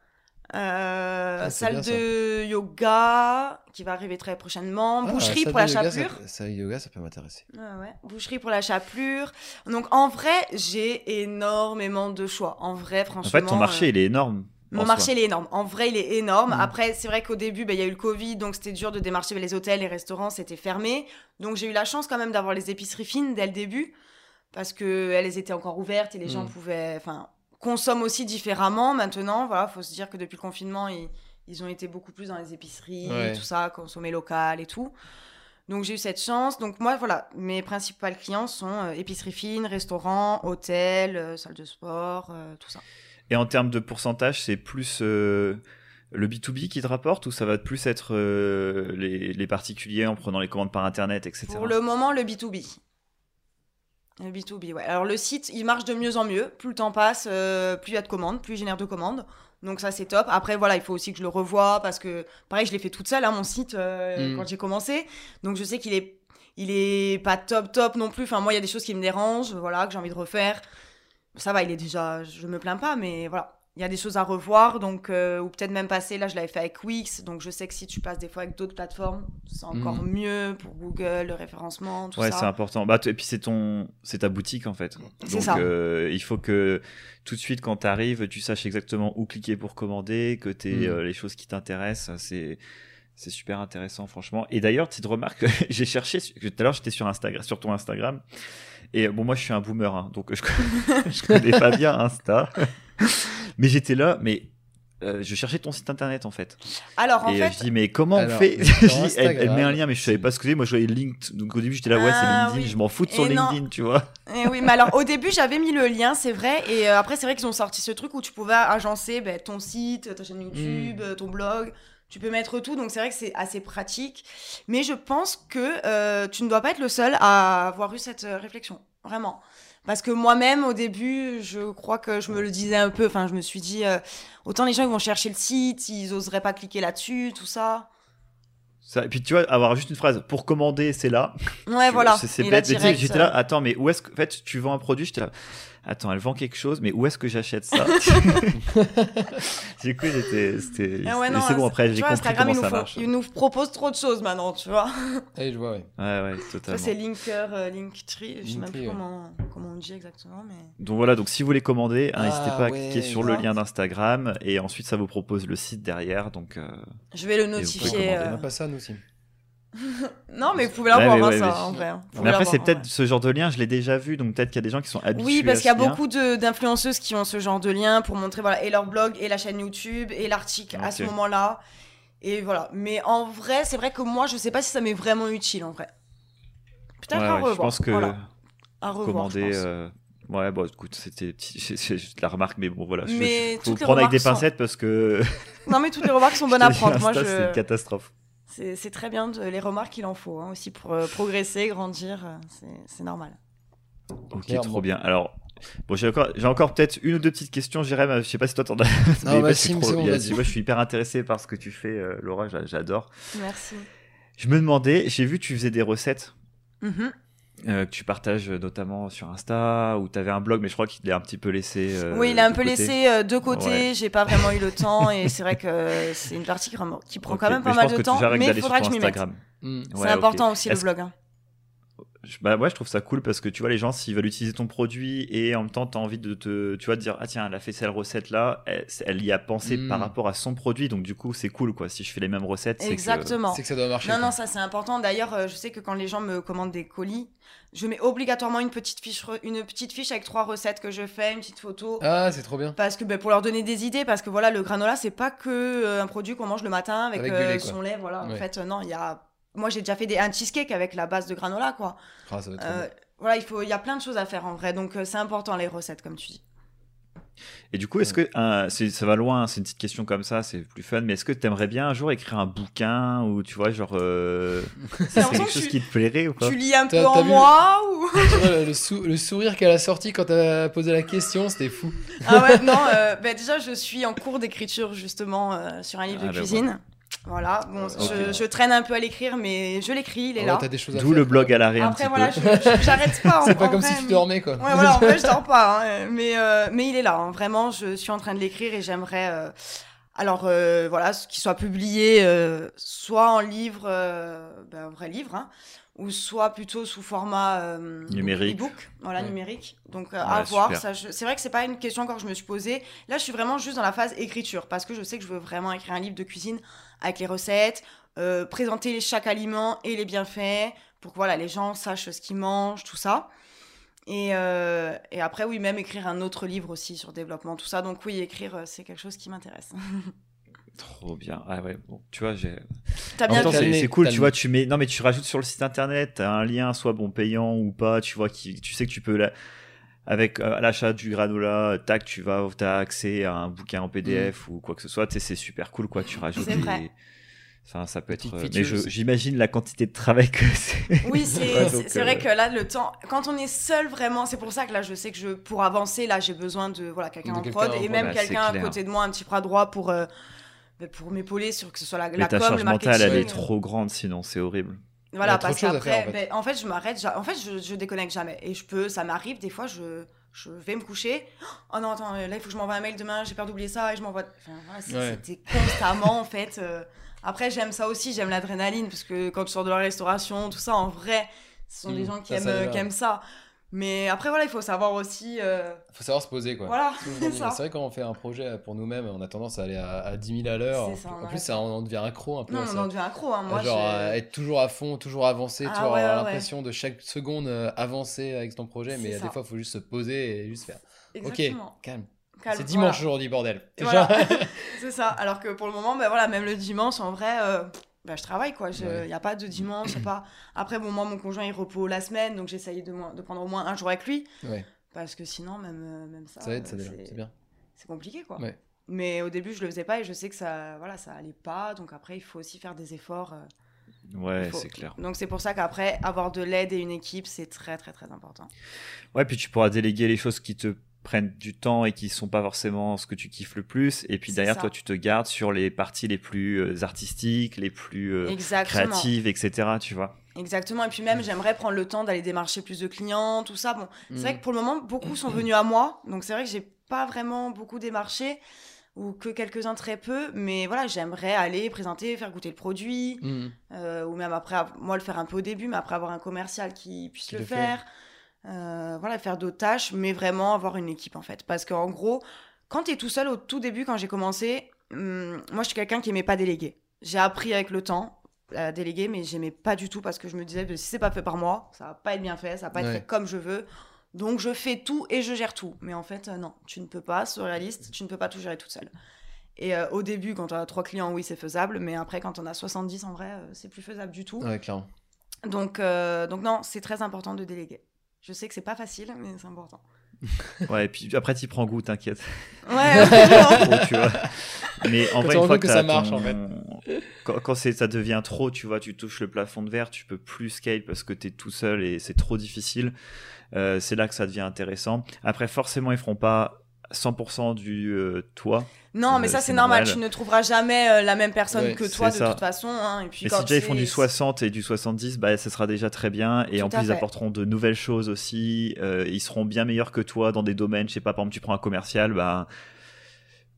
euh, Ah, salle de yoga qui va arriver très prochainement, Ah, boucherie pour la yoga, chapelure. Ça, ça, yoga, ça peut m'intéresser. Ouais. Boucherie pour la chapelure. Donc en vrai, j'ai énormément de choix. En vrai, En franchement. fait, ton marché, euh, il est énorme. Mon en marché, soi. il est énorme. En vrai, il est énorme. Mhm. Après, c'est vrai qu'au début, bah, il y a eu le Covid, donc c'était dur de démarcher les hôtels, les restaurants, c'était fermé. Donc j'ai eu la chance quand même d'avoir les épiceries fines dès le début, parce que elles étaient encore ouvertes et les gens Mhm. pouvaient, enfin, consomment aussi différemment maintenant. Voilà, faut se dire que depuis le confinement, ils, ils ont été beaucoup plus dans les épiceries, Ouais. tout ça, consommer local et tout. Donc j'ai eu cette chance. Donc moi, voilà, mes principaux clients sont euh, épiceries fines, restaurants, hôtels, euh, salles de sport, euh, tout ça. Et en termes de pourcentage, c'est plus euh, le B2B qui te rapporte ou ça va plus être les, les particuliers en prenant les commandes par internet, etc. Pour le moment, le B2B. Le B2B, ouais. Alors le site, il marche de mieux en mieux. Plus le temps passe, euh, plus il y a de commandes, plus il génère de commandes. Donc ça, c'est top. Après, voilà, il faut aussi que je le revoie parce que, pareil, je l'ai fait toute seule, hein, mon site, euh, Mm. quand j'ai commencé. Donc je sais qu'il est, il est pas top, top non plus. Enfin, moi, il y a des choses qui me dérangent, voilà, que j'ai envie de refaire. Ça va, il est déjà, je me plains pas, mais voilà. Il y a des choses à revoir, donc, euh, ou peut-être même passer. Là, je l'avais fait avec Wix, donc je sais que si tu passes des fois avec d'autres plateformes, c'est encore Mhm. mieux pour Google, le référencement, tout Ouais, ça. c'est important. Bah, et puis c'est ton, c'est ta boutique en fait. C'est Donc ça. euh, il faut que tout de suite quand tu arrives, tu saches exactement où cliquer pour commander, que tu Mm. les choses qui t'intéressent. C'est c'est super intéressant franchement. Et d'ailleurs, petite remarque, j'ai cherché tout à l'heure j'étais sur Instagram, sur ton Instagram. Et bon, moi je suis un boomer, hein, donc je, je connais pas bien Insta. mais j'étais là, mais euh, je cherchais ton site internet en fait. Alors, en et euh, fait, je dis mais comment Alors, on fait dis, elle, met un lien mais je savais pas ce que c'est. Moi je voyais LinkedIn. Donc au début j'étais là ouais Ah, c'est LinkedIn. oui. Je m'en fous de sur Et non. LinkedIn tu vois. Eh oui, mais alors au début j'avais mis le lien, c'est vrai, et euh, après c'est vrai qu'ils ont sorti ce truc où tu pouvais agencer ben, ton site, ta chaîne YouTube, euh, ton blog, tu peux mettre tout, donc c'est vrai que c'est assez pratique. Mais je pense que euh, tu ne dois pas être le seul à avoir eu cette réflexion, vraiment. Parce que moi-même, au début, je crois que je me le disais un peu, enfin je me suis dit, euh, autant les gens ils vont chercher le site, ils oseraient pas cliquer là-dessus, tout ça. Ça, et puis tu vois avoir juste une phrase pour commander c'est là. Ouais, Tu- voilà. C'est bête. J'étais là euh, attends mais où est-ce que en fait tu vends un produit j'étais là. Attends, elle vend quelque chose, mais où est-ce que j'achète ça Du coup, j'étais, c'était, ah ouais, c'est bon. Après, j'ai compris Instagram, comment il nous, ça faut- marche. il nous propose trop de choses maintenant, tu vois. Eh, je vois, ouais. Ouais, ouais, Ça, totalement. c'est Linker, euh, Linktree, je sais même plus comment, comment on dit exactement, mais... Donc voilà, donc si vous voulez commander, Ah, n'hésitez pas à ouais. cliquer sur le lien d'Instagram et ensuite ça vous propose le site derrière. Donc euh, Je vais le notifier. On euh, a pas ça, nous aussi. Non, mais vous pouvez l'avoir, hein, ouais, ça, en vrai. hein. Mais pouvez après, c'est peut-être ce genre de lien, je l'ai déjà vu, donc peut-être qu'il y a des gens qui sont habitués. Oui, parce qu'il y a beaucoup d'influenceuses qui ont ce genre de lien pour montrer voilà, et leur blog, et la chaîne YouTube, et l'article à ce moment-là. Et voilà. Mais en vrai, c'est vrai que moi, je sais pas si ça m'est vraiment utile, en vrai. Peut-être à revoir. je pense que voilà. À revoir, commander. je pense. euh, Ouais, bon, écoute, c'était juste la remarque, mais bon, voilà. je- Mais je- faut toutes les prendre avec des sont- pincettes parce que. Non, mais toutes les remarques sont bonnes à prendre. Moi, Insta, c'est une je... catastrophe. C'est très bien de... les remarques, il en faut hein, aussi pour euh, progresser, grandir. euh, c'est- normal. Ok, Clairement. trop bien. Alors, bon, j'ai encore, j'ai encore peut-être une ou deux petites questions, Jérém. Je sais pas si toi t'en as. Non, bah, si, trop- bon, moi, je suis hyper intéressé par ce que tu fais, euh, Laura. j'a- J'adore. Merci. Je me demandais, j'ai vu que tu faisais des recettes Mhm. Euh, que tu partages euh, notamment sur Insta ou tu avais un blog, mais je crois qu'il l'a un petit peu laissé. euh, oui, il a un peu côté. laissé euh, de côté. Ouais. J'ai pas vraiment eu le temps et c'est vrai que c'est une partie qui, vraiment- qui prend quand même mais pas mal de temps. Mais il d'aller faudra sur que je m'y mette. Instagram. C'est Ouais, ok. important aussi le blog. hein. Je- Bah ouais, je trouve ça cool parce que tu vois, les gens, s'ils veulent utiliser ton produit et en même temps, tu as envie de te, tu vois, de dire, ah tiens, elle a fait cette recette là, elle, elle y a pensé Mm. par rapport à son produit, donc du coup, c'est cool quoi. Si je fais les mêmes recettes, c'est que. Exactement. C'est que ça doit marcher. Non, quoi. non, ça c'est important. D'ailleurs, euh, je sais que quand les gens me commandent des colis, je mets obligatoirement une petite fiche, re- une petite fiche avec trois recettes que je fais, une petite photo. Ah, c'est trop bien. Parce que ben, pour leur donner des idées, parce que voilà, le granola, c'est pas que euh, un produit qu'on mange le matin avec, euh, lait, son lait. Voilà, en fait, euh, non, il y a. Moi, j'ai déjà fait des, un cheesecake avec la base de granola, quoi. Ah, ça va être trop Euh, voilà, il faut, il y a plein de choses à faire en vrai, donc euh, c'est important les recettes, comme tu dis. Et du coup, est-ce que c'est- ça va loin C'est une petite question comme ça, c'est plus fun. Mais est-ce que tu aimerais bien un jour écrire un bouquin ou tu vois, genre, euh, ça serait l'impression quelque que chose tu- qui te plairait ou pas? Tu lis un peu en moi ou Tu vois, le, le sou- le sourire qu'elle a sorti quand t'as posé la question, c'était fou. Ah ouais, non, euh, ben déjà je suis en cours d'écriture justement euh, sur un livre Ah, de ben cuisine. Voilà, bon, Ok. je, je traîne un peu à l'écrire, mais je l'écris, il est Ah ouais, là. t'as des choses à D'où faire, le blog à l'arrêt un Après petit voilà, j'arrête pas. en- C'est pas en comme vrai, si tu mais- dormais, quoi. Ouais, voilà, en vrai, je dors pas, hein, mais, euh, mais il est là. hein. Vraiment, je suis en train de l'écrire et j'aimerais, euh, alors euh, voilà, ce- qu'il soit publié euh, soit en livre, euh, ben, un vrai livre, hein, ou soit plutôt sous format euh, Numérique. e-book, voilà, Ouais. numérique. Donc euh, Ouais, à voir. super. Ça, je- c'est vrai que c'est pas une question encore que je me suis posée. Là, je suis vraiment juste dans la phase écriture parce que je sais que je veux vraiment écrire un livre de cuisine avec les recettes, euh, présenter chaque aliment et les bienfaits pour que voilà les gens sachent ce qu'ils mangent, tout ça. Et, euh, et après, oui, même écrire un autre livre aussi sur le développement, tout ça. Donc oui, écrire, euh, c'est quelque chose qui m'intéresse. Trop bien. Ah ouais, bon, tu vois, j'ai. T'as En bien c'est cool, t'as tu vois, tu mets, non mais tu rajoutes sur le site internet, t'as un lien, soit bon payant ou pas, tu vois, qui, tu sais que tu peux la, avec euh, l'achat du granola, tac, tu vas, as accès à un bouquin en PDF ou quoi que ce soit, tu sais, c'est super cool, quoi. Tu rajoutes C'est des. vrai. Enfin, ça peut être. Euh, Mais j'imagine la quantité de travail que c'est. Oui, c'est Ouais, c'est euh, vrai que là, le temps, quand on est seul vraiment, c'est pour ça que là, je sais que je, pour avancer, là, j'ai besoin de voilà quelqu'un en prod en et même bah, quelqu'un à côté de moi, un petit bras droit pour euh, pour m'épauler sur que ce soit la, Mais la ta com, charge le marketing. mentale, elle est trop grande, sinon c'est horrible. Voilà, parce qu'après, en fait. ben, en fait, je m'arrête, en fait, je, je déconnecte jamais. Et je peux, ça m'arrive, des fois, je, je vais me coucher. Oh non, attends, là, il faut que je m'envoie un mail demain, j'ai peur d'oublier ça, et je m'envoie. Enfin, voilà, c'est- Ouais. c'était constamment, en fait. euh. Après, j'aime ça aussi, j'aime l'adrénaline, parce que quand tu sors de la restauration, tout ça, en vrai, ce sont des Mm, gens qui ça, aiment, ça euh, qui aiment ça. Mais après, voilà, il faut savoir aussi. euh, Faut savoir se poser, quoi. Voilà, c'est ça. Vrai quand on fait un projet pour nous-mêmes, on a tendance à aller à, à 10 000 à l'heure. Ça, En arrête plus, ça, on devient accro un peu. Non, on ça. en devient accro, hein. Moi, genre euh, être toujours à fond, toujours avancer, Ah toujours ouais, avoir ouais, l'impression de chaque seconde euh, avancer avec ton projet, mais C'est il y a des ça. fois il faut juste se poser et juste faire. Exactement. Ok, calme. C'est dimanche voilà. aujourd'hui, bordel. Voilà. Genre- c'est ça. Alors que pour le moment, ben voilà, même le dimanche, en vrai, euh, ben je travaille quoi. Il Ouais. n'y a pas de dimanche, y a pas. Après, bon, moi, mon conjoint il repose la semaine, donc j'essaye de, prendre au moins un jour avec lui, ouais, parce que sinon, même, euh, même ça, ça aide, ça euh, c'est- bien. c'est compliqué quoi. Ouais. Mais au début, je le faisais pas et je sais que ça, voilà, ça allait pas. Donc après, il faut aussi faire des efforts. euh. Ouais, faut- c'est clair. Donc c'est pour ça qu'après, avoir de l'aide et une équipe, c'est très très très important. Ouais, puis tu pourras déléguer les choses qui te prennent du temps et qui sont pas forcément ce que tu kiffes le plus. Et puis derrière, ça. toi, tu te gardes sur les parties les plus euh, artistiques, les plus euh, créatives, etc. Tu vois. Exactement. Et puis même, j'aimerais prendre le temps d'aller démarcher plus de clients, tout ça. Bon, c'est Mm. vrai que pour le moment, beaucoup sont venus à moi. Donc c'est vrai que j'ai pas vraiment beaucoup démarché ou que quelques-uns très peu. Mais voilà, j'aimerais aller présenter, faire goûter le produit. Euh, ou même après, moi le faire un peu au début, mais après avoir un commercial qui puisse Qui le le fait. Faire. Euh, voilà, faire d'autres tâches, mais vraiment avoir une équipe en fait. Parce qu'en gros, quand tu es tout seul au tout début, quand j'ai commencé, hum, moi je suis quelqu'un qui aimait pas déléguer. J'ai appris avec le temps à déléguer, mais j'aimais pas du tout parce que je me disais, si c'est pas fait par moi, ça va pas être bien fait, ça va pas être fait comme je veux. Donc je fais tout et je gère tout. Mais en fait, euh, non, tu ne peux pas, sois réaliste, tu ne peux pas tout gérer toute seule. Et euh, au début, quand on a trois clients, oui, c'est faisable, mais après, quand on a 70, en vrai, c'est plus faisable du tout. Ouais, clairement. Donc, donc non, c'est très important de déléguer. Je sais que c'est pas facile, mais c'est important. Ouais, et puis après, tu prends goût, t'inquiète. Ouais, Trop, tu vois. Mais en Quand vrai, une fois que, ça marche, ton- en fait. Quand, ça devient trop, tu vois, tu touches le plafond de verre, tu peux plus scale parce que t'es tout seul et c'est trop difficile. Euh, c'est là que ça devient intéressant. Après, forcément, ils feront pas 100% du euh, toi. non, mais Euh, ça, c'est normal. normal. Tu ne trouveras jamais euh, la même personne Ouais, que toi, de ça. toute façon. hein. Et puis, Mais quand si déjà ils font du 60 et du 70, bah, ça sera déjà très bien. Et Tout en plus, ils apporteront de nouvelles choses aussi. Euh, ils seront bien meilleurs que toi dans des domaines. Je sais pas, par exemple, tu prends un commercial, bah,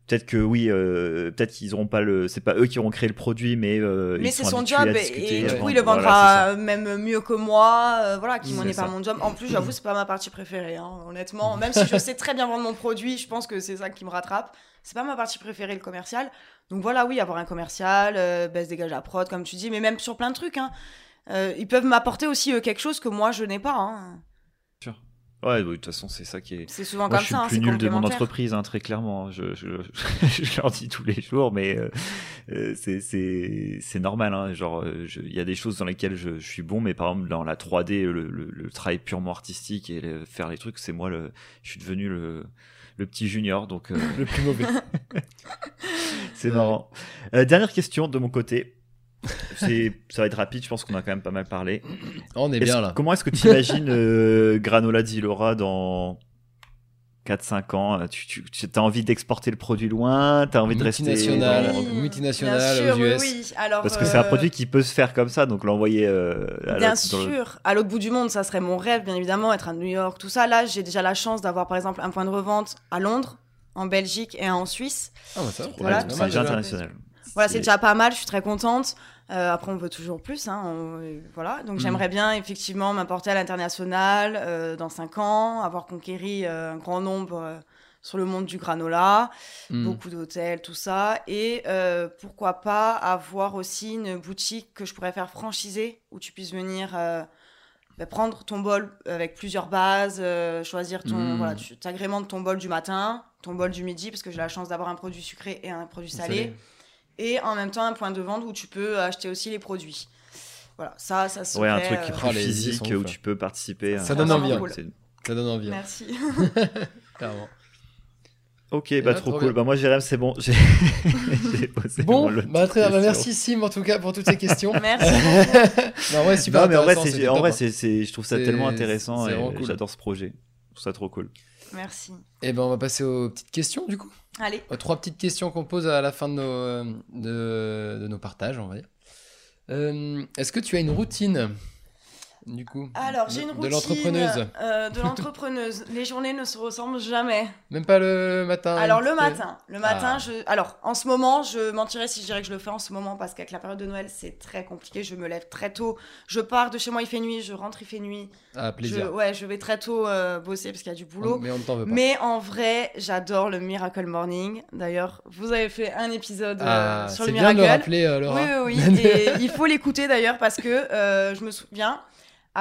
peut-être que oui, euh, peut-être qu'ils auront pas le. C'est pas eux qui auront créé le produit, mais, euh, Mais ils c'est son job à et, et du avant. coup il le Voilà, vendra même mieux que moi, euh, voilà, qui m'en c'est est pas mon job. En plus, j'avoue, c'est pas ma partie préférée, hein, honnêtement. Même si je sais très bien vendre mon produit, je pense que c'est ça qui me rattrape. C'est pas ma partie préférée, le commercial. Donc voilà, oui, avoir un commercial, euh, baisse dégage la prod, comme tu dis, mais même sur plein de trucs. Hein. Euh, ils peuvent m'apporter aussi euh, quelque chose que moi je n'ai pas. hein. Ouais, oui, de toute façon, c'est ça qui est. C'est souvent Moi, comme je suis ça. le hein, plus nul de mon entreprise, hein, très clairement. Je, je, je leur dis tous les jours, mais euh, euh, c'est- c'est c'est normal. Hein, genre, euh, je- il y a des choses dans lesquelles je, je suis bon, mais par exemple dans la 3D, le, le, le travail purement artistique et le- faire les trucs, c'est moi. Le, je suis devenu le, le petit junior, donc euh, Le plus mauvais. c'est marrant. Euh, dernière question de mon côté. C'est, ça va être rapide. Je pense qu'on a quand même pas mal parlé. on est bien là. Comment est-ce que tu imagines euh, Granola Zilora dans 4-5 ans Tu, tu as envie d'exporter le produit loin? Tu as envie de rester. Multinational. dans- Oui. multinationale bien sûr, aux oui, US. oui. Alors, Parce que c'est un euh, produit qui peut se faire comme ça, donc l'envoyer. euh, Bien le- sûr, à l'autre bout du monde, ça serait mon rêve, bien évidemment, être à New York, tout ça. Là, j'ai déjà la chance d'avoir, par exemple, un point de revente à Londres, en Belgique et un en Suisse. Ah, bah ça. Voilà, c'est international. Voilà, c'est déjà pas mal, je suis très contente. Euh, après, on veut toujours plus, hein, on- euh, voilà. Donc, Mhm. j'aimerais bien effectivement m'importer à l'international euh, dans 5 ans, avoir conquéri euh, un grand nombre sur le monde du granola, Hmm. beaucoup d'hôtels, tout ça, et pourquoi pas avoir aussi une boutique que je pourrais faire franchiser où tu puisses venir. bah, prendre ton bol avec plusieurs bases, choisir ton, Mhm. voilà, tu t'agrémentes ton bol du matin, ton bol du midi, parce que j'ai la chance d'avoir un produit sucré et un produit salé et en même temps un point de vente où tu peux acheter aussi les produits. Voilà, ça, ça serait... Ouais, un truc qui euh, est Ah, les physique où tu peux participer. Ça hein. Ça donne envie, hein. Ça donne envie. hein, Merci. clairement. Ok, bah trop trop cool. Bah moi, Jérém, c'est bon. J'ai posé Bon, bah très bien. Bah, merci Sim en tout cas pour toutes ces questions. Merci non, ouais, super Non, mais en vrai, c'est- en vrai, hein. je trouve ça tellement intéressant et j'adore ce projet. Je trouve ça trop cool. Merci. Eh ben, on va passer aux petites questions du coup. Allez. Aux trois petites questions qu'on pose à la fin de nos, euh, de, de nos partages, on va dire. Euh, Est-ce que tu as une routine? Du coup Alors, j'ai une routine. De l'entrepreneuse euh, de l'entrepreneuse. Les journées ne se ressemblent jamais. Même pas le matin Alors, le c'est- matin. Le matin, Ah. je. Alors, en ce moment, je mentirais si je dirais que je le fais en ce moment parce qu'avec la période de Noël, c'est très compliqué. Je me lève très tôt. Je pars de chez moi, il fait nuit. Je rentre, il fait nuit. Ah, Je, plaisir. ouais, je vais très tôt euh, bosser parce qu'il y a du boulot. Mais on ne t'en veut pas. Mais en vrai, j'adore le Miracle Morning. D'ailleurs, vous avez fait un épisode euh, Ah, sur c'est le bien de le Miracle. rappeler, Laura. Oui, oui, oui. Et il faut l'écouter d'ailleurs parce que je me souviens,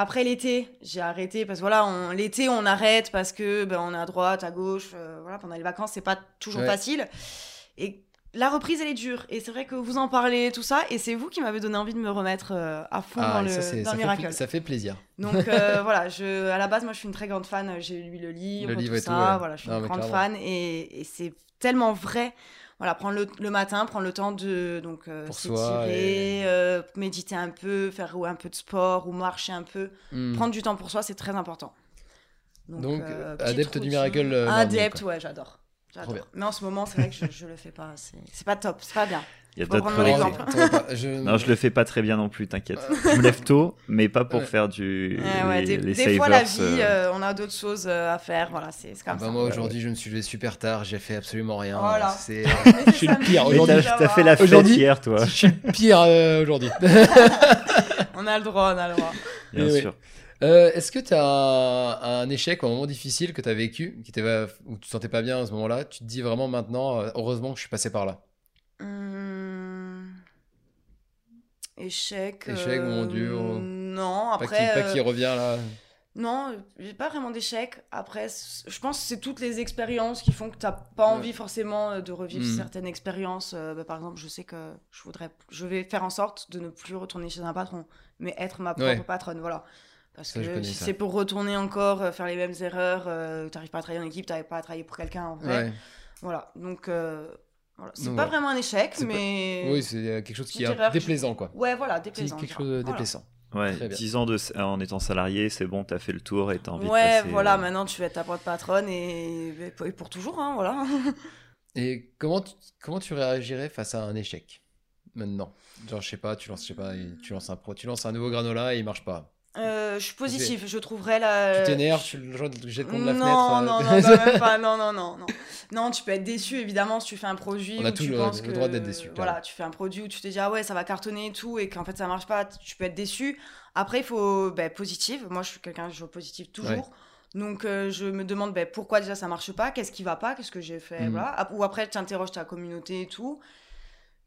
après l'été, j'ai arrêté parce que voilà, on- l'été on arrête parce que ben, on est à droite, à gauche, euh, voilà, pendant les vacances c'est pas toujours Ouais. facile. Et la reprise elle est dure. Et c'est vrai que vous en parlez, tout ça, et c'est vous qui m'avez donné envie de me remettre euh, à fond Ah, dans le, ça, dans ça fait Miracle. pla- ça fait plaisir. Donc euh, voilà, je, à la base, moi je suis une très grande fan. J'ai lu le livre, Le livre tout et tout, ça. ouais. Voilà, je suis Non, une grande clairement. fan et, et c'est tellement vrai. Voilà, prendre le, le matin, prendre le temps de donc euh, s'étirer, et- euh, méditer un peu, faire ou un peu de sport ou marcher un peu. Hmm. Prendre du temps pour soi, c'est très important. Donc, euh, adepte petite du routine. Miracle, Morning, Adepte, ouais, j'adore. Mais en ce moment, c'est vrai que je, je le fais pas. C'est pas top, c'est pas bien. Il y a d'autres priorités. je... Non, je le fais pas très bien non plus, t'inquiète. je me lève tôt, mais pas pour Ouais. faire du. Ouais, ouais, les, des, les des fois, la vie, euh, euh, on a d'autres choses euh, à faire. Voilà, c'est Ah comme bah ça. moi aujourd'hui je me suis levé super tard, j'ai fait absolument rien. Voilà. C'est... Je suis le pire aujourd'hui. t'as, fait la fête hier, toi. Je suis le pire euh, aujourd'hui. On a le droit, on a le droit. Bien sûr. Euh, est-ce que tu as un, un échec ou un moment difficile que tu as vécu, qui où tu te sentais pas bien à ce moment-là Tu te dis vraiment maintenant, euh, heureusement que je suis passé par là? Hum, Échec. Échec, mon Dieu, oh. Non, pas, après. pas euh, qui revient là. Non, j'ai pas vraiment d'échec. Après, je pense que c'est toutes les expériences qui font que t'as pas Ouais. envie forcément euh, de revivre Mhm. certaines expériences. Euh, bah, par exemple, je sais que je voudrais, je vais faire en sorte de ne plus retourner chez un patron, mais être ma propre Ouais. patronne, voilà. Parce Ça, que si c'est pour retourner encore, euh, faire les mêmes erreurs, euh, t'arrives pas à travailler en équipe, t'arrives pas à travailler pour quelqu'un en vrai. Ouais. Voilà, donc euh, voilà. c'est pas voilà. vraiment un échec, pas- mais Oui, c'est euh, quelque chose qui est déplaisant quoi. ouais, voilà, déplaisant. quelque chose de Voilà. déplaisant. Ouais, Très bien. 10 ans de, en étant salarié, c'est bon, t'as fait le tour et t'as envie Ouais, de passer. voilà, euh, maintenant tu vas être ta propre patronne et, et pour toujours, hein, voilà. Et comment tu, comment tu réagirais face à un échec maintenant? Genre, je sais pas, tu lances, je sais pas, tu lances un pro, tu lances un nouveau granola et il marche pas. Euh, je suis positive, je trouverais la. Tu t'énerves, tu le genre, jettes contre la non, fenêtre. euh, non, non, non, même pas, non, non, non, non. Non, tu peux être déçu évidemment si tu fais un produit On a où tout tu le- penses le que droit d'être déçu, Voilà, tu fais un produit où tu te dis ah ouais ça va cartonner et tout et qu'en fait ça marche pas, tu peux être déçu. Après il faut ben, positive. Moi je suis quelqu'un je joue positive toujours. Donc euh, je me demande ben, pourquoi déjà ça marche pas, qu'est-ce qui va pas, qu'est-ce que j'ai fait, Mhm. voilà. Ou après tu interroges ta communauté et tout.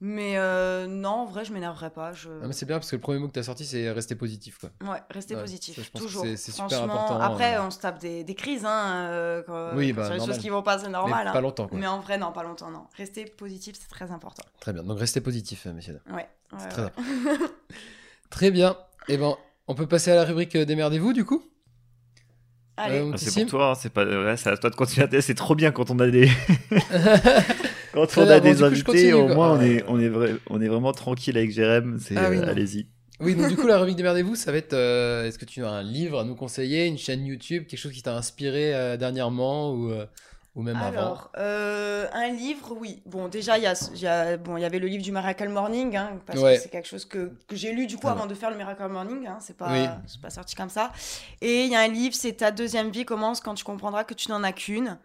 Mais euh, non, en vrai je m'énerverai pas. Je... Ah, mais c'est bien parce que le premier mot que tu as sorti, c'est rester positif. Quoi. Ouais, rester Ouais, positif, ça, toujours. c'est- c'est super Franchement, important, Après, euh. on se tape des, des crises, hein, euh, quand, Oui, quand bah, sur les normal. choses qui vont pas, c'est normal. mais hein. pas longtemps. Quoi. Mais en vrai, non, pas longtemps, non. Rester positif, c'est très important. Très bien. Donc restez positif, messieurs. Ouais. ouais, très ouais. Très bien. Et ben, on peut passer à la rubrique Démerdez-vous du coup? Allez. Euh, Ah, c'est pour toi, hein, c'est pas. Ouais, c'est à toi de continuer. à- C'est trop bien quand on a des. quand on a des invités, continue, au moins on est, on est vrai, on est vraiment tranquille avec Jérém. C'est Ah oui, euh, allez-y. Oui, donc du coup, la rubrique Démerdez-vous, ça va être euh, est-ce que tu as un livre à nous conseiller, une chaîne YouTube, quelque chose qui t'a inspiré euh, dernièrement ou, euh, ou même avant? Alors, euh, un livre, oui. Bon, déjà, il y, a, y, a- bon, il y avait le livre du Miracle Morning, hein, parce Ouais. que c'est quelque chose que, que j'ai lu du coup Ah avant de faire le Miracle Morning. Hein, c'est pas, Oui. c'est pas sorti comme ça. Et il y a un livre, c'est Ta deuxième vie commence quand tu comprendras que tu n'en as qu'une.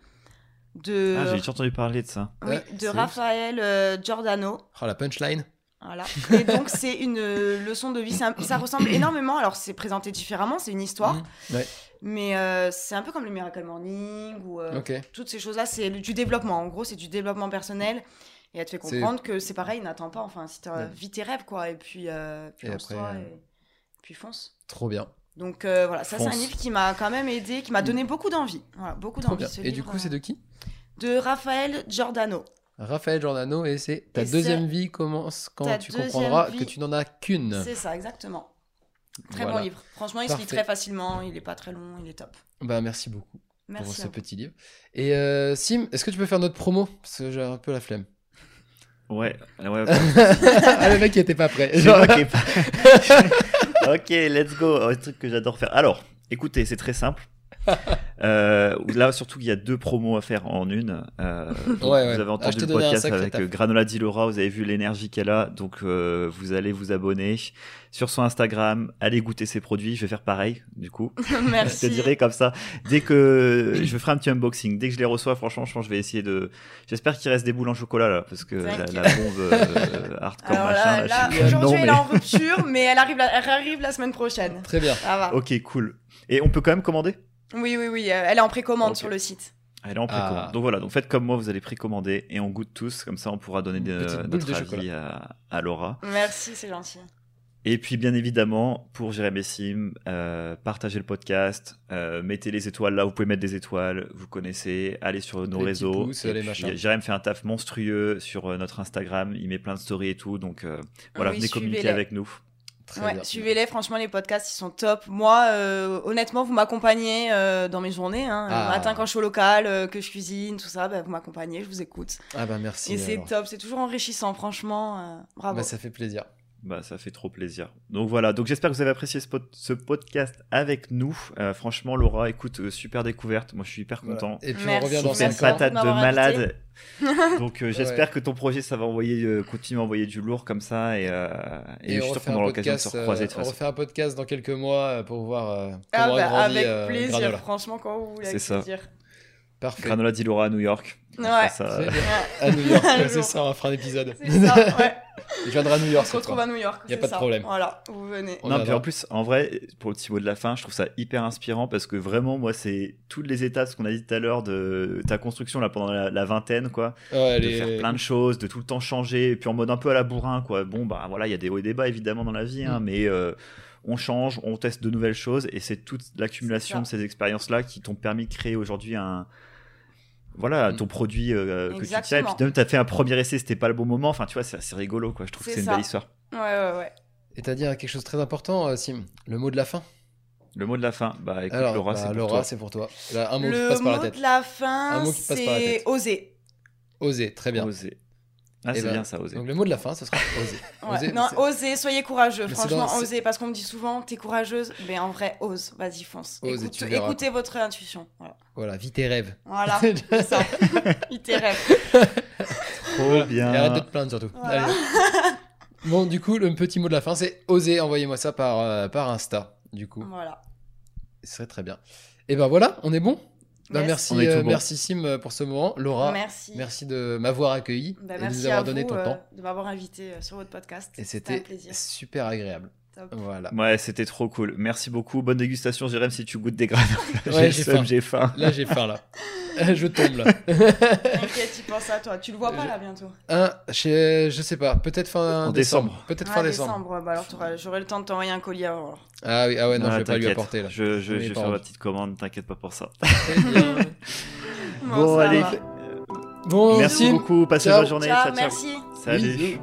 De, Ah, j'ai déjà entendu parler de ça. oui, Ouais, de. Raphaël euh, Giordano. Oh, la punchline Voilà. Et donc, c'est une euh, leçon de vie. Ça, ça ressemble énormément. Alors, c'est présenté différemment, c'est une histoire. Mhm. Ouais. Mais euh, c'est un peu comme le Miracle Morning ou euh, Ok. toutes ces choses-là. C'est du développement. En gros, c'est du développement personnel. Et elle te fait comprendre que c'est pareil, n'attends pas. Enfin, si tu Ouais. vis tes rêves, quoi. Et puis, euh, puis Et après, euh, et puis fonce. Trop bien. Donc euh, voilà, ça c'est un livre qui m'a quand même aidé, qui m'a donné beaucoup d'envie. Voilà, beaucoup d'envie. ce Et du coup, c'est euh, de qui? de Raphaël Giordano. Raphaël Giordano et c'est ta Et deuxième vie commence quand tu comprendras vie- que tu n'en as qu'une. C'est ça, exactement. Très Voilà. bon livre. Franchement, il se lit très facilement, il est pas très long, il est top. Bah, merci beaucoup pour Merci. ce à vous. petit livre. Et euh, Sim, est-ce que tu peux faire notre promo? Parce que j'ai un peu la flemme. Ouais, ouais. ah, le mec qui était pas prêt. Genre- pas- ok, let's go. Un truc que j'adore faire. Alors, écoutez, c'est très simple. Euh, là, surtout qu'il y a deux promos à faire en une. Euh, Ouais, ouais. Vous avez Ah, entendu je te le podcast avec euh, Granola Di Laura, vous avez vu l'énergie qu'elle a, donc euh, vous allez vous abonner sur son Instagram, allez goûter ses produits. Je vais faire pareil, du coup. Je Merci. te dirai comme ça. Dès que je ferai un petit unboxing, dès que je les reçois, franchement, je pense que je vais essayer de. J'espère qu'il reste des boules en chocolat là, parce que la, bombe euh, hardcore Alors machin. là, là, je aujourd'hui, elle est en rupture, mais elle arrive, la, elle arrive la semaine prochaine. Très bien. Ça va. Ok, cool. Et on peut quand même commander? Oui, oui, oui, euh, elle est en précommande sur le site. Elle est en précommande. Ah. Donc voilà, donc faites comme moi, vous allez précommander et on goûte tous, comme ça on pourra donner de- notre de avis à, à Laura. Merci, c'est gentil. Et puis bien évidemment, pour Jérémy Sim, euh, partagez le podcast, euh, mettez les étoiles là, vous pouvez mettre des étoiles, vous connaissez, allez sur nos Les réseaux. pouces, Et les puis, machins. Jérémy fait un taf monstrueux sur notre Instagram, il met plein de stories et tout, donc euh, voilà, Oui, venez communiquer avec nous. Ouais, suivez-les, franchement, les podcasts, ils sont top. Moi, euh, honnêtement, vous m'accompagnez euh, dans mes journées. Hein. Ah. Le matin, quand je suis au local, euh, que je cuisine, tout ça, bah, vous m'accompagnez, je vous écoute. Ah bah merci. Et c'est top, c'est toujours enrichissant, franchement. bravo. Bah, ça fait plaisir. Bah, ça fait trop plaisir. Donc voilà, donc j'espère que vous avez apprécié ce, pod- ce podcast avec nous. Euh, franchement, Laura, écoute, euh, super découverte. Moi, je suis hyper Voilà. content. Et puis Merci. on revient dans Sur cette Merci 5 ans. beaucoup patate de malade. Donc euh, j'espère Ouais. que ton projet, ça va envoyer, euh, continuer à envoyer du lourd comme ça. Et, euh, et, je suis sûr qu'on aura l'occasion de podcast, se recroiser de euh, on refait un podcast dans quelques mois pour voir euh, comment Ah, a bah, grandi avec euh, plaisir, Granola. franchement, quand vous voulez, C'est ça. Parfait. Granola di Laura à New York. Ouais. ça, euh, À New York, c'est ça, on fera un épisode. ça, ouais. Je viendrai à New York On se retrouve à New York. Y a c'est pas de problème. Voilà, vous venez. On non, puis viendra. en plus, en vrai, pour le petit mot de la fin, je trouve ça hyper inspirant parce que vraiment, moi, c'est toutes les étapes, ce qu'on a dit tout à l'heure, de ta construction là pendant la, la vingtaine, quoi. Ouais, de les- faire plein de choses, de tout le temps changer, et puis en mode un peu à la bourrin, quoi. Bon, bah voilà, il y a des hauts et des bas évidemment dans la vie, hein, Mm. mais euh, on change, on teste de nouvelles choses, et c'est toute l'accumulation de ces expériences-là qui t'ont permis de créer aujourd'hui un. Voilà, Mm. ton produit euh, que tu tiens. Et puis même, t'as fait un premier essai, c'était pas le bon moment. Enfin, tu vois, c'est assez rigolo, quoi. Je trouve que C'est une belle histoire. Ouais, ouais, ouais. Et t'as dit quelque chose de très important, euh, Sim. Le mot de la fin? Le mot de la fin, bah écoute, Alors, Laura, bah, c'est pour Laura, toi. c'est pour toi. Là, un mot qui le passe par la mot de la fin, c'est oser. Oser, très bien. Oser. Ah, c'est ben, bien ça, oser. Donc le mot de la fin, ce sera oser. Ouais. Oser, non, osez, soyez courageux. Mais Franchement, dans- osez. Parce qu'on me dit souvent, t'es courageuse. Mais en vrai, ose. Vas-y, fonce. Ose Écoute- écoutez votre intuition. Voilà. Voilà, vis tes rêves. Voilà, c'est ça. Il t'est rêve. Trop bien. Et arrête de te plaindre surtout. Voilà. Allez. Bon, du coup, le petit mot de la fin, c'est oser. Envoyez-moi ça par, euh, par Insta, du coup. Voilà. Ce serait très bien. Et ben voilà, on est bon? Bah, Yes. merci, euh, bon. merci Sim euh, pour ce moment. Laura, Merci. merci de m'avoir accueilli Bah, et de nous avoir donné vous ton euh, temps. de m'avoir invité sur votre podcast. Et un c'était plaisir. super agréable. Top. Voilà. Ouais, c'était trop cool. Merci beaucoup. Bonne dégustation, Jérém, si tu goûtes des graines. Ouais, j'ai faim. J'ai faim. Là, j'ai faim là. Je tombe là. T'inquiète, tu penses à toi. Tu le vois pas Je- là bientôt. Un, je, je sais pas, peut-être fin En décembre. décembre. Peut-être Ah, fin décembre. Bah alors j'aurai le temps de t'envoyer un colis alors. Ah oui, ah ouais, non, Ah, je vais pas lui t'inquiète. apporter là. Je, vais faire ma petite commande, t'inquiète pas pour ça. Bon, ça allez. va. Bon, Merci beaucoup. Passez une bonne journée. Ciao, ciao, ciao. merci. Salut.